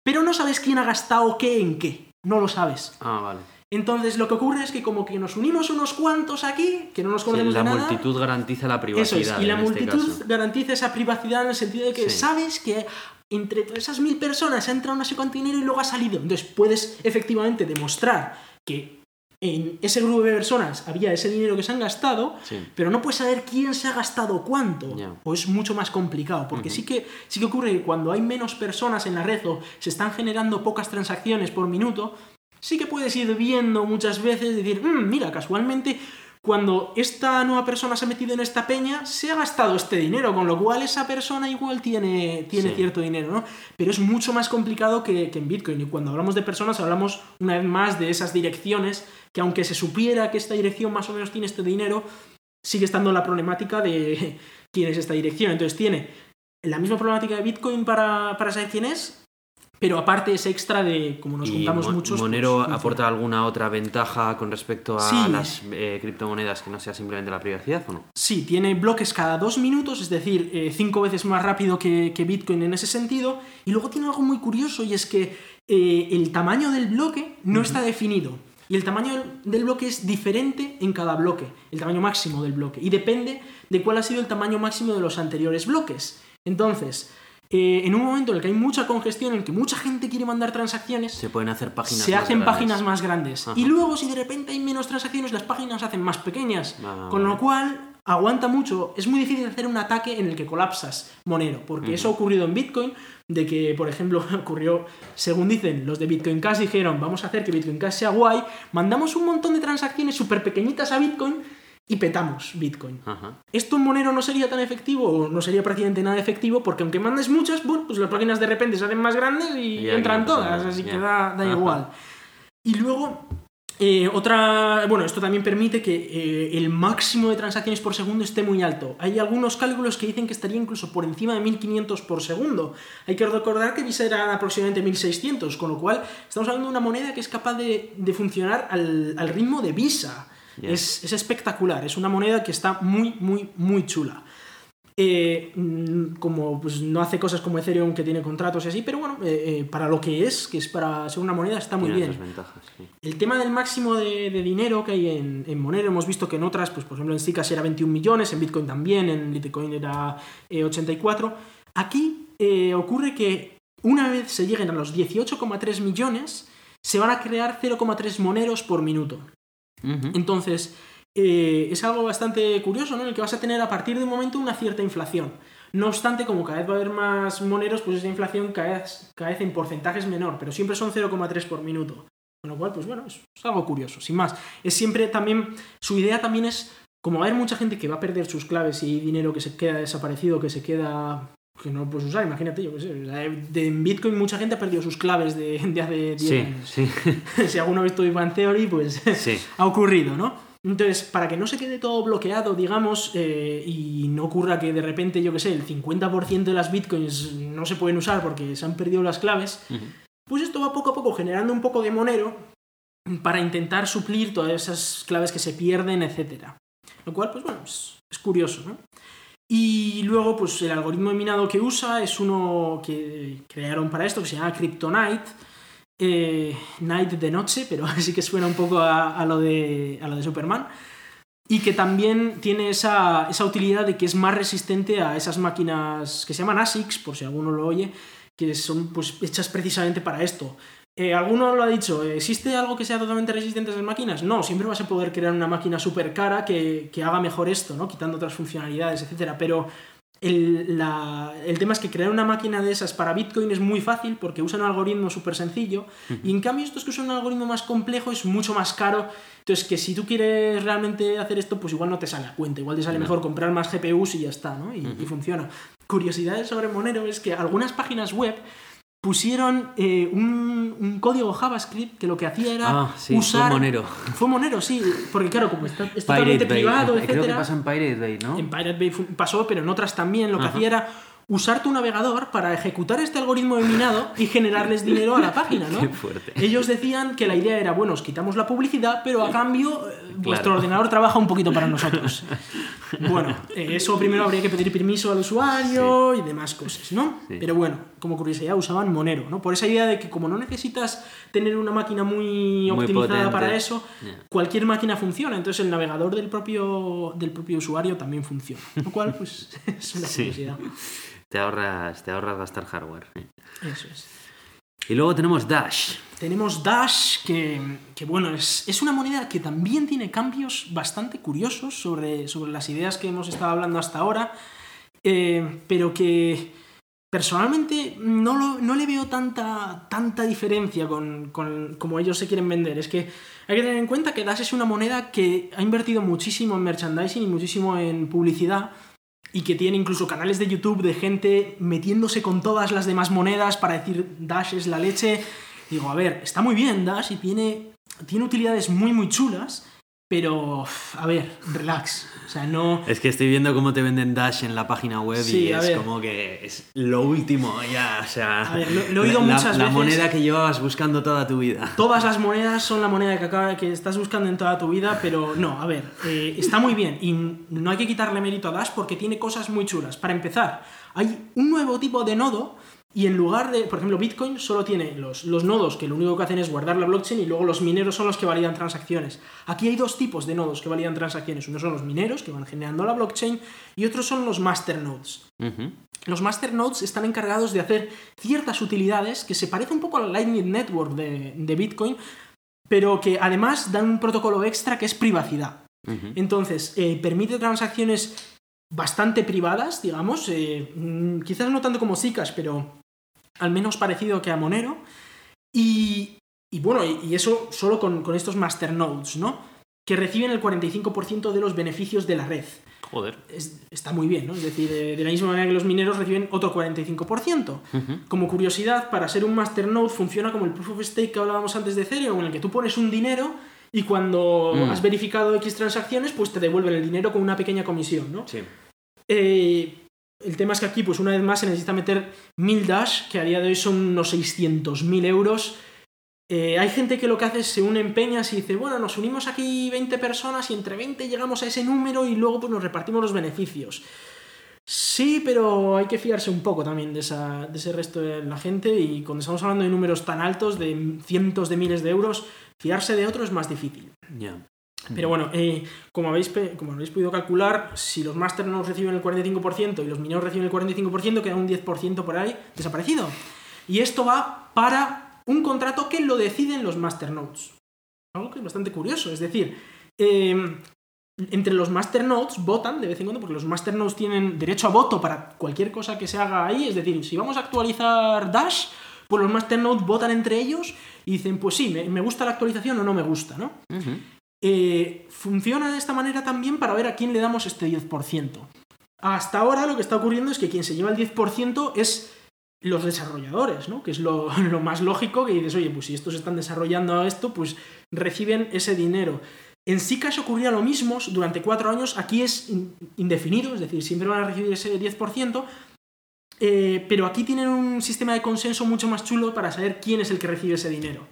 Pero no sabes quién ha gastado qué en qué. No lo sabes. Ah, vale. Entonces lo que ocurre es que como que nos unimos unos cuantos aquí, que no nos Sí, conocemos la de nada. multitud garantiza la Eso privacidad. es, y la este multitud garantiza esa privacidad en el sentido de que Sí. sabes que entre todas esas mil personas ha entrado no sé cuánto dinero y luego ha salido. Entonces puedes efectivamente demostrar que en ese grupo de personas había ese dinero que se han gastado, Sí. pero no puedes saber quién se ha gastado cuánto. O es mucho más complicado, porque sí, que, sí que ocurre que cuando hay menos personas en la red o se están generando pocas transacciones por minuto, sí que puedes ir viendo muchas veces y decir, "Mm, mira, casualmente cuando esta nueva persona se ha metido en esta peña, se ha gastado este dinero, con lo cual esa persona igual tiene, tiene Sí. cierto dinero, ¿no? Pero es mucho más complicado que, que en Bitcoin. Y cuando hablamos de personas, hablamos una vez más de esas direcciones que aunque se supiera que esta dirección más o menos tiene este dinero, sigue estando la problemática de quién es esta dirección. Entonces tiene la misma problemática de Bitcoin para, para saber quién es, Pero aparte es extra de, como nos ¿Y juntamos Mo- muchos... Monero pues, aporta alguna otra ventaja con respecto a Sí. las eh, criptomonedas que no sea simplemente la privacidad o no? Sí, tiene bloques cada dos minutos, es decir, eh, cinco veces más rápido que, que Bitcoin en ese sentido. Y luego tiene algo muy curioso y es que eh, el tamaño del bloque no está definido. Y el tamaño del bloque es diferente en cada bloque, el tamaño máximo del bloque. Y depende de cuál ha sido el tamaño máximo de los anteriores bloques. Entonces, eh, en un momento en el que hay mucha congestión, en el que mucha gente quiere mandar transacciones, Se pueden hacer páginas se más hacen grandes. páginas más grandes. Ajá. Y luego, si de repente hay menos transacciones, las páginas se hacen más pequeñas. Ah, con lo cual, aguanta mucho. Es muy difícil hacer un ataque en el que colapsas Monero, porque eso ha ocurrido en Bitcoin, de que, por ejemplo, ocurrió, según dicen, los de Bitcoin Cash dijeron, vamos a hacer que Bitcoin Cash sea guay, mandamos un montón de transacciones súper pequeñitas a Bitcoin y petamos Bitcoin. Ajá. Esto en Monero no sería tan efectivo o no sería prácticamente nada efectivo porque aunque mandes muchas, bueno, pues las páginas de repente se hacen más grandes y, entran todas, así que da, da igual. Y luego, eh, otra, bueno, esto también permite que eh, el máximo de transacciones por segundo esté muy alto. Hay algunos cálculos que dicen que estaría incluso por encima de 1500 por segundo. Hay que recordar que Visa era aproximadamente 1600, con lo cual estamos hablando de una moneda que es capaz de, de funcionar al, al ritmo de Visa. Es, es espectacular, es una moneda que está muy, muy, muy chula. Eh, mm, como pues no hace cosas como Ethereum que tiene contratos y así, pero bueno, eh, eh, para lo que es, que es para ser una moneda, está muy Tiene bien. ventajas, sí. El tema del máximo de, de dinero que hay en, en Monero, hemos visto que en otras, pues por ejemplo en Zcash era 21 millones, en Bitcoin también, en Litecoin era eh, 84. Aquí ocurre que una vez se lleguen a los 18,3 millones, se van a crear 0,3 moneros por minuto. Entonces, eh, es algo bastante curioso, ¿no? El que vas a tener a partir de un momento una cierta inflación. No obstante, como cada vez va a haber más moneros, pues esa inflación cada vez, en porcentajes menor, pero siempre son 0,3 por minuto. Con lo cual, pues bueno, es, es algo curioso, sin más. Es siempre también, su idea también es, como va a haber mucha gente que va a perder sus claves y dinero que se queda desaparecido, que se queda que no lo puedes usar, imagínate, yo qué sé, en Bitcoin mucha gente ha perdido sus claves de, de hace 10 Sí, años. sí, si alguno ha visto Bang Theory, pues sí. ha ocurrido, ¿no? Entonces, para que no se quede todo bloqueado, digamos, eh, y no ocurra que de repente, yo qué sé, el 50% de las bitcoins no se pueden usar porque se han perdido las claves, pues esto va poco a poco generando un poco de monero para intentar suplir todas esas claves que se pierden, etc. Lo cual, pues bueno, es, es curioso, ¿no? Y luego, pues el algoritmo de minado que usa es uno que crearon para esto, que se llama Kryptonite. Eh, night de noche, pero sí que suena un poco a, a lo, de, a lo de Superman. Y que también tiene esa, esa utilidad de que es más resistente a esas máquinas que se llaman ASICs, por si alguno lo oye, que son pues, hechas precisamente para esto. Eh, alguno lo ha dicho, ¿existe algo que sea totalmente resistente a esas máquinas? No, siempre vas a poder crear una máquina súper cara que, que haga mejor esto, ¿no? Quitando otras funcionalidades, etcétera. Pero el, la- el tema es que crear una máquina de esas para Bitcoin es muy fácil porque usa un algoritmo súper sencillo y en cambio estos que usan un algoritmo más complejo es mucho más caro. Entonces que si tú quieres realmente hacer esto, pues igual no te sale a cuenta, igual te sale mejor comprar más GPUs y ya está, ¿no? Y, y funciona. Curiosidades sobre Monero es que algunas páginas web pusieron eh, un, un código JavaScript que lo que hacía era Ah, sí, fue usar... Monero. Fue Monero, sí, porque claro, como está, es totalmente Bay. privado, Creo que etcétera, pasa en Pirate Bay, ¿no? en Pirate Bay pasó, pero en otras también lo que Ajá. hacía era usar tu navegador para ejecutar este algoritmo de minado y generarles dinero a la página, ¿no? Qué fuerte. Ellos decían que la idea era, bueno, os quitamos la publicidad, pero a cambio eh, vuestro Claro. ordenador trabaja un poquito para nosotros. Bueno, eh, eso primero habría que pedir permiso al usuario y demás cosas, ¿no? Sí. Pero bueno, como curiosidad usaban Monero, ¿no? Por esa idea de que como no necesitas tener una máquina muy Muy optimizada potente. para eso, cualquier máquina funciona. Entonces el navegador del propio, del propio usuario también funciona. Lo cual, pues, es una Sí. curiosidad. Te ahorras, te ahorras gastar hardware. Eso es. Y luego tenemos Dash. Tenemos Dash, que, que, bueno, es, es una moneda que también tiene cambios bastante curiosos sobre, sobre las ideas que hemos estado hablando hasta ahora, eh, pero que personalmente no, no le veo tanta, tanta diferencia con, con como ellos se quieren vender. Es que hay que tener en cuenta que Dash es una moneda que ha invertido muchísimo en merchandising y muchísimo en publicidad y que tiene incluso canales de YouTube de gente metiéndose con todas las demás monedas para decir Dash es la leche. Digo, a ver, está muy bien Dash y tiene, tiene utilidades muy muy chulas, Pero, a ver, relax. O sea, no... Es que estoy viendo cómo te venden Dash en la página web Sí, y es ver. como que es lo último ya, o sea... A ver, lo- lo he oído la, muchas la veces. moneda que llevabas buscando toda tu vida. Todas las monedas son la moneda que, acaba, que estás buscando en toda tu vida, pero no, a ver, eh, está muy bien y no hay que quitarle mérito a Dash porque tiene cosas muy chulas. Para empezar, hay un nuevo tipo de nodo y en lugar de, por ejemplo, Bitcoin solo tiene los, los nodos que lo único que hacen es guardar la blockchain y luego los mineros son los que validan transacciones. Aquí hay dos tipos de nodos que validan transacciones. Uno son los mineros que van generando la blockchain y otros son los masternodes. Ujú. Los masternodes están encargados de hacer ciertas utilidades que se parecen un poco al Lightning Network de, de Bitcoin, pero que además dan un protocolo extra que es privacidad. Entonces, eh, permite transacciones bastante privadas, digamos, eh, mm, quizás no tanto como Zcash, pero al menos parecido que a Monero. Y, y bueno, y, eso solo con, con estos masternodes, ¿no? Que reciben el 45% de los beneficios de la red Joder. es- está muy bien, ¿no? Es decir, eh, de la misma manera que los mineros reciben otro 45%. Ujú. Como curiosidad, para ser un masternode funciona como el proof of stake que hablábamos antes de Ethereum, en el que tú pones un dinero y cuando Mm. has verificado X transacciones, pues te devuelven el dinero con una pequeña comisión, ¿no? Sí. Eh, el tema es que aquí, pues una vez más, se necesita meter 1000 dash, que a día de hoy son unos 600.000 euros. Eh, hay gente que lo que hace es se une en peñas y dice, bueno, nos unimos aquí 20 personas y entre 20 llegamos a ese número y luego pues nos repartimos los beneficios. Sí, pero hay que fiarse un poco también de, ese resto de la gente y cuando estamos hablando de números tan altos, de cientos de miles de euros, fiarse de otro es más difícil. Ya. Pero bueno, eh, como, habéis, como habéis podido calcular, si los masternodes reciben el 45% y los mineros reciben el 45%, queda un 10% por ahí desaparecido. Y esto va para un contrato que lo deciden los masternodes. Algo que es bastante curioso. Es decir, eh, entre los masternodes votan de vez en cuando, porque los masternodes tienen derecho a voto para cualquier cosa que se haga ahí. Es decir, si vamos a actualizar Dash, pues los masternodes votan entre ellos y dicen, pues sí, me, gusta la actualización o no me gusta, ¿no? Eh, funciona de esta manera también para ver a quién le damos este 10%. Hasta ahora lo que está ocurriendo es que quien se lleva el 10% es los desarrolladores, ¿no? Que es lo, más lógico que dices, oye, pues si estos están desarrollando esto, pues reciben ese dinero. En Zcash ocurría lo mismo durante cuatro años, aquí es in- indefinido, es decir, siempre van a recibir ese 10%, eh, pero aquí tienen un sistema de consenso mucho más chulo para saber quién es el que recibe ese dinero.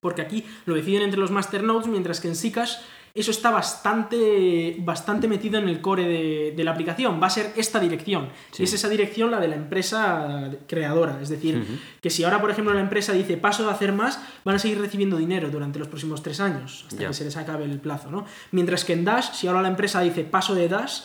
Porque aquí lo deciden entre los masternodes, mientras que en Zcash eso está bastante, bastante metido en el core de, de la aplicación. Va a ser esta dirección. Sí. Y es esa dirección la de la empresa creadora. Es decir, que si ahora, por ejemplo, la empresa dice paso de hacer más, van a seguir recibiendo dinero durante los próximos tres años, hasta que se les acabe el plazo, ¿no? Mientras que en Dash, si ahora la empresa dice paso de Dash,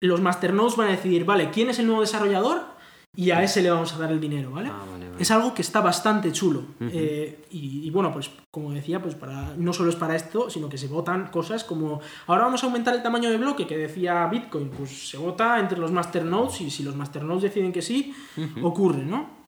los masternodes van a decidir, vale, ¿quién es el nuevo desarrollador? Y a ese le vamos a dar el dinero, ¿vale? Ah, vale, vale. Es algo que está bastante chulo. Eh, y, y bueno, pues como decía, pues para, no solo es para esto, sino que se votan cosas como ahora vamos a aumentar el tamaño de bloque que decía Bitcoin, pues se vota entre los masternodes y si los masternodes deciden que sí, ocurre, ¿no?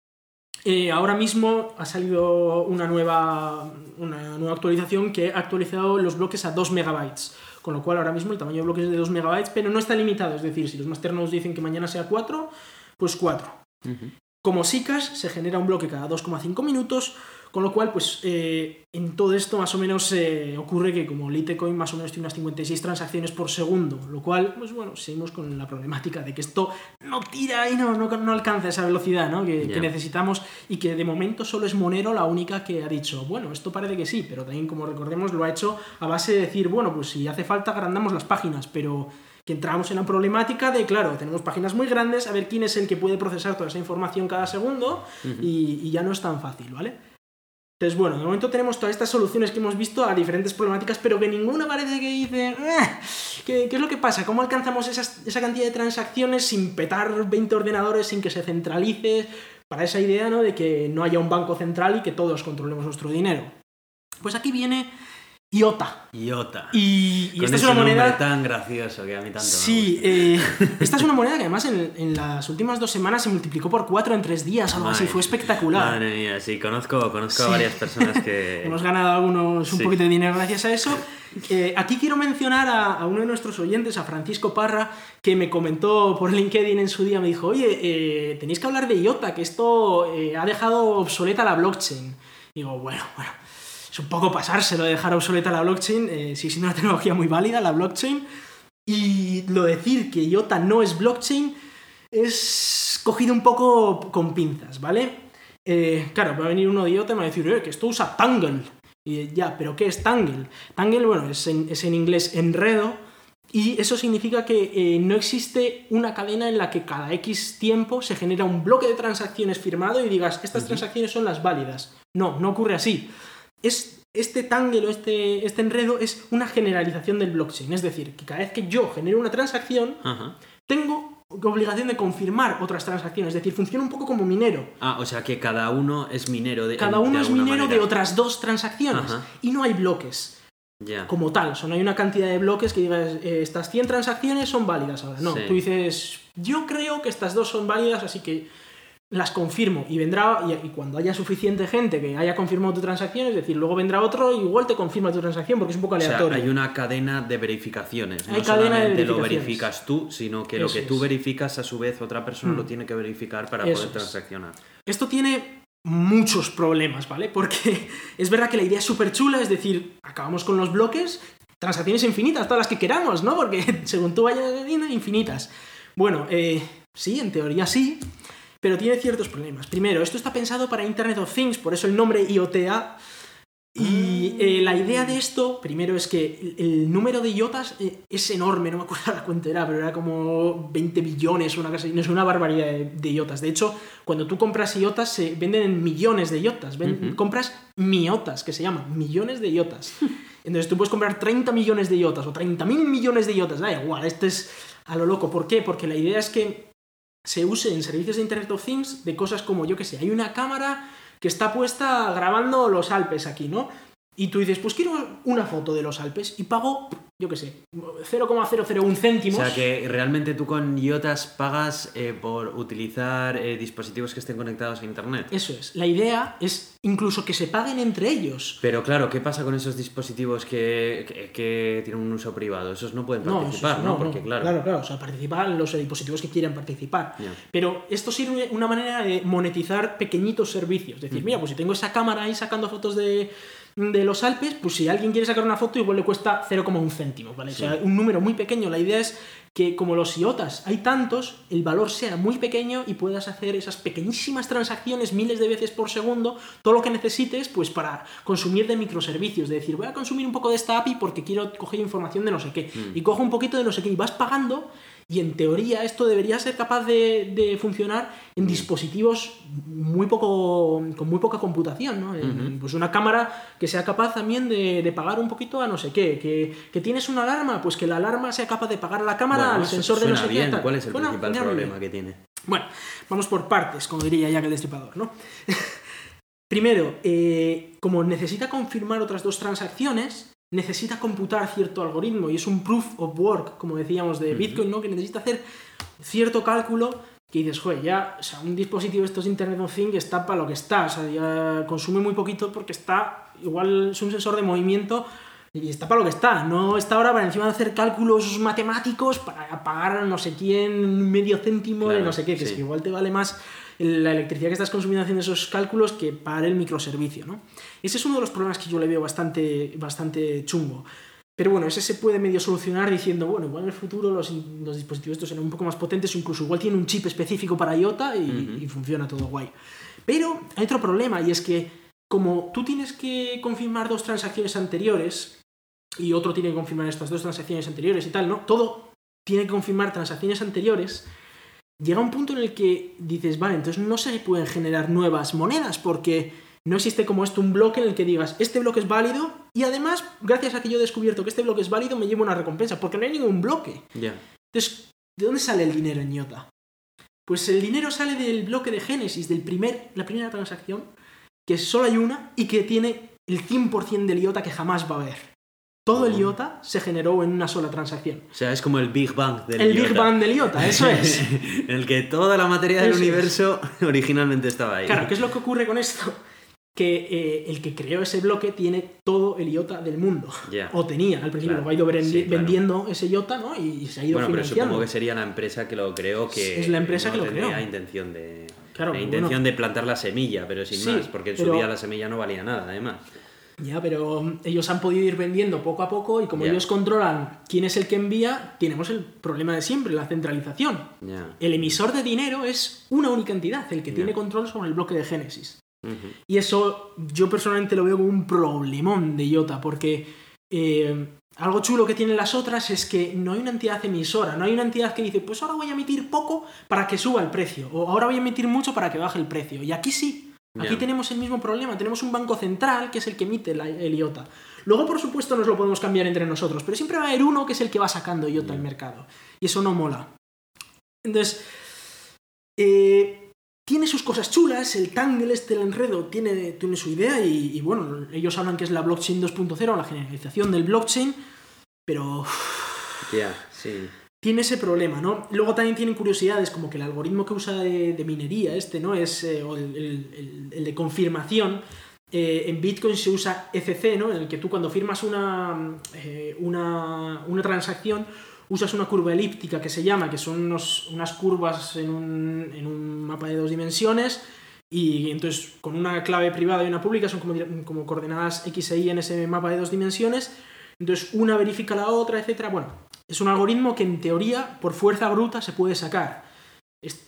Eh, ahora mismo ha salido una nueva, una nueva actualización que ha actualizado los bloques a 2 megabytes. Con lo cual ahora mismo el tamaño de bloques es de 2 megabytes, pero no está limitado. Es decir, si los masternodes dicen que mañana sea 4, pues 4. Ujú. Como SICAS se genera un bloque cada 2,5 minutos, con lo cual, pues eh, en todo esto más o menos eh, ocurre que como Litecoin más o menos tiene unas 56 transacciones por segundo, lo cual, pues bueno, seguimos con la problemática de que esto no tira y no, no, no alcanza esa velocidad ¿no? que, que necesitamos y que de momento solo es Monero la única que ha dicho, bueno, esto parece que sí, pero también como recordemos lo ha hecho a base de decir, bueno, pues si hace falta agrandamos las páginas, pero que entramos en la problemática de, claro, tenemos páginas muy grandes, a ver quién es el que puede procesar toda esa información cada segundo y, y ya no es tan fácil, ¿vale? Entonces, bueno, de momento tenemos todas estas soluciones que hemos visto a diferentes problemáticas, pero que ninguna parece que dice, "Eh, ¿qué, qué es lo que pasa? ¿Cómo alcanzamos esas- esa cantidad de transacciones sin petar 20 ordenadores, sin que se centralice? Para esa idea, ¿no? De que no haya un banco central y que todos controlemos nuestro dinero. Pues aquí viene IOTA. Iota. Y, y Con esta es ese una moneda... tan gracioso que a mí tanto me Sí, eh, esta es una moneda que además en, en las últimas dos semanas se multiplicó por cuatro en tres días, algo así, fue espectacular. Madre mía, sí, conozco, conozco a Sí. varias personas que... Hemos ganado algunos un Sí. poquito de dinero gracias a eso. Eh, aquí quiero mencionar a, a uno de nuestros oyentes, a Francisco Parra, que me comentó por LinkedIn en su día, me dijo, oye, eh, tenéis que hablar de IOTA, que esto eh, ha dejado obsoleta la blockchain. Digo, bueno, bueno, es un poco pasárselo de dejar obsoleta la blockchain, eh, sigue siendo una tecnología muy válida la blockchain. Y lo decir que IOTA no es blockchain es cogido un poco con pinzas, ¿vale? Eh, claro, va a venir uno de IOTA y me va a decir, eh, que esto usa Tangle. Y ya, ¿pero qué es Tangle? Tangle, bueno, es en, es en inglés enredo, y eso significa que eh, no existe una cadena en la que cada X tiempo se genera un bloque de transacciones firmado y digas, estas transacciones son las válidas. No, no ocurre así. Es, este tangle o este, este enredo es una generalización del blockchain. Es decir, que cada vez que yo genero una transacción, Ajá. tengo obligación de confirmar otras transacciones. Es decir, funciona un poco como minero. Ah, o sea que cada uno es minero de Cada de uno es minero de otras dos transacciones. Ajá. Y no hay bloques. Ya. como tal. O sea, no hay una cantidad de bloques que digas, eh, estas 100 transacciones son válidas ahora. No, Sí. tú dices, yo creo que estas dos son válidas, así que las confirmo. Y vendrá, y, cuando haya suficiente gente que haya confirmado tu transacción, es decir, luego vendrá otro y igual te confirma tu transacción porque es un poco O sea, aleatorio. hay una cadena de verificaciones. Hay no cadena de solamente lo verificaciones. verificas tú, sino que lo que tú es. verificas, a su vez, otra persona Mm. lo tiene que verificar para Eso poder es. transaccionar. Esto tiene muchos problemas, ¿vale? Porque es verdad que la idea es súper chula, es decir, acabamos con los bloques, transacciones infinitas, todas las que queramos, ¿no? Porque según tú vayas infinitas. Bueno, eh, sí, en teoría sí, pero tiene ciertos problemas. Primero, esto está pensado para Internet of Things, por eso el nombre IoTA. Y eh, la idea de esto, primero, es que el, el número de iotas eh, es enorme, no me acuerdo la cuenta era, pero era como 20 billones, una cosa no es una barbaridad de, de iotas. De hecho, cuando tú compras iotas, se venden en millones de iotas. Ven-. Compras miotas, que se llaman, millones de iotas. Entonces tú puedes comprar 30 millones de iotas o 30 mil millones de iotas, da igual, esto es a lo loco. ¿Por qué? Porque la idea es que se use en servicios de Internet of Things de cosas como, yo que sé, hay una cámara que está puesta grabando los Alpes aquí, ¿no? Y tú dices, pues quiero una foto de los Alpes y pago, yo que sé, 0,001 O céntimos. sea que realmente tú con IOTAS pagas eh, por utilizar eh, dispositivos que estén conectados a internet. Eso es. La idea es incluso que se paguen entre ellos. Pero claro, ¿qué pasa con esos dispositivos que, que- que tienen un uso privado? Esos no pueden participar, ¿no? Porque claro. Claro, claro. O sea, participan los dispositivos que quieran participar. Pero esto sirve una manera de monetizar pequeñitos servicios. Es decir, mira, pues si tengo esa cámara ahí sacando fotos de, de los Alpes, pues si alguien quiere sacar una foto, igual le cuesta 0,1 céntimo, ¿vale? O sea, un número muy pequeño. La idea es que como los IOTAS hay tantos, el valor sea muy pequeño y puedas hacer esas pequeñísimas transacciones miles de veces por segundo, todo lo que necesites, pues para consumir de microservicios. De decir, voy a consumir un poco de esta API porque quiero coger información de no sé qué. Y cojo un poquito de no sé qué y vas pagando. Y en teoría esto debería ser capaz de, de funcionar en dispositivos muy poco, con muy poca computación, ¿no? Pues una cámara que sea capaz también de, de pagar un poquito a no sé qué. Que, que tienes una alarma, pues que la alarma sea capaz de pagar a la cámara, Bueno, al sensor de no sé bien. qué. tal. ¿Cuál es el Bueno, principal problema bien. que tiene? Bueno, vamos por partes, como diría Jack el Destripador, ¿no? Primero, eh, como necesita confirmar otras dos transacciones, necesita computar cierto algoritmo y es un proof of work, como decíamos de Bitcoin, ¿no? Que necesita hacer cierto cálculo que dices, joder, ya, o sea, un dispositivo de estos Internet of Things está para lo que está, o sea, ya consume muy poquito porque está, igual es un sensor de movimiento y está para lo que está, no está ahora para encima de hacer cálculos matemáticos para pagar no sé quién medio céntimo de Claro, no sé qué, que es sí. que igual te vale más la electricidad que estás consumiendo haciendo esos cálculos que pagar el microservicio, ¿no? Ese es uno de los problemas que yo le veo bastante, bastante chungo. Pero bueno, ese se puede medio solucionar diciendo, bueno, igual en el futuro los, los dispositivos estos serán un poco más potentes o incluso igual tiene un chip específico para IOTA y, y funciona todo guay. Pero hay otro problema y es que como tú tienes que confirmar dos transacciones anteriores y otro tiene que confirmar estas dos transacciones anteriores y tal, ¿no? Todo tiene que confirmar transacciones anteriores. Llega un punto en el que dices, vale, entonces no se pueden generar nuevas monedas porque no existe como esto un bloque en el que digas, este bloque es válido y además, gracias a que yo he descubierto que este bloque es válido, me llevo una recompensa porque no hay ningún bloque. Ya. Entonces, ¿de dónde sale el dinero en IOTA? Pues el dinero sale del bloque de Génesis, del primer, la primera transacción, que solo hay una y que tiene el 100% del IOTA que jamás va a haber. Todo el Oh. IOTA se generó en una sola transacción. O sea, es como el Big Bang del El Big idiota. Bang del IOTA, eso es. en el que toda la materia del Eso es. universo originalmente estaba ahí. Claro, ¿qué es lo que ocurre con esto? Que eh, el que creó ese bloque tiene todo el IOTA del mundo. O tenía, al principio Claro. lo ha ido vendi- Sí, claro. vendiendo ese IOTA, ¿no? Y se ha ido Bueno, pero financiando. supongo que sería la empresa que lo creó que Es la empresa no que lo tenía creó. intención de Claro, la bueno. intención de plantar la semilla, pero sin Sí, más, porque en su pero- día la semilla no valía nada, además. Ya, pero mm, ellos han podido ir vendiendo poco a poco y como ellos controlan quién es el que envía, tenemos el problema de siempre, la centralización. El emisor de dinero es una única entidad, el que tiene control sobre el bloque de Génesis. Y eso yo personalmente lo veo como un problemón de IOTA, porque eh, algo chulo que tienen las otras es que no hay una entidad emisora, no hay una entidad que dice, pues ahora voy a emitir poco para que suba el precio, o ahora voy a emitir mucho para que baje el precio. Y aquí sí, aquí tenemos el mismo problema, tenemos un banco central que es el que emite la- el IOTA. Luego, por supuesto, nos lo podemos cambiar entre nosotros, pero siempre va a haber uno que es el que va sacando IOTA al mercado. Y eso no mola. Entonces, eh, tiene sus cosas chulas, el Tangle, este, el enredo, tiene, tiene su idea y, y, bueno, ellos hablan que es la blockchain 2.0, la generalización del blockchain, pero Ya, sí. tiene ese problema, ¿no? Luego también tienen curiosidades, como que el algoritmo que usa de, de minería, este, ¿no? Es eh, o el, el- de confirmación. eh, en Bitcoin se usa ECC, ¿no? En el que tú cuando firmas una, eh, una, una transacción usas una curva elíptica que se llama, que son unos- unas curvas en un, en un mapa de dos dimensiones, y entonces con una clave privada y una pública son como, como coordenadas X e Y en ese mapa de dos dimensiones, entonces una verifica la otra, etcétera. Bueno, es un algoritmo que en teoría por fuerza bruta se puede sacar.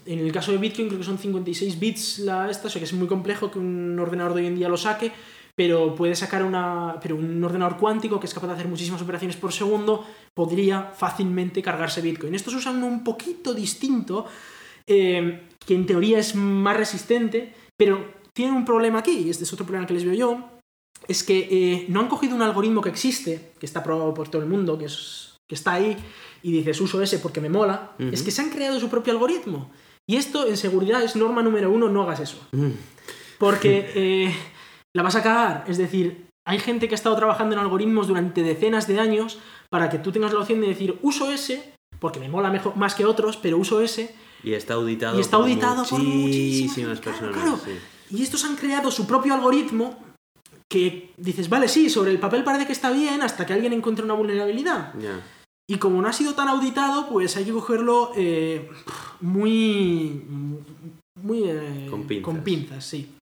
En el caso de Bitcoin creo que son 56 bits la esta, o sea que es muy complejo que un ordenador de hoy en día lo saque, pero puede sacar una, pero un ordenador cuántico que es capaz de hacer muchísimas operaciones por segundo podría fácilmente cargarse Bitcoin. Estos usan uno un poquito distinto, eh, que en teoría es más resistente, pero tienen un problema aquí, y este es otro problema que les veo yo, es que eh, no han cogido un algoritmo que existe, que está probado por todo el mundo, que, es, que está ahí, y dices uso ese porque me mola, Ujú. es que se han creado su propio algoritmo. Y esto en seguridad es norma número uno, no hagas eso. Mm. Porque eh, la vas a cagar. Es decir, hay gente que ha estado trabajando en algoritmos durante decenas de años para que tú tengas la opción de decir uso ese, porque me mola mejor, más que otros, pero uso ese, Y está auditado, y está auditado por muchísimas personas. claro. sí. Y estos han creado su propio algoritmo que dices, vale, sí, sobre el papel parece que está bien hasta que alguien encuentre una vulnerabilidad. Ya. Y como no ha sido tan auditado, pues hay que cogerlo eh, muy. muy. eh, Con pinzas. sí.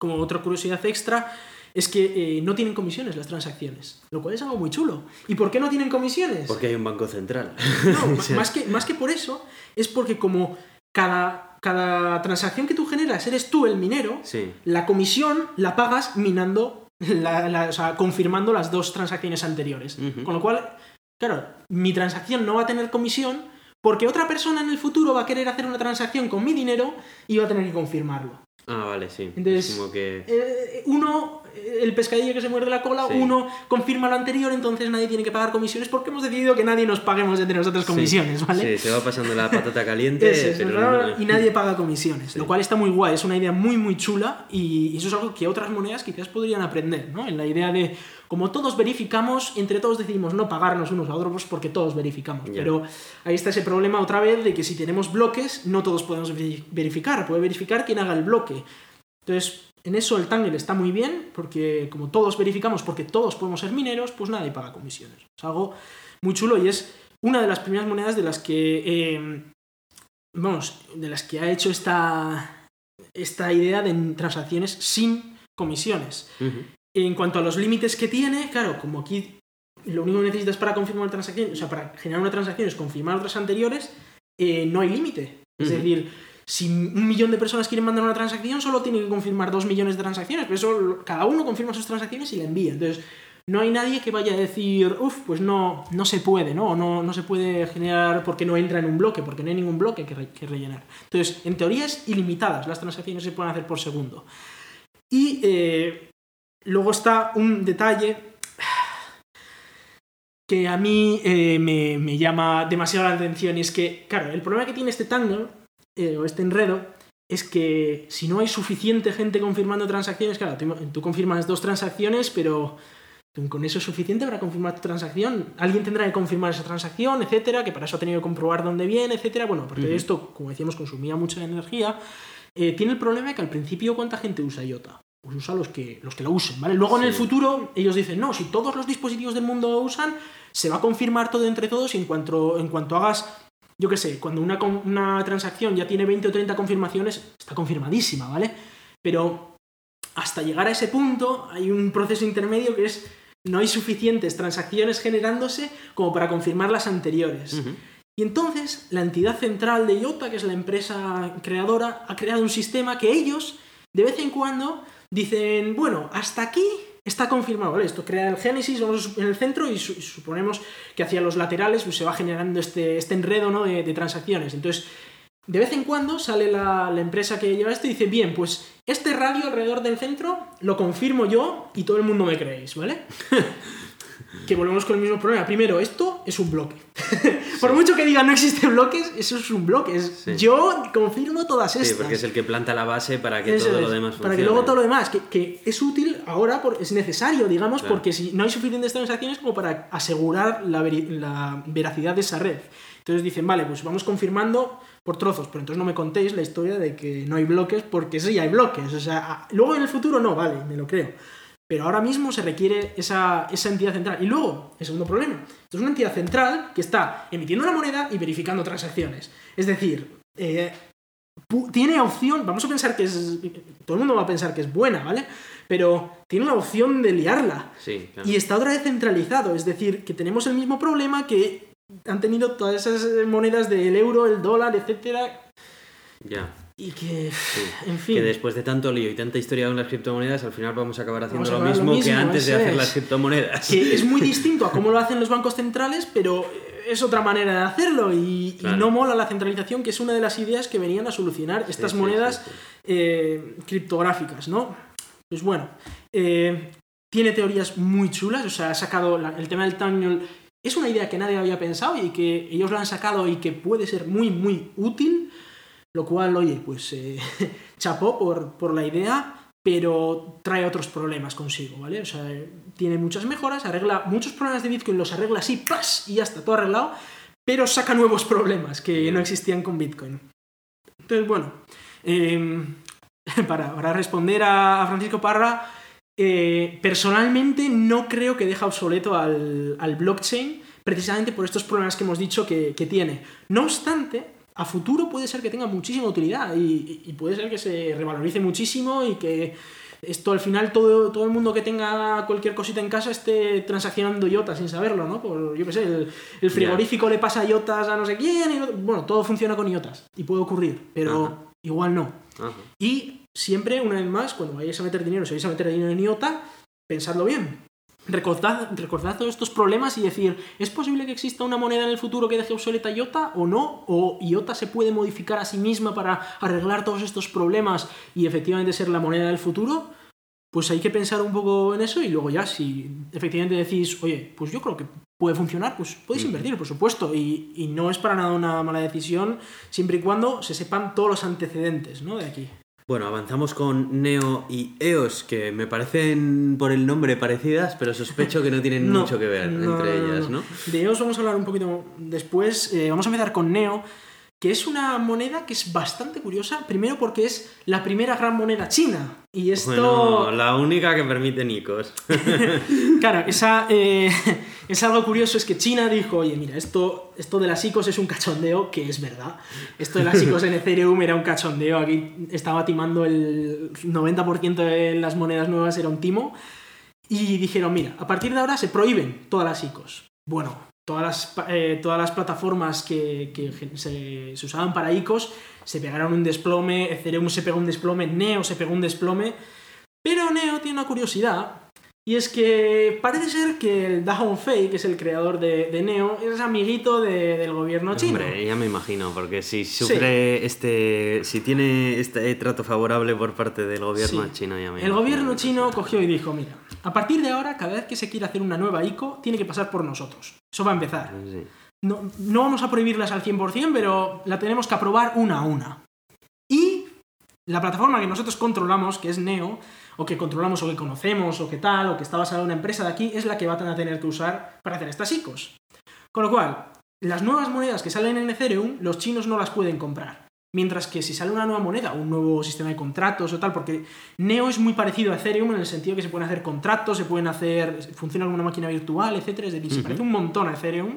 Como otra curiosidad extra, es que eh, no tienen comisiones las transacciones, lo cual es algo muy chulo. ¿Y por qué no tienen comisiones? Porque hay un banco central. No, más, que, más que por eso, es porque como cada, cada transacción que tú generas eres tú el minero, Sí. la comisión la pagas minando, la- la- o sea, confirmando las dos transacciones anteriores. Con lo cual, claro, mi transacción no va a tener comisión porque otra persona en el futuro va a querer hacer una transacción con mi dinero y va a tener que confirmarlo. Ah, vale, sí. Entonces, es como que. Eh, uno, eh, el pescadillo que se muerde la cola, Sí. uno confirma lo anterior, entonces nadie tiene que pagar comisiones porque hemos decidido que nadie nos paguemos entre nosotros comisiones, sí, ¿vale? Sí, se va pasando la patata caliente. Ese es, pero ¿no? no- y nadie paga comisiones, Sí. lo cual está muy guay, es una idea muy muy chula y eso es algo que otras monedas quizás podrían aprender, ¿no? En la idea de, como todos verificamos, entre todos decidimos no pagarnos unos a otros porque todos verificamos, pero ahí está ese problema otra vez de que si tenemos bloques, no todos podemos veri- verificar, puede verificar quien haga el bloque. Entonces, en eso el Tangle está muy bien, porque como todos verificamos, porque todos podemos ser mineros, pues nadie paga comisiones. Es algo muy chulo y es una de las primeras monedas de las que, eh, vamos, de las que ha hecho esta, esta idea de transacciones sin comisiones. Ujú. En cuanto a los límites que tiene, claro, como aquí lo único que necesitas para confirmar una transacción, o sea, para generar una transacción es confirmar otras anteriores, eh, no hay límite. Es Ujú. decir, si un millón de personas quieren mandar una transacción, solo tienen que confirmar dos millones de transacciones, pero eso cada uno confirma sus transacciones y la envía. Entonces, no hay nadie que vaya a decir, uff, pues no, no se puede, ¿no? O no, no se puede generar porque no entra en un bloque, porque no hay ningún bloque que, re- que rellenar. Entonces, en teoría es ilimitadas las transacciones que se pueden hacer por segundo. Y eh, luego está un detalle que a mí eh, me, me llama demasiado la atención y es que, claro, el problema que tiene este tangle eh, o este enredo es que si no hay suficiente gente confirmando transacciones, claro, tú, tú confirmas dos transacciones, pero con eso es suficiente para confirmar tu transacción. Alguien tendrá que confirmar esa transacción, etcétera, que para eso ha tenido que comprobar dónde viene, etcétera. Bueno, porque Ujú. esto, como decíamos, consumía mucha energía. Eh, tiene el problema de que al principio, ¿cuánta gente usa IOTA? Pues usa los que, los que lo usen, ¿vale? Luego en el futuro ellos dicen, no, si todos los dispositivos del mundo lo usan, se va a confirmar todo entre todos y en cuanto, en cuanto hagas, yo qué sé, cuando una, una transacción ya tiene 20 o 30 confirmaciones, está confirmadísima, ¿vale? Pero hasta llegar a ese punto hay un proceso intermedio que es no hay suficientes transacciones generándose como para confirmar las anteriores. Y entonces la entidad central de IOTA, que es la empresa creadora, ha creado un sistema que ellos, de vez en cuando, dicen, bueno, hasta aquí está confirmado, ¿vale? Esto crea el génesis vamos en el centro y, su- y suponemos que hacia los laterales pues, se va generando este, este enredo ¿no? de, de transacciones. Entonces, de vez en cuando sale la, la empresa que lleva esto y dice, bien, pues este radio alrededor del centro lo confirmo yo y todo el mundo me creéis, ¿vale? que volvemos con el mismo problema. Primero, esto es un bloque. Por mucho que digan no existen bloques, eso es un bloque. Sí. Yo confirmo todas estas. Sí, porque es el que planta la base para que Eso todo es, lo demás Para que funcione. luego todo lo demás, que, que es útil ahora, por- es necesario, digamos, Claro. porque si no hay suficientes transacciones como para asegurar la, veri- la veracidad de esa red. Entonces dicen, vale, pues vamos confirmando por trozos, pero entonces no me contéis la historia de que no hay bloques, porque sí hay bloques. O sea, luego en el futuro no, vale, me lo creo. Pero ahora mismo se requiere esa, esa entidad central. Y luego, el segundo problema, esto es una entidad central que está emitiendo la moneda y verificando transacciones. Es decir, eh, tiene opción, vamos a pensar que es, todo el mundo va a pensar que es buena, ¿vale? Pero tiene la opción de liarla. Sí, claro. Y está otra vez centralizado, es decir, que tenemos el mismo problema que han tenido todas esas monedas del euro, el dólar, etcétera, Ya. Y que, sí. en fin, Que después de tanto lío y tanta historia con las criptomonedas, al final vamos a acabar haciendo a lo, mismo lo que antes de hacer es. las criptomonedas. que es muy distinto a cómo lo hacen los bancos centrales, pero es otra manera de hacerlo y, no mola la centralización, que es una de las ideas que venían a solucionar estas Sí, monedas sí. eh, criptográficas, ¿no? Pues bueno, eh, tiene teorías muy chulas, o sea, ha sacado la- el tema del Tunnel, es una idea que nadie había pensado y que ellos la han sacado y que puede ser muy, muy útil, lo cual, oye, pues eh, chapó por, por la idea, pero trae otros problemas consigo, ¿vale? O sea, tiene muchas mejoras, arregla muchos problemas de Bitcoin, los arregla así, ¡plas! y ya está, todo arreglado, pero saca nuevos problemas que no existían con Bitcoin. Entonces, bueno, eh, para, para responder a, a Francisco Parra, eh, personalmente no creo que deja obsoleto al, al blockchain, precisamente por estos problemas que hemos dicho que, que tiene. No obstante, a futuro puede ser que tenga muchísima utilidad y, y puede ser que se revalorice muchísimo y que esto al final todo, todo el mundo que tenga cualquier cosita en casa esté transaccionando IOTA sin saberlo, ¿no? Por, yo qué sé, el, el frigorífico le pasa IOTAs a no sé quién, y no- bueno, todo funciona con IOTAs y puede ocurrir, pero Ajá. igual no. Ajá. Y siempre, una vez más, cuando vayáis a meter dinero, si vais a meter dinero en IOTA, pensadlo bien. Recordad, recordad todos estos problemas y decir, ¿es posible que exista una moneda en el futuro que deje obsoleta IOTA o no? ¿O IOTA se puede modificar a sí misma para arreglar todos estos problemas y efectivamente ser la moneda del futuro? Pues hay que pensar un poco en eso y luego ya, si efectivamente decís, oye, pues yo creo que puede funcionar, pues podéis invertir, por supuesto. Y, y no es para nada una mala decisión, siempre y cuando se sepan todos los antecedentes ¿no? de aquí. Bueno, avanzamos con Neo y EOS, que me parecen por el nombre parecidas, pero sospecho que no tienen No, mucho que ver no, entre ellas, no. ¿no? De EOS vamos a hablar un poquito después. Eh, vamos a empezar con Neo, que es una moneda que es bastante curiosa. Primero porque es la primera gran moneda china. Y esto. Bueno, la única que permite Nikos. Claro, esa, eh, es algo curioso, es que China dijo, oye, mira, esto, esto de las ICOs es un cachondeo, que es verdad. Esto de las ICOs en Ethereum era un cachondeo, aquí estaba timando el 90% de las monedas nuevas, era un timo. Y dijeron, mira, a partir de ahora se prohíben todas las ICOs. Bueno, todas las, eh, todas las plataformas que, que se, se usaban para ICOs se pegaron un desplome, Ethereum se pegó un desplome, Neo se pegó un desplome. Pero Neo tiene una curiosidad, y es que parece ser que el Da Hongfei, que es el creador de, de Neo, es amiguito de- del gobierno chino. Hombre, ya me imagino, porque si sufre este. Si tiene este trato favorable por parte del gobierno Sí. chino, ya me El imagino gobierno chino sí. cogió y dijo, mira, a partir de ahora, cada vez que se quiera hacer una nueva ICO, tiene que pasar por nosotros. Eso va a empezar. Sí. No, no vamos a prohibirlas al 100%, pero la tenemos que aprobar una a una. Y la plataforma que nosotros controlamos, que es Neo, o que controlamos o que conocemos, o que tal, o que está basada en una empresa de aquí, es la que van a tener que usar para hacer estas ICOs. Con lo cual, las nuevas monedas que salen en Ethereum, los chinos no las pueden comprar. Mientras que si sale una nueva moneda, un nuevo sistema de contratos o tal, porque Neo es muy parecido a Ethereum en el sentido que se pueden hacer contratos, se pueden hacer, funciona como una máquina virtual, etcétera, es decir, se Ujú. parece un montón a Ethereum.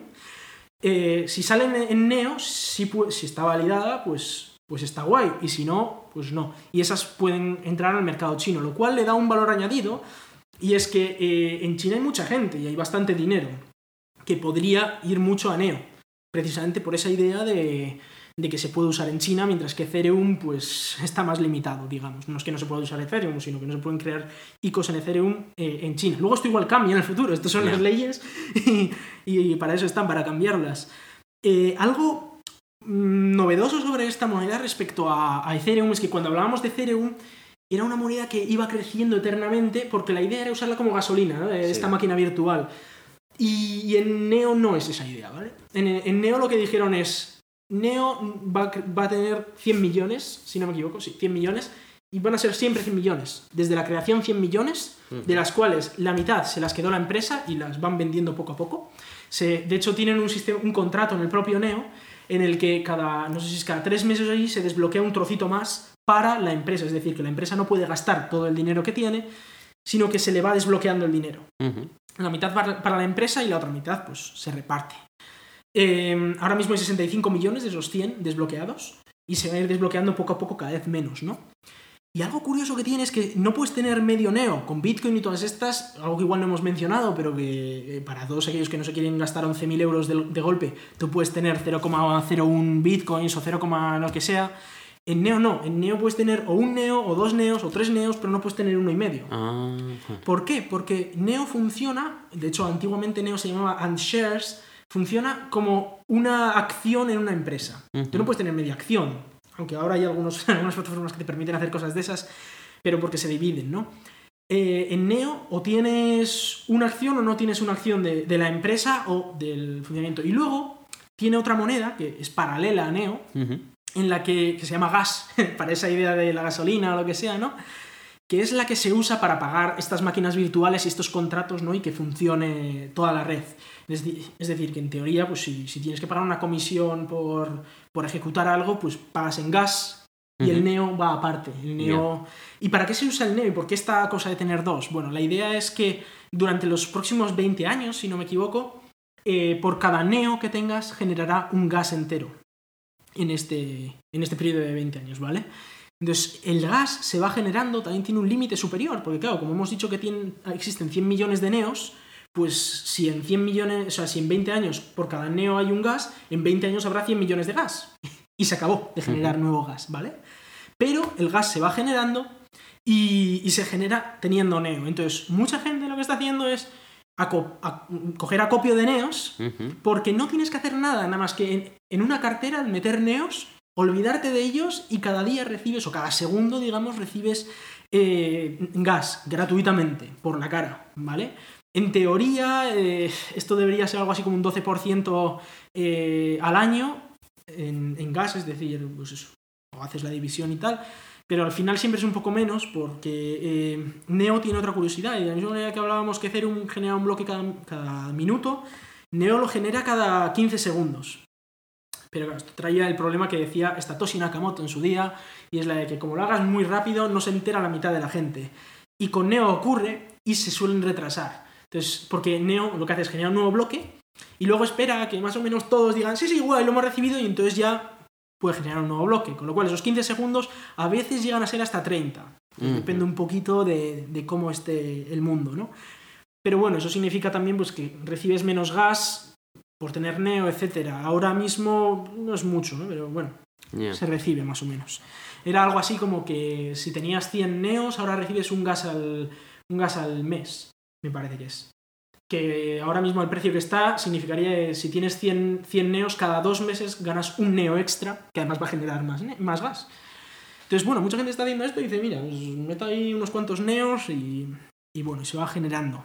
Eh, si sale en, Neo, si está validada, pues, pues está guay, y si no, pues no. Y esas pueden entrar al mercado chino, lo cual le da un valor añadido, y es que eh, en China hay mucha gente y hay bastante dinero que podría ir mucho a Neo, precisamente por esa idea de, de que se puede usar en China, mientras que Ethereum pues está más limitado, digamos. No es que no se pueda usar Ethereum, sino que no se pueden crear ICOs en Ethereum eh, en China. Luego esto igual cambia en el futuro, estas son las leyes y, y para eso están, para cambiarlas. Eh, algo mm, novedoso sobre esta moneda respecto a, a Ethereum es que cuando hablábamos de Ethereum era una moneda que iba creciendo eternamente porque la idea era usarla como gasolina, Sí. esta máquina virtual. Y, y en Neo no es esa idea, ¿vale? En, en Neo lo que dijeron es, Neo va, a cre- va a tener 100 millones, si no me equivoco, sí, 100 millones, y van a ser siempre 100 millones. Desde la creación 100 millones, de las cuales la mitad se las quedó la empresa y las van vendiendo poco a poco. Se, de hecho, tienen un, sistema, un contrato en el propio Neo en el que cada, no sé si es cada tres meses allí, se desbloquea un trocito más para la empresa. Es decir, que la empresa no puede gastar todo el dinero que tiene, sino que se le va desbloqueando el dinero. La mitad para la empresa y la otra mitad pues se reparte. Eh, ahora mismo hay 65 millones de esos 100 desbloqueados y se va a ir desbloqueando poco a poco cada vez menos, ¿no? Y algo curioso que tiene es que no puedes tener medio neo con Bitcoin y todas estas, algo que igual no hemos mencionado, pero que eh, para todos aquellos que no se quieren gastar 11.000 euros de, de golpe, tú puedes tener 0,01 Bitcoins o 0, lo que sea. En Neo no, en Neo puedes tener o un Neo, o dos Neos, o tres Neos, pero no puedes tener uno y medio. Ah, ¿Por qué? Porque Neo funciona, de hecho antiguamente Neo se llamaba Unshares, funciona como una acción en una empresa. Tú no puedes tener media acción, aunque ahora hay algunos, algunas plataformas que te permiten hacer cosas de esas, pero porque se dividen, ¿no? Eh, en Neo o tienes una acción o no tienes una acción de, de la empresa o del funcionamiento. Y luego tiene otra moneda que es paralela a Neo, ujú. en la que, que se llama gas, para esa idea de la gasolina o lo que sea, ¿no? Que es la que se usa para pagar estas máquinas virtuales y estos contratos, ¿no? Y que funcione toda la red. Es, decir, que en teoría, pues si, si tienes que pagar una comisión por, por ejecutar algo, pues pagas en gas y el. Neo va aparte. El Neo... ¿Y para qué se usa el Neo y por qué esta cosa de tener dos? Bueno, la idea es que durante los próximos 20 años, si no me equivoco, eh, por cada Neo que tengas generará un gas entero en este, en este periodo de 20 años, ¿vale? Entonces, el gas se va generando, también tiene un límite superior, porque claro, como hemos dicho que tienen, existen 100 millones de neos, pues si en 100 millones, o sea, si en 20 años por cada neo hay un gas, en 20 años habrá 100 millones de gas. Y se acabó de generar nuevo gas, ¿vale? Pero el gas se va generando y, y se genera teniendo neo. Entonces, mucha gente lo que está haciendo es aco- a- coger acopio de neos porque no tienes que hacer nada, nada más que en, en una cartera al meter neos, olvidarte de ellos y cada día recibes, o cada segundo, digamos, recibes eh, gas gratuitamente por la cara, ¿vale? En teoría, eh, esto debería ser algo así como un 12% eh, al año en, en gas, es decir, pues o haces la división y tal, pero al final siempre es un poco menos porque eh, Neo tiene otra curiosidad. Y de la misma manera que hablábamos que Ethereum genera un bloque cada, cada minuto, Neo lo genera cada 15 segundos. Pero claro, esto traía el problema que decía Satoshi Nakamoto en su día, y es la de que como lo hagas muy rápido no se entera la mitad de la gente. Y con Neo ocurre y se suelen retrasar. Entonces, porque Neo lo que hace es generar un nuevo bloque y luego espera a que más o menos todos digan, sí, sí, igual, lo hemos recibido y entonces ya puede generar un nuevo bloque. Con lo cual esos 15 segundos a veces llegan a ser hasta 30. Ujú. Depende un poquito de, de cómo esté el mundo, ¿no? Pero bueno, eso significa también pues, que recibes menos gas por tener neo, etcétera. Ahora mismo no es mucho, ¿no? Pero bueno, se recibe más o menos. Era algo así como que si tenías 100 neos, ahora recibes un gas al, un gas al mes, me parece que es. Que ahora mismo el precio que está significaría que si tienes 100, 100 neos, cada dos meses ganas un neo extra, que además va a generar más, más gas. Entonces, bueno, mucha gente está haciendo esto y dice, mira, pues ahí unos cuantos neos y, y bueno, y se va generando.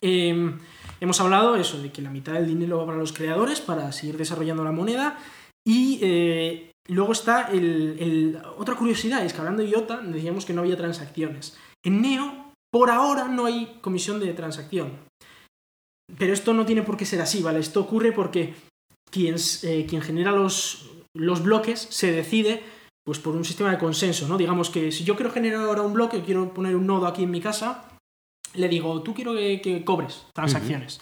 Eh, hemos hablado eso, de que la mitad del dinero va para los creadores, para seguir desarrollando la moneda. Y eh, luego está el, el- otra curiosidad, es que hablando de IOTA decíamos que no había transacciones. En Neo, por ahora, no hay comisión de transacción. Pero esto no tiene por qué ser así, ¿vale? Esto ocurre porque quien, eh, quien genera los, los bloques se decide pues por un sistema de consenso, ¿no? Digamos que si yo quiero generar ahora un bloque, quiero poner un nodo aquí en mi casa, le digo, tú quiero que, que cobres transacciones.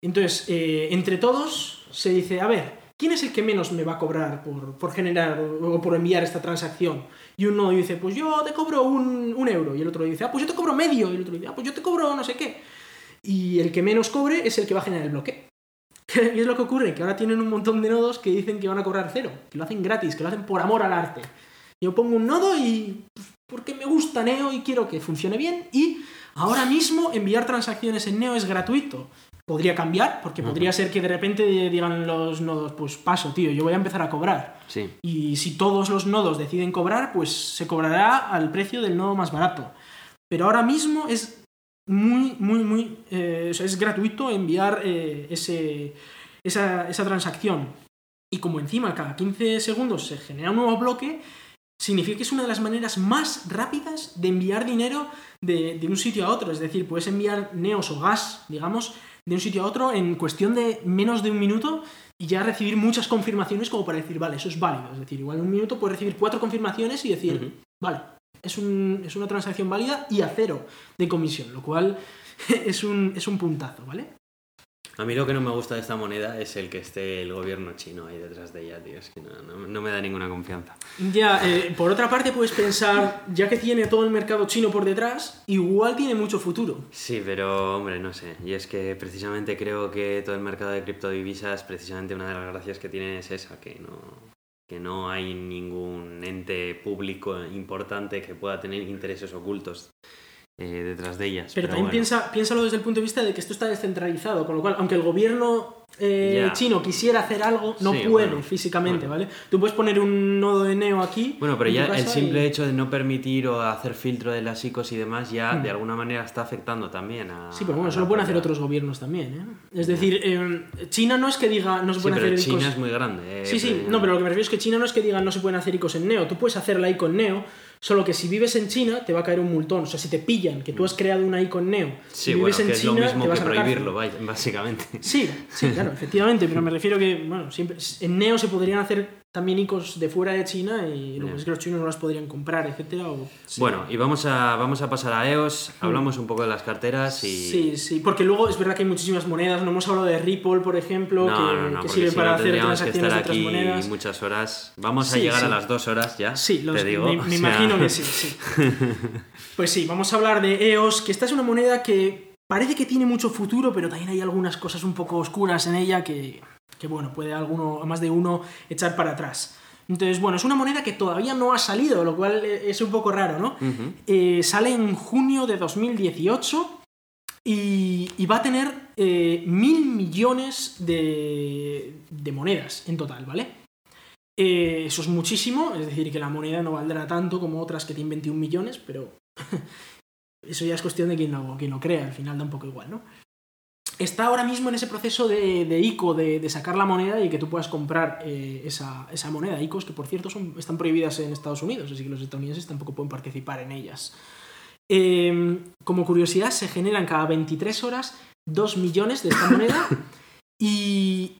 Entonces, eh, entre todos se dice, a ver, ¿quién es el que menos me va a cobrar por, por generar o, por enviar esta transacción? Y uno dice, pues yo te cobro un, un euro. Y el otro dice, ah, pues yo te cobro medio. Y el otro dice, ah, pues yo te cobro no sé qué. Y el que menos cobre es el que va a generar el bloque. Y es lo que ocurre, que ahora tienen un montón de nodos que dicen que van a cobrar cero, que lo hacen gratis, que lo hacen por amor al arte. Yo pongo un nodo y pues, porque me gusta Neo y quiero que funcione bien y ahora mismo enviar transacciones en Neo es gratuito. Podría cambiar, porque podría ser que de repente digan los nodos, pues paso, tío, yo voy a empezar a cobrar. Sí. Y si todos los nodos deciden cobrar, pues se cobrará al precio del nodo más barato. Pero ahora mismo es muy, muy, muy... eh, o sea, es gratuito enviar eh, ese, esa, esa transacción. Y como encima cada 15 segundos se genera un nuevo bloque, significa que es una de las maneras más rápidas de enviar dinero de, de un sitio a otro. Es decir, puedes enviar neos o gas, digamos, de un sitio a otro en cuestión de menos de un minuto y ya recibir muchas confirmaciones como para decir, vale, eso es válido. Es decir, igual en un minuto puedes recibir cuatro confirmaciones y decir, vale, es, un- es una transacción válida y a cero de comisión, lo cual es un, es un puntazo, ¿vale? A mí lo que no me gusta de esta moneda es el que esté el gobierno chino ahí detrás de ella, tío. Es que no, no- no me da ninguna confianza. Ya, eh, por otra parte puedes pensar, ya que tiene todo el mercado chino por detrás, igual tiene mucho futuro. Sí, pero hombre, no sé. Y es que precisamente creo que todo el mercado de criptodivisas, precisamente una de las gracias que tiene es esa, que no, que no hay ningún ente público importante que pueda tener intereses ocultos eh, detrás de ellas. Pero, también bueno. piensa, piénsalo desde el punto de vista de que esto está descentralizado, con lo cual, aunque el gobierno eh, Ya. chino quisiera hacer algo, no Sí, puede bueno, físicamente, bueno. ¿vale? Tú puedes poner un nodo de Neo aquí. Bueno, pero ya el simple y- hecho de no permitir o hacer filtro de las ICOs y demás ya Hmm. de alguna manera está afectando también a... Sí, pero bueno, eso lo pueden hacer otros gobiernos también, ¿eh? Es decir, eh, China no es que diga no se Sí, pueden pero hacer China icos- es muy grande. eh, Sí, sí, pero- no, pero lo que me refiero es que China no es que digan no se pueden hacer icos en Neo. Tú puedes hacer la ico en Neo, solo que si vives en China te va a caer un multón. O sea, si te pillan que tú has creado una ico en Neo Sí, bueno, vives que en es China, lo mismo te vas que a prohibirlo, vaya, básicamente. Sí, sí, claro, efectivamente, pero me refiero que, bueno, siempre en Neo se podrían hacer también icos de fuera de China y lo que Ya. es que los chinos no las podrían comprar, etcétera. o- sí. Bueno, y vamos a, vamos a pasar a EOS, hablamos un poco de las carteras y... Sí, sí, porque luego es verdad que hay muchísimas monedas. No hemos hablado de Ripple, por ejemplo, No, que, no, no, que sirve si para no hacer tendríamos que transacciones estar de otras aquí monedas. muchas horas. Vamos a Sí, llegar sí. a las dos horas ya, Sí, los- te digo. me, me sea, imagino que sí, sí. Pues sí, vamos a hablar de EOS, que esta es una moneda que parece que tiene mucho futuro, pero también hay algunas cosas un poco oscuras en ella que, que bueno, puede alguno, a más de uno, echar para atrás. Entonces, bueno, es una moneda que todavía no ha salido, lo cual eh, es un poco raro, ¿no? Eh, sale en junio de 2018 y, y va a tener eh, mil millones de, de monedas en total, ¿vale? Eh, eso es muchísimo, es decir, que la moneda no valdrá tanto como otras que tienen 21 millones, pero eso ya es cuestión de quien lo, quien lo crea, al final da un poco igual, ¿no? Está ahora mismo en ese proceso de, de ICO, de, de sacar la moneda y que tú puedas comprar eh, esa, esa moneda. ICOs que, por cierto, son, están prohibidas en Estados Unidos, así que los estadounidenses tampoco pueden participar en ellas. Eh, como curiosidad, se generan cada 23 horas 2 millones de esta moneda y,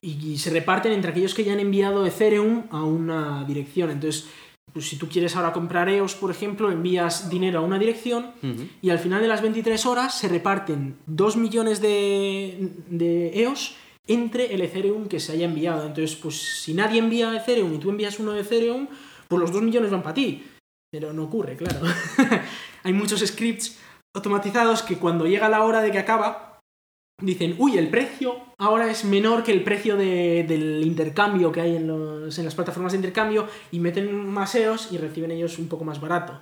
y se reparten entre aquellos que ya han enviado Ethereum a una dirección. Entonces, pues si tú quieres ahora comprar EOS, por ejemplo, envías dinero a una dirección y al final de las 23 horas se reparten 2 millones de, de EOS entre el Ethereum que se haya enviado. Entonces, pues si nadie envía Ethereum y tú envías uno de Ethereum, pues los 2 millones van para ti. Pero no ocurre, claro. Hay muchos scripts automatizados que cuando llega la hora de que acaba, dicen, uy, el precio ahora es menor que el precio de- del intercambio que hay en, los- en las plataformas de intercambio y meten más EOS y reciben ellos un poco más barato.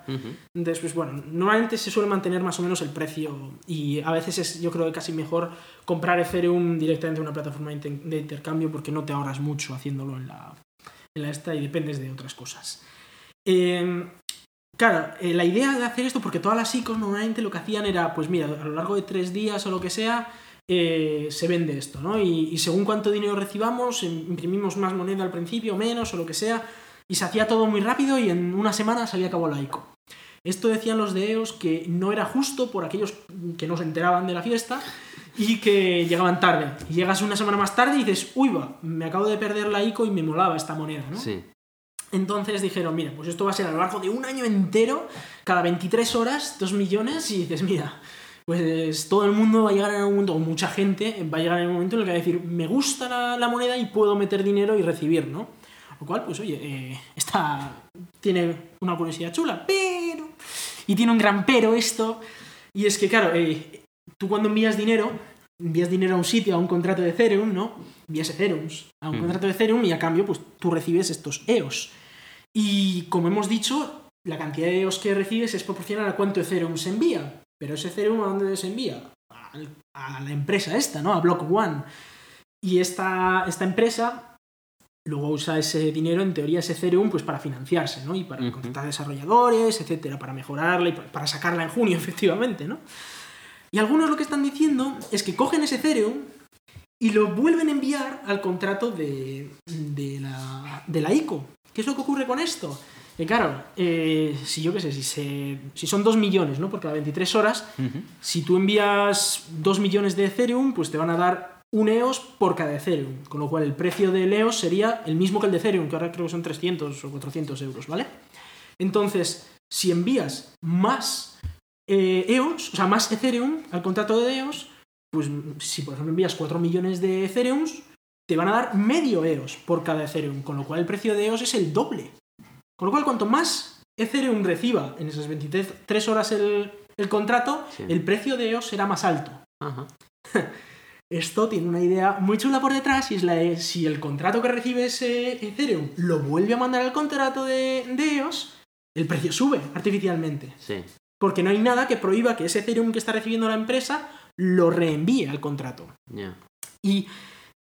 Entonces, pues bueno, normalmente se suele mantener más o menos el precio y a veces es, yo creo que casi mejor comprar Ethereum directamente en una plataforma de inter- de intercambio porque no te ahorras mucho haciéndolo en la, en la esta y dependes de otras cosas. Eh, claro, eh, la idea de hacer esto, porque todas las ICOs normalmente lo que hacían era, pues mira, a lo largo de tres días o lo que sea, eh, se vende esto, ¿no? Y, y según cuánto dinero recibamos, im- imprimimos más moneda al principio, menos o lo que sea, y se hacía todo muy rápido y en una semana se había acabado la ICO. Esto decían los de EOS que no era justo por aquellos que no se enteraban de la fiesta y que llegaban tarde. Y llegas una semana más tarde y dices, uy, va, me acabo de perder la ICO y me molaba esta moneda, ¿no? Sí. Entonces dijeron, mira, pues esto va a ser a lo largo de un año entero, cada 23 horas, 2 millones, y dices, mira, pues todo el mundo va a llegar en un momento, o mucha gente va a llegar en un momento en el que va a decir, me gusta la, la moneda y puedo meter dinero y recibir, ¿no? Lo cual, pues oye, eh, está, tiene una curiosidad chula, pero... Y tiene un gran pero esto, y es que, claro, eh, tú cuando envías dinero, envías dinero a un sitio, a un contrato de Ethereum, ¿no? Envías Ethereum a un Mm. contrato de Ethereum y a cambio, pues tú recibes estos EOS. Y como hemos dicho, la cantidad de EOS que recibes es proporcional a cuánto Ethereum se envía. Pero ese Ethereum, ¿a dónde se envía? A la empresa esta, ¿no? A Block One. Y esta, esta empresa luego usa ese dinero, en teoría, ese Ethereum, pues para financiarse, ¿no? Y para Ujú. contratar desarrolladores, etcétera, para mejorarla y pa- para sacarla en junio, efectivamente, ¿no? Y algunos lo que están diciendo es que cogen ese Ethereum y lo vuelven a enviar al contrato de, de, la, de la ICO. ¿Qué es lo que ocurre con esto? Que claro, eh, si yo qué sé, si, se, si son 2 millones, ¿no? Por cada 23 horas, si tú envías 2 millones de Ethereum, pues te van a dar un EOS por cada Ethereum. Con lo cual el precio del EOS sería el mismo que el de Ethereum, que ahora creo que son 300 o 400 euros, ¿vale? Entonces, si envías más eh, EOS, o sea, más Ethereum al contrato de EOS, pues si por ejemplo envías 4 millones de Ethereum, te van a dar medio EOS por cada Ethereum, con lo cual el precio de EOS es el doble. Con lo cual, cuanto más Ethereum reciba en esas 23 horas el, el contrato, Sí. el precio de EOS será más alto. Ajá. Esto tiene una idea muy chula por detrás y es la de si el contrato que recibe ese Ethereum lo vuelve a mandar al contrato de, de EOS, el precio sube artificialmente. Sí. Porque no hay nada que prohíba que ese Ethereum que está recibiendo la empresa lo reenvíe al contrato. Y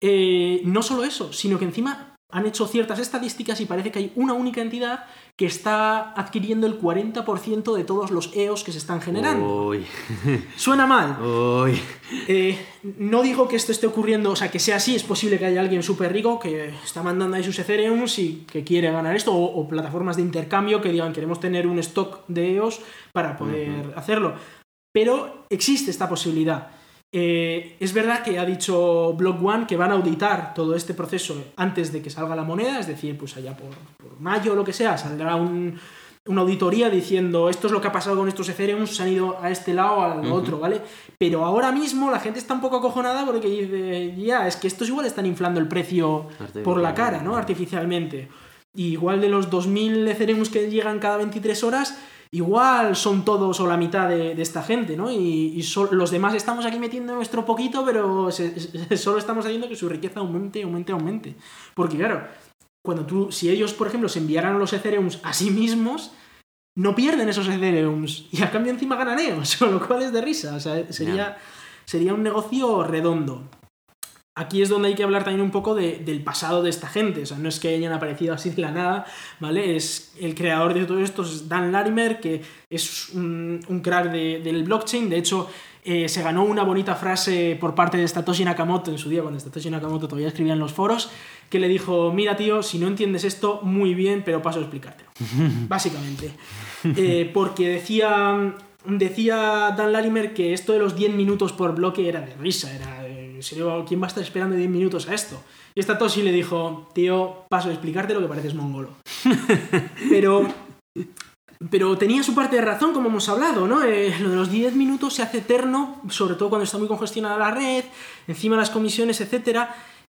eh, no solo eso, sino que encima han hecho ciertas estadísticas y parece que hay una única entidad que está adquiriendo el 40% de todos los EOS que se están generando. Uy. Suena mal. Uy. Eh, no digo que esto esté ocurriendo, o sea, que sea así, es posible que haya alguien súper rico que está mandando ahí sus Ethereums y que quiere ganar esto, o, o plataformas de intercambio que digan queremos tener un stock de EOS para poder hacerlo. Pero existe esta posibilidad. Eh, es verdad que ha dicho Block One que van a auditar todo este proceso antes de que salga la moneda, es decir, pues allá por, por mayo o lo que sea, saldrá un- una auditoría diciendo esto es lo que ha pasado con estos Ethereum, se han ido a este lado, al Ujú. otro, ¿vale? Pero ahora mismo la gente está un poco acojonada porque dice, ya, es que estos igual están inflando el precio por la cara, ¿no? Artificialmente. Y igual de los 2.000 Ethereum que llegan cada 23 horas, igual son todos o la mitad de, de esta gente, ¿no? Y, los demás estamos aquí metiendo nuestro poquito, pero se- se- solo estamos haciendo que su riqueza aumente, aumente, aumente. Porque claro, cuando tú, si ellos, por ejemplo, se enviaran los Ethereums a sí mismos, no pierden esos Ethereums y a cambio encima ganan con lo cual es de risa. O sea, sería, sería un negocio redondo. Aquí es donde hay que hablar también un poco de- del pasado de esta gente. O sea, no es que hayan aparecido así de la nada, ¿vale? Es el creador de todo esto es Dan Larimer, que es un, un crack de- del blockchain. De hecho, eh, se ganó una bonita frase por parte de Satoshi Nakamoto en su día, cuando Satoshi Nakamoto todavía escribía en los foros, que le dijo, mira tío, si no entiendes esto, muy bien, pero paso a explicártelo. Básicamente. Eh, porque decía, decía Dan Larimer que esto de los 10 minutos por bloque era de risa, era de, en serio, ¿quién va a estar esperando 10 minutos a esto? Y Satoshi le dijo, tío, paso a explicarte lo que pareces mongolo. Pero pero tenía su parte de razón, como hemos hablado, ¿no? Eh, lo de los 10 minutos se hace eterno, sobre todo cuando está muy congestionada la red, encima las comisiones, etc.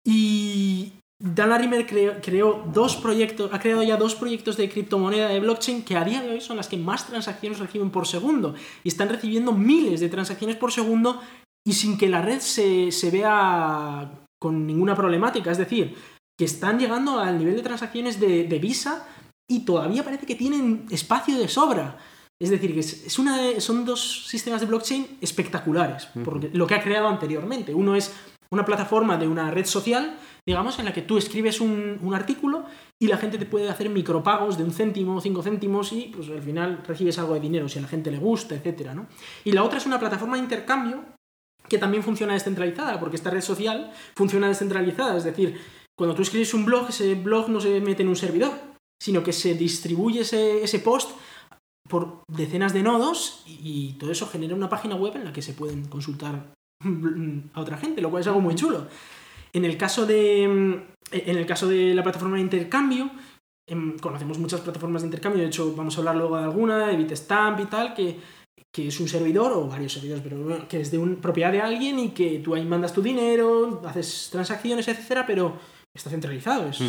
Y Dan Larimer creó, creó dos proyectos, ha creado ya dos proyectos de criptomoneda de blockchain que a día de hoy son las que más transacciones reciben por segundo. Y están recibiendo miles de transacciones por segundo y sin que la red se, se vea con ninguna problemática. Es decir, que están llegando al nivel de transacciones de, de Visa y todavía parece que tienen espacio de sobra. Es decir, que es una de- son dos sistemas de blockchain espectaculares, porque lo que ha creado anteriormente. Uno es una plataforma de una red social, digamos, en la que tú escribes un, un artículo y la gente te puede hacer micropagos de un céntimo, cinco céntimos y pues al final recibes algo de dinero si a la gente le gusta, etcétera, ¿no? Y la otra es una plataforma de intercambio que también funciona descentralizada, porque esta red social funciona descentralizada, es decir, cuando tú escribes un blog, ese blog no se mete en un servidor, sino que se distribuye ese, ese post por decenas de nodos y, todo eso genera una página web en la que se pueden consultar a otra gente, lo cual es algo muy chulo. En el caso de, en el caso de la plataforma de intercambio, em, conocemos muchas plataformas de intercambio, de hecho vamos a hablar luego de alguna, de Bitstamp y tal, que, que es un servidor o varios servidores, pero bueno, que es de un, propiedad de alguien y que tú ahí mandas tu dinero, haces transacciones, etcétera, pero está centralizado. es-.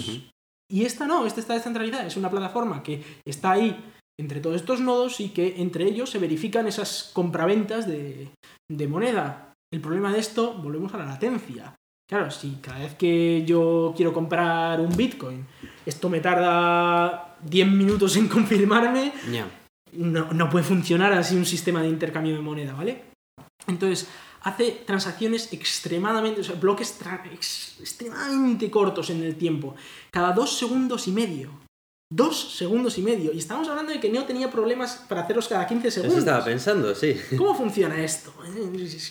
Y esta no, esta está descentralizada, es una plataforma que está ahí entre todos estos nodos y que entre ellos se verifican esas compraventas de, de moneda. El problema de esto, volvemos a la latencia. Claro, si cada vez que yo quiero comprar un Bitcoin, esto me tarda 10 minutos en confirmarme. No, no puede funcionar así un sistema de intercambio de moneda, ¿vale? Entonces, hace transacciones extremadamente, o sea, bloques ex- extremadamente cortos en el tiempo, cada dos segundos y medio. Dos segundos y medio. Y estamos hablando de que Neo tenía problemas para hacerlos cada 15 Eso segundos. estaba pensando, sí. ¿Cómo funciona esto?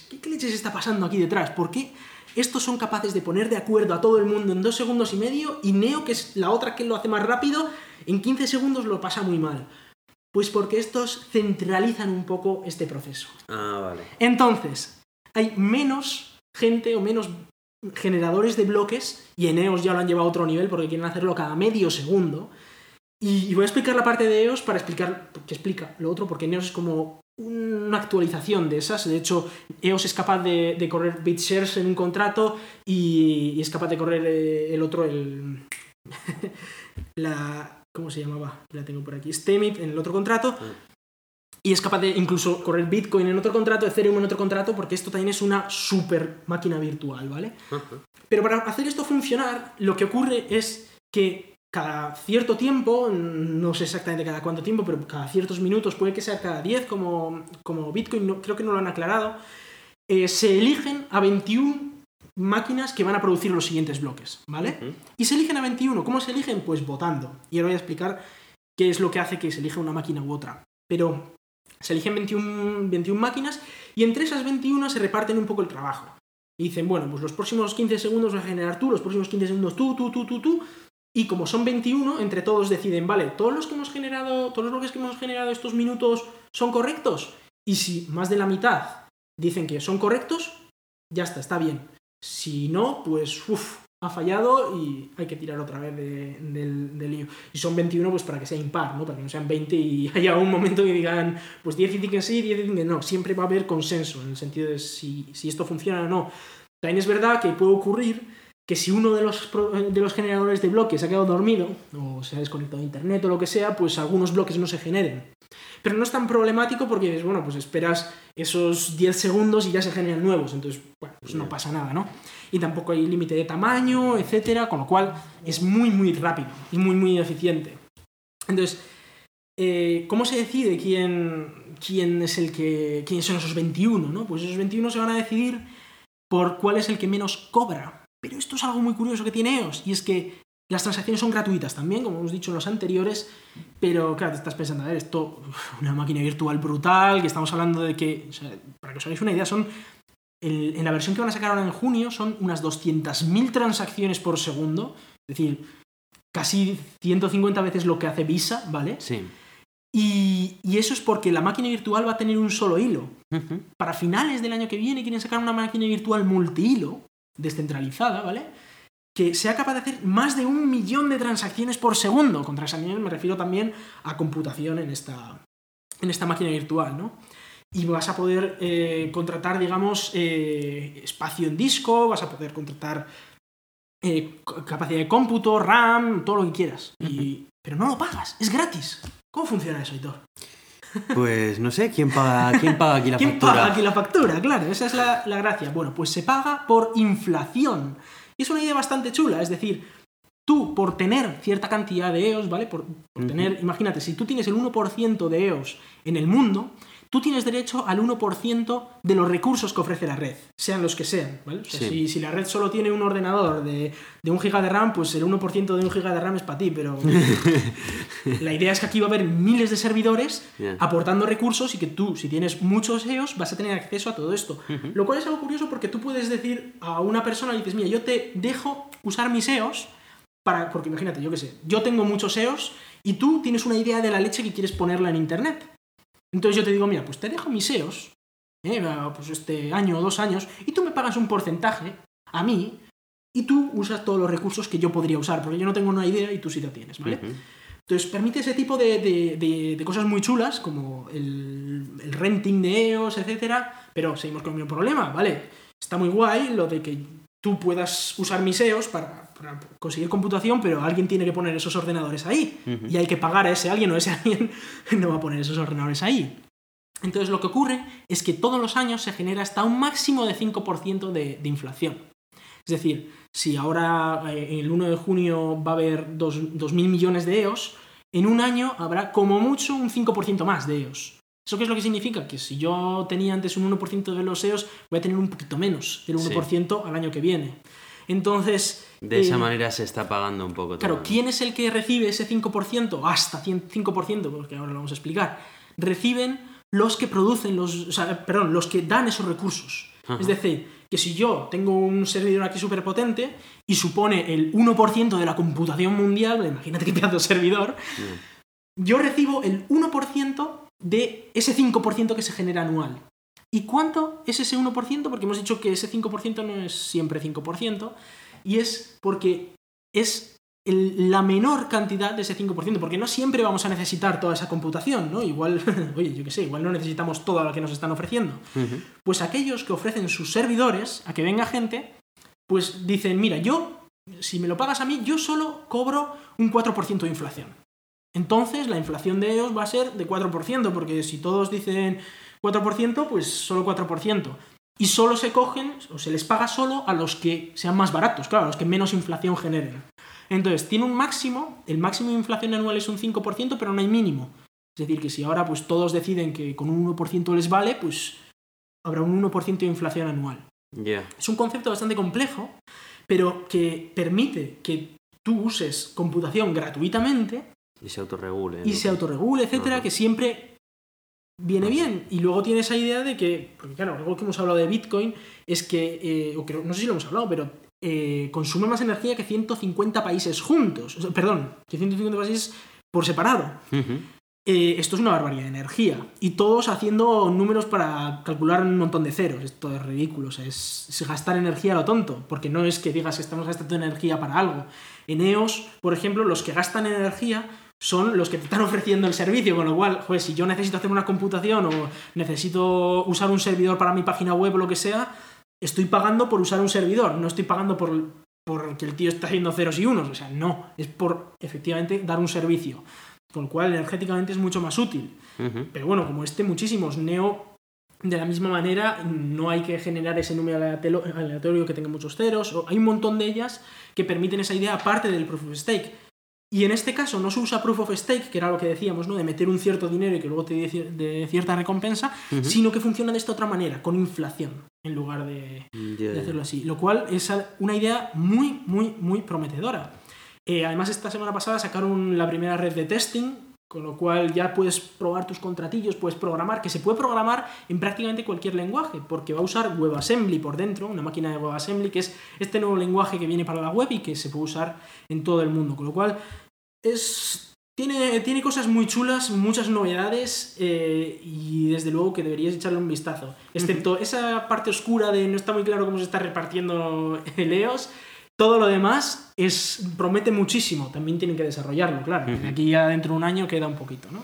¿Qué, qué leches está pasando aquí detrás? ¿Por qué estos son capaces de poner de acuerdo a todo el mundo en dos segundos y medio y Neo, que es la otra que lo hace más rápido, en 15 segundos lo pasa muy mal? Pues porque estos centralizan un poco este proceso. Ah, vale. Entonces, hay menos gente o menos generadores de bloques y en EOS ya lo han llevado a otro nivel porque quieren hacerlo cada medio segundo. Y, voy a explicar la parte de EOS para explicar que explica lo otro, porque en EOS es como una actualización de esas. De hecho, EOS es capaz de, de correr BitShares en un contrato y, y es capaz de correr eh, el otro, el. la. ¿Cómo se llamaba? La tengo por aquí. Stemit en el otro contrato. Y es capaz de incluso correr Bitcoin en otro contrato, Ethereum en otro contrato, porque esto también es una super máquina virtual, ¿vale? Pero para hacer esto funcionar, lo que ocurre es que cada cierto tiempo, no sé exactamente cada cuánto tiempo, pero cada ciertos minutos, puede que sea cada 10 como, como Bitcoin, no- creo que no lo han aclarado, eh, se eligen a 21 máquinas que van a producir los siguientes bloques, ¿vale? Y se eligen a 21. ¿Cómo se eligen? Pues votando. Y ahora voy a explicar qué es lo que hace que se elija una máquina u otra. Pero se eligen 21, 21 máquinas y entre esas 21 se reparten un poco el trabajo. Y dicen, bueno, pues los próximos 15 segundos vas a generar tú, los próximos 15 segundos tú, tú, tú, tú, tú. Y como son 21, entre todos deciden, vale, todos los que hemos generado, todos los bloques que hemos generado estos minutos son correctos. Y si más de la mitad dicen que son correctos, ya está, está bien. Si no, pues uff, ha fallado y hay que tirar otra vez de- del, del lío. Y son 21 pues para que sea impar, ¿no? Para que no sean 20 y haya un momento que digan, pues 10 dicen que sí, 10 dicen que no. Siempre va a haber consenso en el sentido de si, si esto funciona o no. También es verdad que puede ocurrir que si uno de los, pro- de los generadores de bloques ha quedado dormido o se ha desconectado de internet o lo que sea, pues algunos bloques no se generen. Pero no es tan problemático porque dices, bueno, pues esperas esos 10 segundos y ya se generan nuevos, entonces, bueno, pues no pasa nada, ¿no? Y tampoco hay límite de tamaño, etcétera, con lo cual es muy, muy rápido y muy, muy eficiente. Entonces, eh, ¿cómo se decide quién, quién es el que. quiénes son esos 21, ¿no? Pues esos 21 se van a decidir por cuál es el que menos cobra. Pero esto es algo muy curioso que tiene EOS, y es que las transacciones son gratuitas también, como hemos dicho en los anteriores, pero claro, te estás pensando, a ver, esto, una máquina virtual brutal, que estamos hablando de que, o sea, para que os hagáis una idea, son, el- en la versión que van a sacar ahora en junio, son unas 200.000 transacciones por segundo, es decir, casi 150 veces lo que hace Visa, ¿vale? Sí. Y, y eso es porque la máquina virtual va a tener un solo hilo. Ujú. Para finales del año que viene quieren sacar una máquina virtual multihilo, descentralizada, ¿vale? Que sea capaz de hacer más de un millón de transacciones por segundo. Con transacciones me refiero también a computación en esta, en esta máquina virtual, ¿no? Y vas a poder eh, contratar, digamos, eh, espacio en disco, vas a poder contratar eh, capacidad de cómputo, RAM, todo lo que quieras. Y- pero no lo pagas, es gratis. ¿Cómo funciona eso, Hitor? Pues no sé, ¿quién paga, quién paga aquí la ¿Quién factura? paga aquí la factura? Claro, esa es la, la gracia. Bueno, pues se paga por inflación. Y es una idea bastante chula, es decir, tú por tener cierta cantidad de EOS, ¿vale? Por, tener, imagínate, si tú tienes el 1% de EOS en el mundo, tú tienes derecho al 1% de los recursos que ofrece la red, sean los que sean, ¿vale? O sea, Sí. si, si la red solo tiene un ordenador de, de un giga de RAM, pues el 1% de un giga de RAM es para ti, pero la idea es que aquí va a haber miles de servidores aportando recursos y que tú, si tienes muchos EOS, vas a tener acceso a todo esto. Lo cual es algo curioso porque tú puedes decir a una persona, y dices, mira, yo te dejo usar mis EOS para, porque imagínate, yo qué sé, yo tengo muchos EOS y tú tienes una idea de la leche que quieres ponerla en internet. Entonces yo te digo, mira, pues te dejo mis EOS, eh, pues este año o dos años, y tú me pagas un porcentaje a mí y tú usas todos los recursos que yo podría usar, porque yo no tengo una idea y tú sí la tienes, ¿vale? Entonces permite ese tipo de, de- de- de cosas muy chulas, como el, el renting de EOS, etcétera, pero seguimos con el mismo problema, ¿vale? Está muy guay lo de que tú puedas usar mis EOS para, para conseguir computación, pero alguien tiene que poner esos ordenadores ahí. Y hay que pagar a ese alguien o ese alguien no va a poner esos ordenadores ahí. Entonces lo que ocurre es que todos los años se genera hasta un máximo de 5% de, de inflación. Es decir, si ahora eh, el 1 de junio va a haber 2.000 millones de EOS, en un año habrá como mucho un 5% más de EOS. ¿Eso qué es lo que significa? Que si yo tenía antes un 1% de los EOS, voy a tener un poquito menos del 1% al año que viene. Entonces... De esa eh, manera se está pagando un poco todo. Claro. ¿quién es el que recibe ese 5%? Hasta 100 5%, porque ahora lo vamos a explicar. Reciben los que producen los. o sea, perdón, los que dan esos recursos. Ajá. Es decir, que si yo tengo un servidor aquí súper potente y supone el 1% de la computación mundial, imagínate qué pedazo de servidor, yo recibo el 1% de ese 5% que se genera anual. ¿Y cuánto es ese 1%? Porque hemos dicho que ese 5% no es siempre 5%, y es porque es el- la menor cantidad de ese 5%, porque no siempre vamos a necesitar toda esa computación, ¿no? Igual, oye, yo qué sé, igual no necesitamos toda la que nos están ofreciendo. Pues aquellos que ofrecen sus servidores a que venga gente, pues dicen, mira, yo, si me lo pagas a mí, yo solo cobro un 4% de inflación. Entonces la inflación de ellos va a ser de 4%, porque si todos dicen 4%, pues solo 4%. Y solo se cogen, o se les paga solo a los que sean más baratos, claro, a los que menos inflación generen. Entonces, tiene un máximo, el máximo de inflación anual es un 5%, pero no hay mínimo. Es decir, que si ahora pues todos deciden que con un 1% les vale, pues habrá un 1% de inflación anual. Ya. Es un concepto bastante complejo, pero que permite que tú uses computación gratuitamente Y se autorregule. y ¿no? se autorregule, etcétera, que siempre viene bien. Y luego tiene esa idea de que, porque claro, algo que hemos hablado de Bitcoin es que, eh, o que no sé si lo hemos hablado, pero eh, consume más energía que 150 países juntos. O sea, perdón, que 150 países por separado. Ujú. Eh, esto es una barbaridad de energía. Y todos haciendo números para calcular un montón de ceros. Esto es ridículo. o sea, es, es gastar energía a lo tonto. Porque no es que digas que estamos gastando energía para algo. En EOS, por ejemplo, los que gastan energía son los que te están ofreciendo el servicio. Con lo cual, joder, si yo necesito hacer una computación o necesito usar un servidor para mi página web o lo que sea, estoy pagando por usar un servidor. No estoy pagando por, por que el tío está haciendo ceros y unos. O sea, no. Es por efectivamente dar un servicio. Con lo cual, energéticamente es mucho más útil. Pero bueno, como este, muchísimos. Neo, de la misma manera, no hay que generar ese número aleatorio que tenga muchos ceros. o- hay un montón de ellas que permiten esa idea aparte del proof of stake. Y en este caso no se usa proof of stake, que era lo que decíamos, ¿no? De meter un cierto dinero y que luego te dé de cierta recompensa, sino que funciona de esta otra manera, con inflación, en lugar de, ya. hacerlo así. Lo cual es una idea muy, muy, muy prometedora. Eh, además, esta semana pasada sacaron la primera red de testing, con lo cual ya puedes probar tus contratillos, puedes programar, que se puede programar en prácticamente cualquier lenguaje, porque va a usar WebAssembly por dentro, una máquina de WebAssembly, que es este nuevo lenguaje que viene para la web y que se puede usar en todo el mundo. Con lo cual, es, tiene, tiene cosas muy chulas, muchas novedades eh, y desde luego que deberías echarle un vistazo. Excepto esa parte oscura de no está muy claro cómo se está repartiendo el EOS. Todo lo demás es, promete muchísimo. También tienen que desarrollarlo, claro. Aquí ya dentro de un año queda un poquito, ¿no?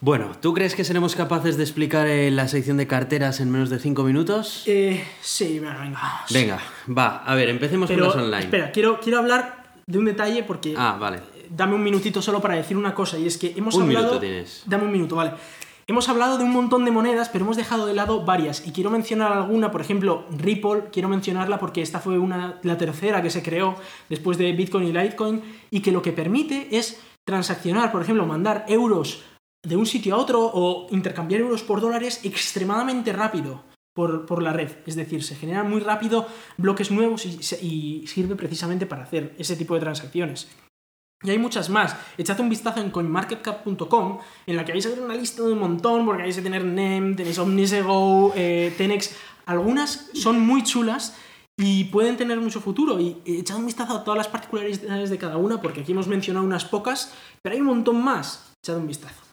Bueno, ¿tú crees que seremos capaces de explicar eh, la sección de carteras en menos de 5 minutos? Eh, sí, venga, venga. Venga, va, a ver, empecemos Pero, con las online. espera, quiero, quiero hablar de un detalle porque Ah, vale. dame un minutito solo para decir una cosa y es que hemos Un hablado minuto tienes. dame un minuto vale hemos hablado de un montón de monedas pero hemos dejado de lado varias y quiero mencionar alguna por ejemplo Ripple quiero mencionarla porque esta fue una la tercera que se creó después de Bitcoin y Litecoin y que lo que permite es transaccionar por ejemplo mandar euros de un sitio a otro o intercambiar euros por dólares extremadamente rápido por, por la red. Es decir, se generan muy rápido bloques nuevos y, y sirve precisamente para hacer ese tipo de transacciones. Y hay muchas más. Echad un vistazo en coinmarketcap.com, en la que vais a ver una lista de un montón, porque vais a tener NEM, tenéis Omnisego, eh, Tenex. Algunas son muy chulas y pueden tener mucho futuro. Y echad un vistazo a todas las particularidades de cada una, porque aquí hemos mencionado unas pocas, pero hay un montón más. Echad un vistazo.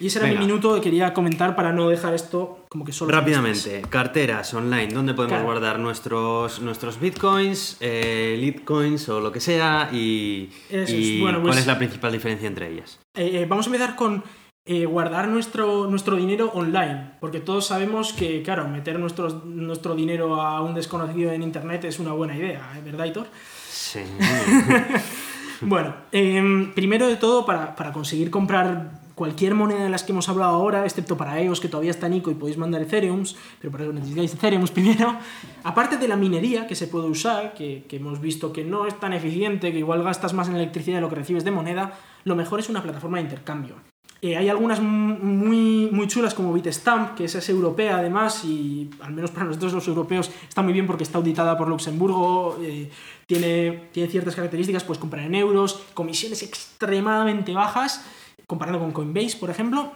Y ese era Venga. mi minuto que quería comentar para no dejar esto como que solo... Rápidamente, carteras online, ¿dónde podemos Claro. guardar nuestros, nuestros bitcoins, eh, litcoins o lo que sea? Y, Eso y es. Bueno, cuál pues- es la principal diferencia entre ellas? Eh, eh, vamos a empezar con eh, guardar nuestro, nuestro dinero online, porque todos sabemos que, claro, meter nuestro, nuestro dinero a un desconocido en Internet es una buena idea, ¿eh? ¿verdad, Hitor? Sí. Bueno, em, primero de todo, para, para conseguir comprar cualquier moneda de las que hemos hablado ahora, excepto para EOS que todavía está Nico y podéis mandar Ethereums, pero para eso necesitáis Ethereums primero, aparte de la minería que se puede usar, que, que hemos visto que no es tan eficiente, que igual gastas más en electricidad de lo que recibes de moneda, lo mejor es una plataforma de intercambio. Eh, hay algunas muy, muy chulas como Bitstamp, que esa es europea además y al menos para nosotros los europeos está muy bien porque está auditada por Luxemburgo, eh, tiene, tiene ciertas características, puedes comprar en euros, comisiones extremadamente bajas, comparando con Coinbase, por ejemplo,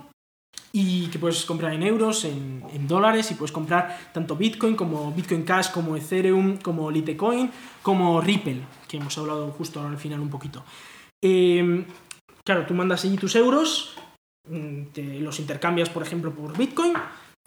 y que puedes comprar en euros, en, dólares, y puedes comprar tanto Bitcoin como Bitcoin Cash, como Ethereum, como Litecoin, como Ripple, que hemos hablado justo ahora al final un poquito. Eh, claro, tú mandas allí tus euros, mm, los intercambias, por ejemplo, por Bitcoin,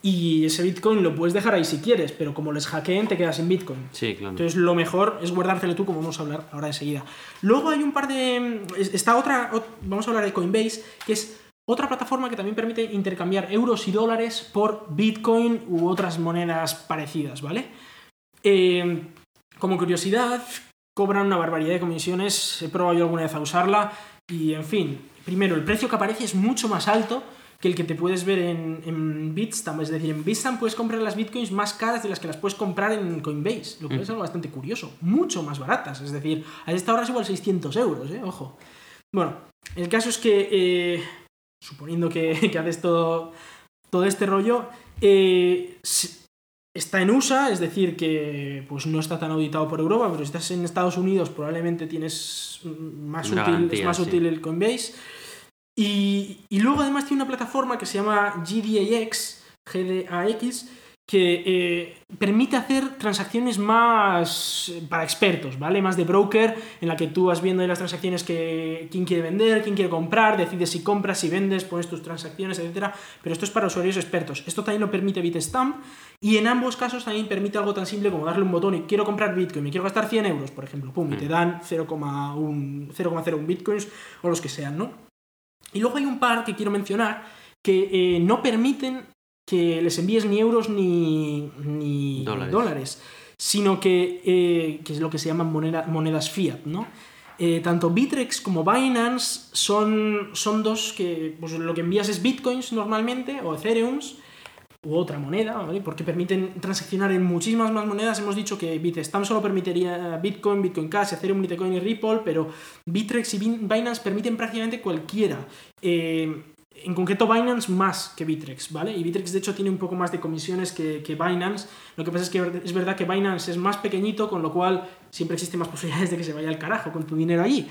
y ese Bitcoin lo puedes dejar ahí si quieres, pero como les hackeen, te quedas sin Bitcoin. Sí, claro. Entonces lo mejor es guardártelo tú, como vamos a hablar ahora enseguida. Luego hay un par de... es- Está otra... ot- Vamos a hablar de Coinbase, que es otra plataforma que también permite intercambiar euros y dólares por Bitcoin u otras monedas parecidas, ¿vale? Eh, como curiosidad, cobran una barbaridad de comisiones, he probado yo alguna vez a usarla y, en fin, primero, el precio que aparece es mucho más alto que el que te puedes ver en, en Bitstamp. Es decir, en Bitstamp puedes comprar las bitcoins más caras de las que las puedes comprar en Coinbase, lo cual es algo bastante curioso. Mucho más baratas. Es decir, a esta hora es igual 600 euros, ¿eh? Ojo. Bueno, el caso es que, eh, suponiendo que, que haces todo, todo este rollo, eh, está en USA, es decir, que pues no está tan auditado por Europa, pero si estás en Estados Unidos probablemente tienes mm, más Una útil, es más sí. útil el Coinbase. Y, luego además tiene una plataforma que se llama GDAX, GDAX, que eh, permite hacer transacciones más eh, para expertos, ¿vale? Más de broker, en la que tú vas viendo las transacciones que quién quiere vender, quién quiere comprar, decides si compras, si vendes, pones tus transacciones, etcétera. Pero esto es para usuarios expertos. Esto también lo permite Bitstamp y en ambos casos también permite algo tan simple como darle un botón y quiero comprar Bitcoin, me quiero gastar 100 euros, por ejemplo, pum, y te dan 0,1 0,01 Bitcoins o los que sean, ¿no? Y luego hay un par que quiero mencionar que eh, no permiten que les envíes ni euros ni, ni Dólares. dólares, sino que, eh, que es lo que se llaman moneda- monedas fiat, ¿no? Eh, tanto Bitrex como Binance son, son dos que pues, lo que envías es bitcoins normalmente o Ethereums u otra moneda, ¿vale? porque permiten transaccionar en muchísimas más monedas. Hemos dicho que Bitstamp solo permitiría Bitcoin, Bitcoin Cash, Ethereum, Litecoin y Ripple, pero Bitrex y Bin- Binance permiten prácticamente cualquiera. Eh, en concreto Binance más que Bitrex, ¿vale? Y Bitrex de hecho tiene un poco más de comisiones que, que Binance. Lo que pasa es que es verdad que Binance es más pequeñito, con lo cual siempre existen más posibilidades de que se vaya al carajo con tu dinero allí.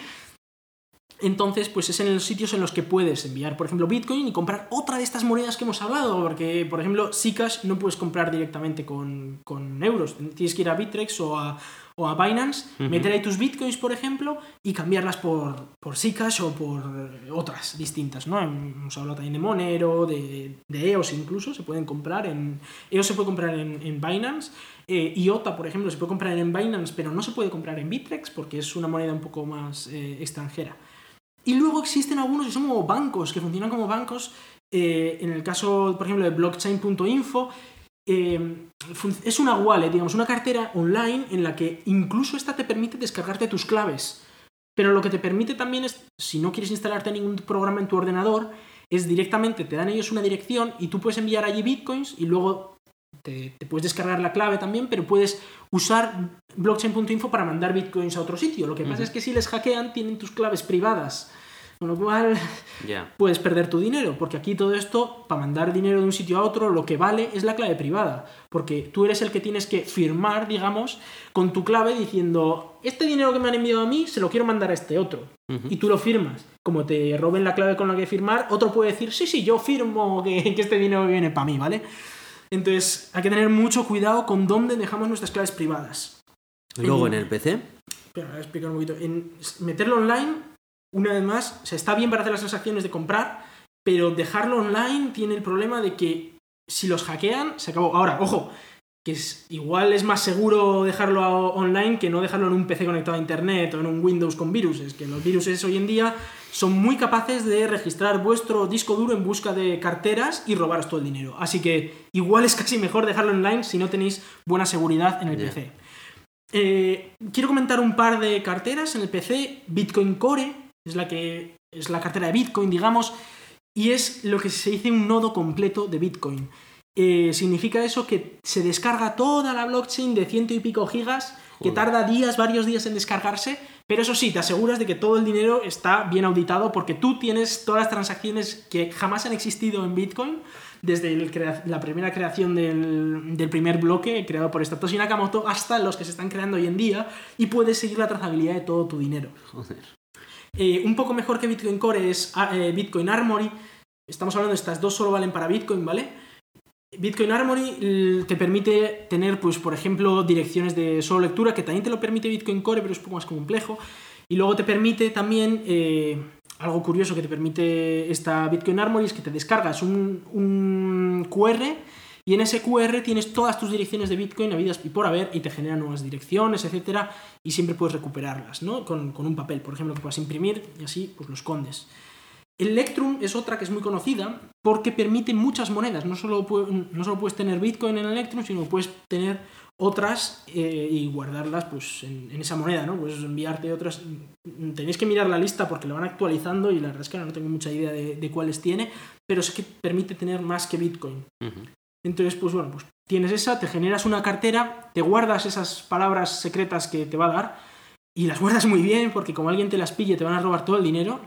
Entonces, pues es en los sitios en los que puedes enviar, por ejemplo, Bitcoin y comprar otra de estas monedas que hemos hablado, porque, por ejemplo, Zcash no puedes comprar directamente con, con euros, tienes que ir a Bitrex o a, o a Binance, meter ahí tus Bitcoins, por ejemplo, y cambiarlas por, por Zcash o por otras distintas, ¿no? Hemos hablado también de Monero, de, de EOS incluso, se pueden comprar en... EOS se puede comprar en, en Binance, eh, IOTA, por ejemplo, se puede comprar en Binance, pero no se puede comprar en Bitrex porque es una moneda un poco más eh, extranjera. Y luego existen algunos que son como bancos, que funcionan como bancos. eh, en el caso, por ejemplo, de blockchain.info, eh, es una wallet, digamos, una cartera online en la que incluso esta te permite descargarte tus claves. Pero lo que te permite también es, si no quieres instalarte ningún programa en tu ordenador, es directamente te dan ellos una dirección y tú puedes enviar allí bitcoins y luego te, te puedes descargar la clave también, pero puedes usar blockchain.info para mandar bitcoins a otro sitio. Lo que pasa es que si les hackean tienen tus claves privadas. Con lo cual puedes perder tu dinero, porque aquí todo esto, para mandar dinero de un sitio a otro, lo que vale es la clave privada, porque tú eres el que tienes que firmar, digamos, con tu clave diciendo, este dinero que me han enviado a mí se lo quiero mandar a este otro, y tú lo firmas. Como te roben la clave con la que firmar, otro puede decir, sí, sí, yo firmo que, que este dinero viene para mí, ¿vale? Entonces hay que tener mucho cuidado con dónde dejamos nuestras claves privadas. Luego En- en el PC. Espera, voy a explicar un poquito. En meterlo online, una vez más, o sea, está bien para hacer las transacciones de comprar pero dejarlo online tiene el problema de que si los hackean, se acabó. Ahora, ojo, que es, igual es más seguro dejarlo online que no dejarlo en un PC conectado a internet o en un Windows con virus. Es que los virus hoy en día son muy capaces de registrar vuestro disco duro en busca de carteras y robaros todo el dinero. Así que igual es casi mejor dejarlo online si no tenéis buena seguridad en el. PC. Eh, quiero comentar un par de carteras en el PC. Bitcoin Core es la que es la cartera de Bitcoin, digamos, y es lo que se dice un nodo completo de Bitcoin. Eh, significa eso que se descarga toda la blockchain de ciento y pico gigas, que tarda días, varios días en descargarse, pero eso sí, te aseguras de que todo el dinero está bien auditado porque tú tienes todas las transacciones que jamás han existido en Bitcoin, desde el la primera creación del, del primer bloque creado por Satoshi Nakamoto hasta los que se están creando hoy en día, y puedes seguir la trazabilidad de todo tu dinero. Joder. Eh, un poco mejor que Bitcoin Core es ah, eh, Bitcoin Armory. Estamos hablando de estas dos solo valen para Bitcoin, ¿vale? Bitcoin Armory te permite tener, pues, por ejemplo, direcciones de solo lectura, que también te lo permite Bitcoin Core, pero es un poco más complejo. Y luego te permite también, eh, algo curioso que te permite esta Bitcoin Armory es que te descargas un, QR y en ese QR tienes todas tus direcciones de Bitcoin habidas y por haber y te genera nuevas direcciones, etcétera, y siempre puedes recuperarlas, ¿no? Con, con un papel, por ejemplo, que puedas imprimir y así pues lo escondes. Electrum es otra que es muy conocida porque permite muchas monedas. No solo, no solo puedes tener Bitcoin en Electrum, sino puedes tener otras eh, y guardarlas pues, en, en esa moneda, ¿no? Puedes enviarte otras. Tenéis que mirar la lista porque la van actualizando y la verdad es que ahora no tengo mucha idea de, de cuáles tiene, pero es que permite tener más que Bitcoin. Entonces, pues bueno, pues tienes esa, te generas una cartera, te guardas esas palabras secretas que te va a dar y las guardas muy bien porque como alguien te las pille te van a robar todo el dinero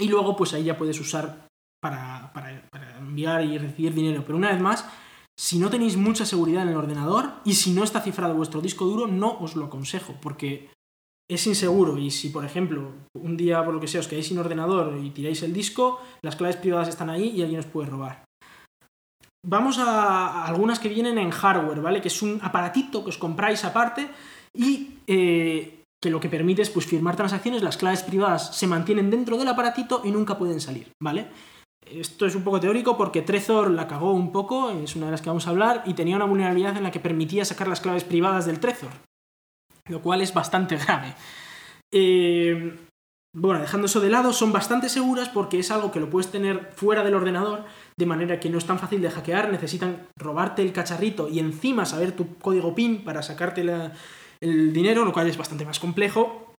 y luego pues ahí ya puedes usar para, para- enviar y recibir dinero. Pero una vez más, si no tenéis mucha seguridad en el ordenador y si no está cifrado vuestro disco duro, no os lo aconsejo porque es inseguro y si por ejemplo un día por lo que sea os quedáis sin ordenador y tiráis el disco, las claves privadas están ahí y alguien os puede robar. Vamos a a algunas que vienen en hardware, ¿vale? Que es un aparatito que os compráis aparte y eh, que lo que permite es pues, firmar transacciones, las claves privadas se mantienen dentro del aparatito y nunca pueden salir, ¿vale? Esto es un poco teórico porque Trezor la cagó un poco, es una de las que vamos a hablar, y tenía una vulnerabilidad en la que permitía sacar las claves privadas del Trezor, lo cual es bastante grave. Eh, bueno, dejando eso de lado, son bastante seguras porque es algo que lo puedes tener fuera del ordenador, de manera que no es tan fácil de hackear, necesitan robarte el cacharrito y encima saber tu código PIN para sacarte la- el dinero, lo cual es bastante más complejo.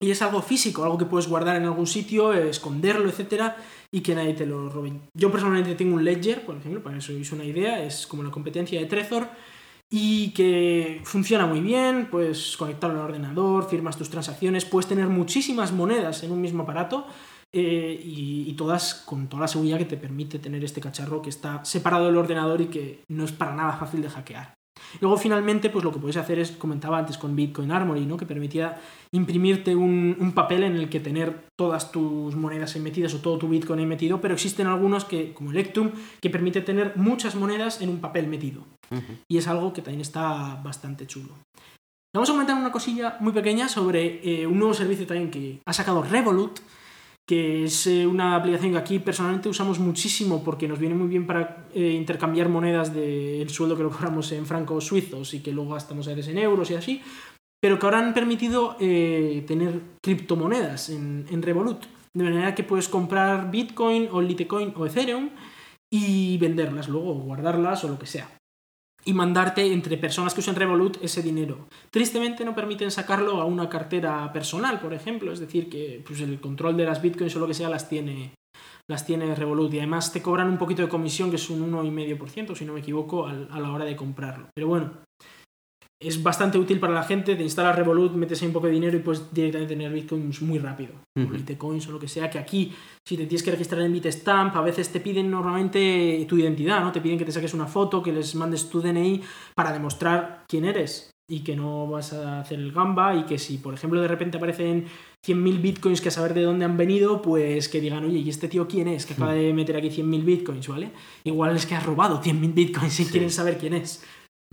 Y es algo físico, algo que puedes guardar en algún sitio, esconderlo, etcétera, y que nadie te lo robe. Yo personalmente tengo un Ledger, por ejemplo, para que os hagáis una idea, es como la competencia de Trezor, y que funciona muy bien, puedes conectarlo al ordenador, firmas tus transacciones, puedes tener muchísimas monedas en un mismo aparato eh, y, y todas con toda la seguridad que te permite tener este cacharro que está separado del ordenador y que no es para nada fácil de hackear. Luego finalmente, pues lo que puedes hacer es, comentaba antes con Bitcoin Armory, ¿no? que permitía imprimirte un, un papel en el que tener todas tus monedas ahí metidas o todo tu Bitcoin ahí metido, pero existen algunos que, como Electrum, que permite tener muchas monedas en un papel metido. Y es algo que también está bastante chulo. Vamos a comentar una cosilla muy pequeña sobre eh, un nuevo servicio también que ha sacado Revolut, que es eh, una aplicación que aquí personalmente usamos muchísimo porque nos viene muy bien para eh, intercambiar monedas del sueldo que lo cobramos en francos suizos y que luego gastamos a veces en euros y así, pero que ahora han permitido eh, tener criptomonedas en, en Revolut, de manera que puedes comprar Bitcoin o Litecoin o Ethereum y venderlas luego, o guardarlas o lo que sea. Y mandarte entre personas que usen Revolut ese dinero. Tristemente no permiten sacarlo a una cartera personal, por ejemplo. Es decir, que pues, el control de las bitcoins o lo que sea las tiene, las tiene Revolut. Y además te cobran un poquito de comisión, que es un 1,5%, si no me equivoco, a la hora de comprarlo. Pero bueno, es bastante útil para la gente. Te instalas Revolut, metes ahí un poco de dinero y puedes directamente tener bitcoins muy rápido. O. Litecoins o lo que sea. Que aquí, si te tienes que registrar en Bitstamp, a veces te piden normalmente tu identidad, ¿no? Te piden que te saques una foto, que les mandes tu DNI para demostrar quién eres y que no vas a hacer el gamba y que si, por ejemplo, de repente aparecen 100.000 bitcoins que a saber de dónde han venido, pues que digan, oye, ¿y este tío quién es? Que acaba de meter aquí 100.000 bitcoins, ¿vale? Igual es que has robado 100.000 bitcoins y quieren saber quién es.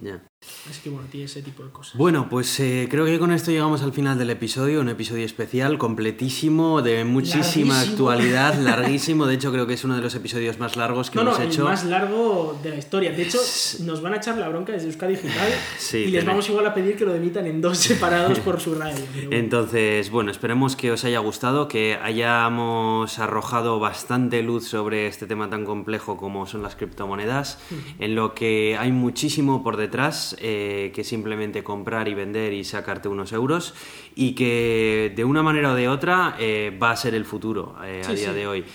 Ya. Así que bueno, tiene ese tipo de cosas. Bueno, pues eh, creo que con esto llegamos al final del episodio, un episodio especial, completísimo, de muchísima Larguísimo. actualidad, larguísimo. De hecho, creo que es uno de los episodios más largos que no, hemos no, el hecho. más largo de la historia. De hecho, nos van a echar la bronca desde Euskadi Digital Sí, y les vamos igual a pedir que lo emitan en dos separados por su radio. bueno. Entonces, bueno, esperemos que os haya gustado, que hayamos arrojado bastante luz sobre este tema tan complejo como son las criptomonedas, en lo que hay muchísimo por detrás, eh, que simplemente comprar y vender y sacarte unos euros, y que de una manera o de otra eh, va a ser el futuro eh, a Sí, día sí. de hoy.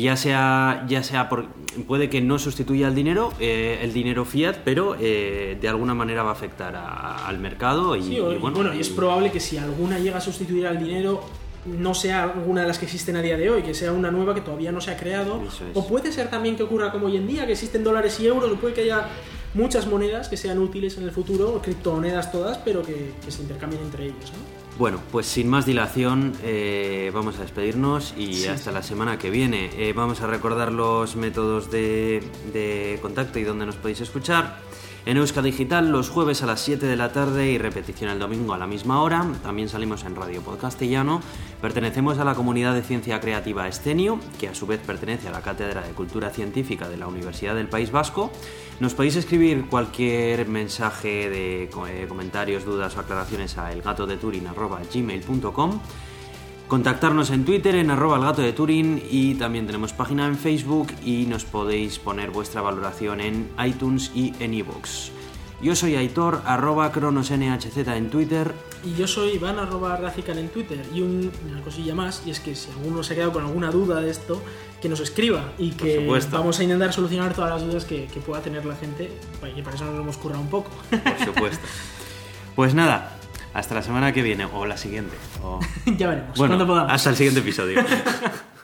Ya sea, ya sea por, puede que no sustituya el dinero, el dinero fiat, pero de alguna manera va a afectar a- al mercado y, Sí, y o- y bueno, y es probable que si alguna llega a sustituir al dinero no sea alguna de las que existen a día de hoy, que sea una nueva que todavía no se ha creado. Es. O puede ser también que ocurra como hoy en día, que existen dólares y euros, o puede que haya muchas monedas que sean útiles en el futuro, criptomonedas todas, pero que, que se intercambien entre ellos. ¿no? Bueno, pues sin más dilación eh, vamos a despedirnos y Sí, hasta la semana que viene. Eh, vamos a recordar los métodos de, de contacto y donde nos podéis escuchar. En Euska Digital los jueves a las 7 de la tarde y repetición el domingo a la misma hora. También salimos en Radio Podcastellano. Pertenecemos a la comunidad de ciencia creativa Escenio, que a su vez pertenece a la Cátedra de Cultura Científica de la Universidad del País Vasco. Nos podéis escribir cualquier mensaje de eh, comentarios, dudas o aclaraciones a elgatodeturin.gmail.com Contactarnos en Twitter en arroba el de Turín y también tenemos página en Facebook y nos podéis poner vuestra valoración en iTunes y en iVoox. Yo soy Aitor, arroba cronosnhz en Twitter. Y yo soy Iván arroba Racican en Twitter. Y un- una cosilla más, y es que si alguno se ha quedado con alguna duda de esto, que nos escriba y que supuesto. vamos a intentar solucionar todas las dudas que, que pueda tener la gente, y para eso nos lo hemos currado un poco. Por supuesto. Pues nada, hasta la semana que viene o la siguiente. o- ya veremos. Bueno, cuando podamos. hasta el siguiente episodio.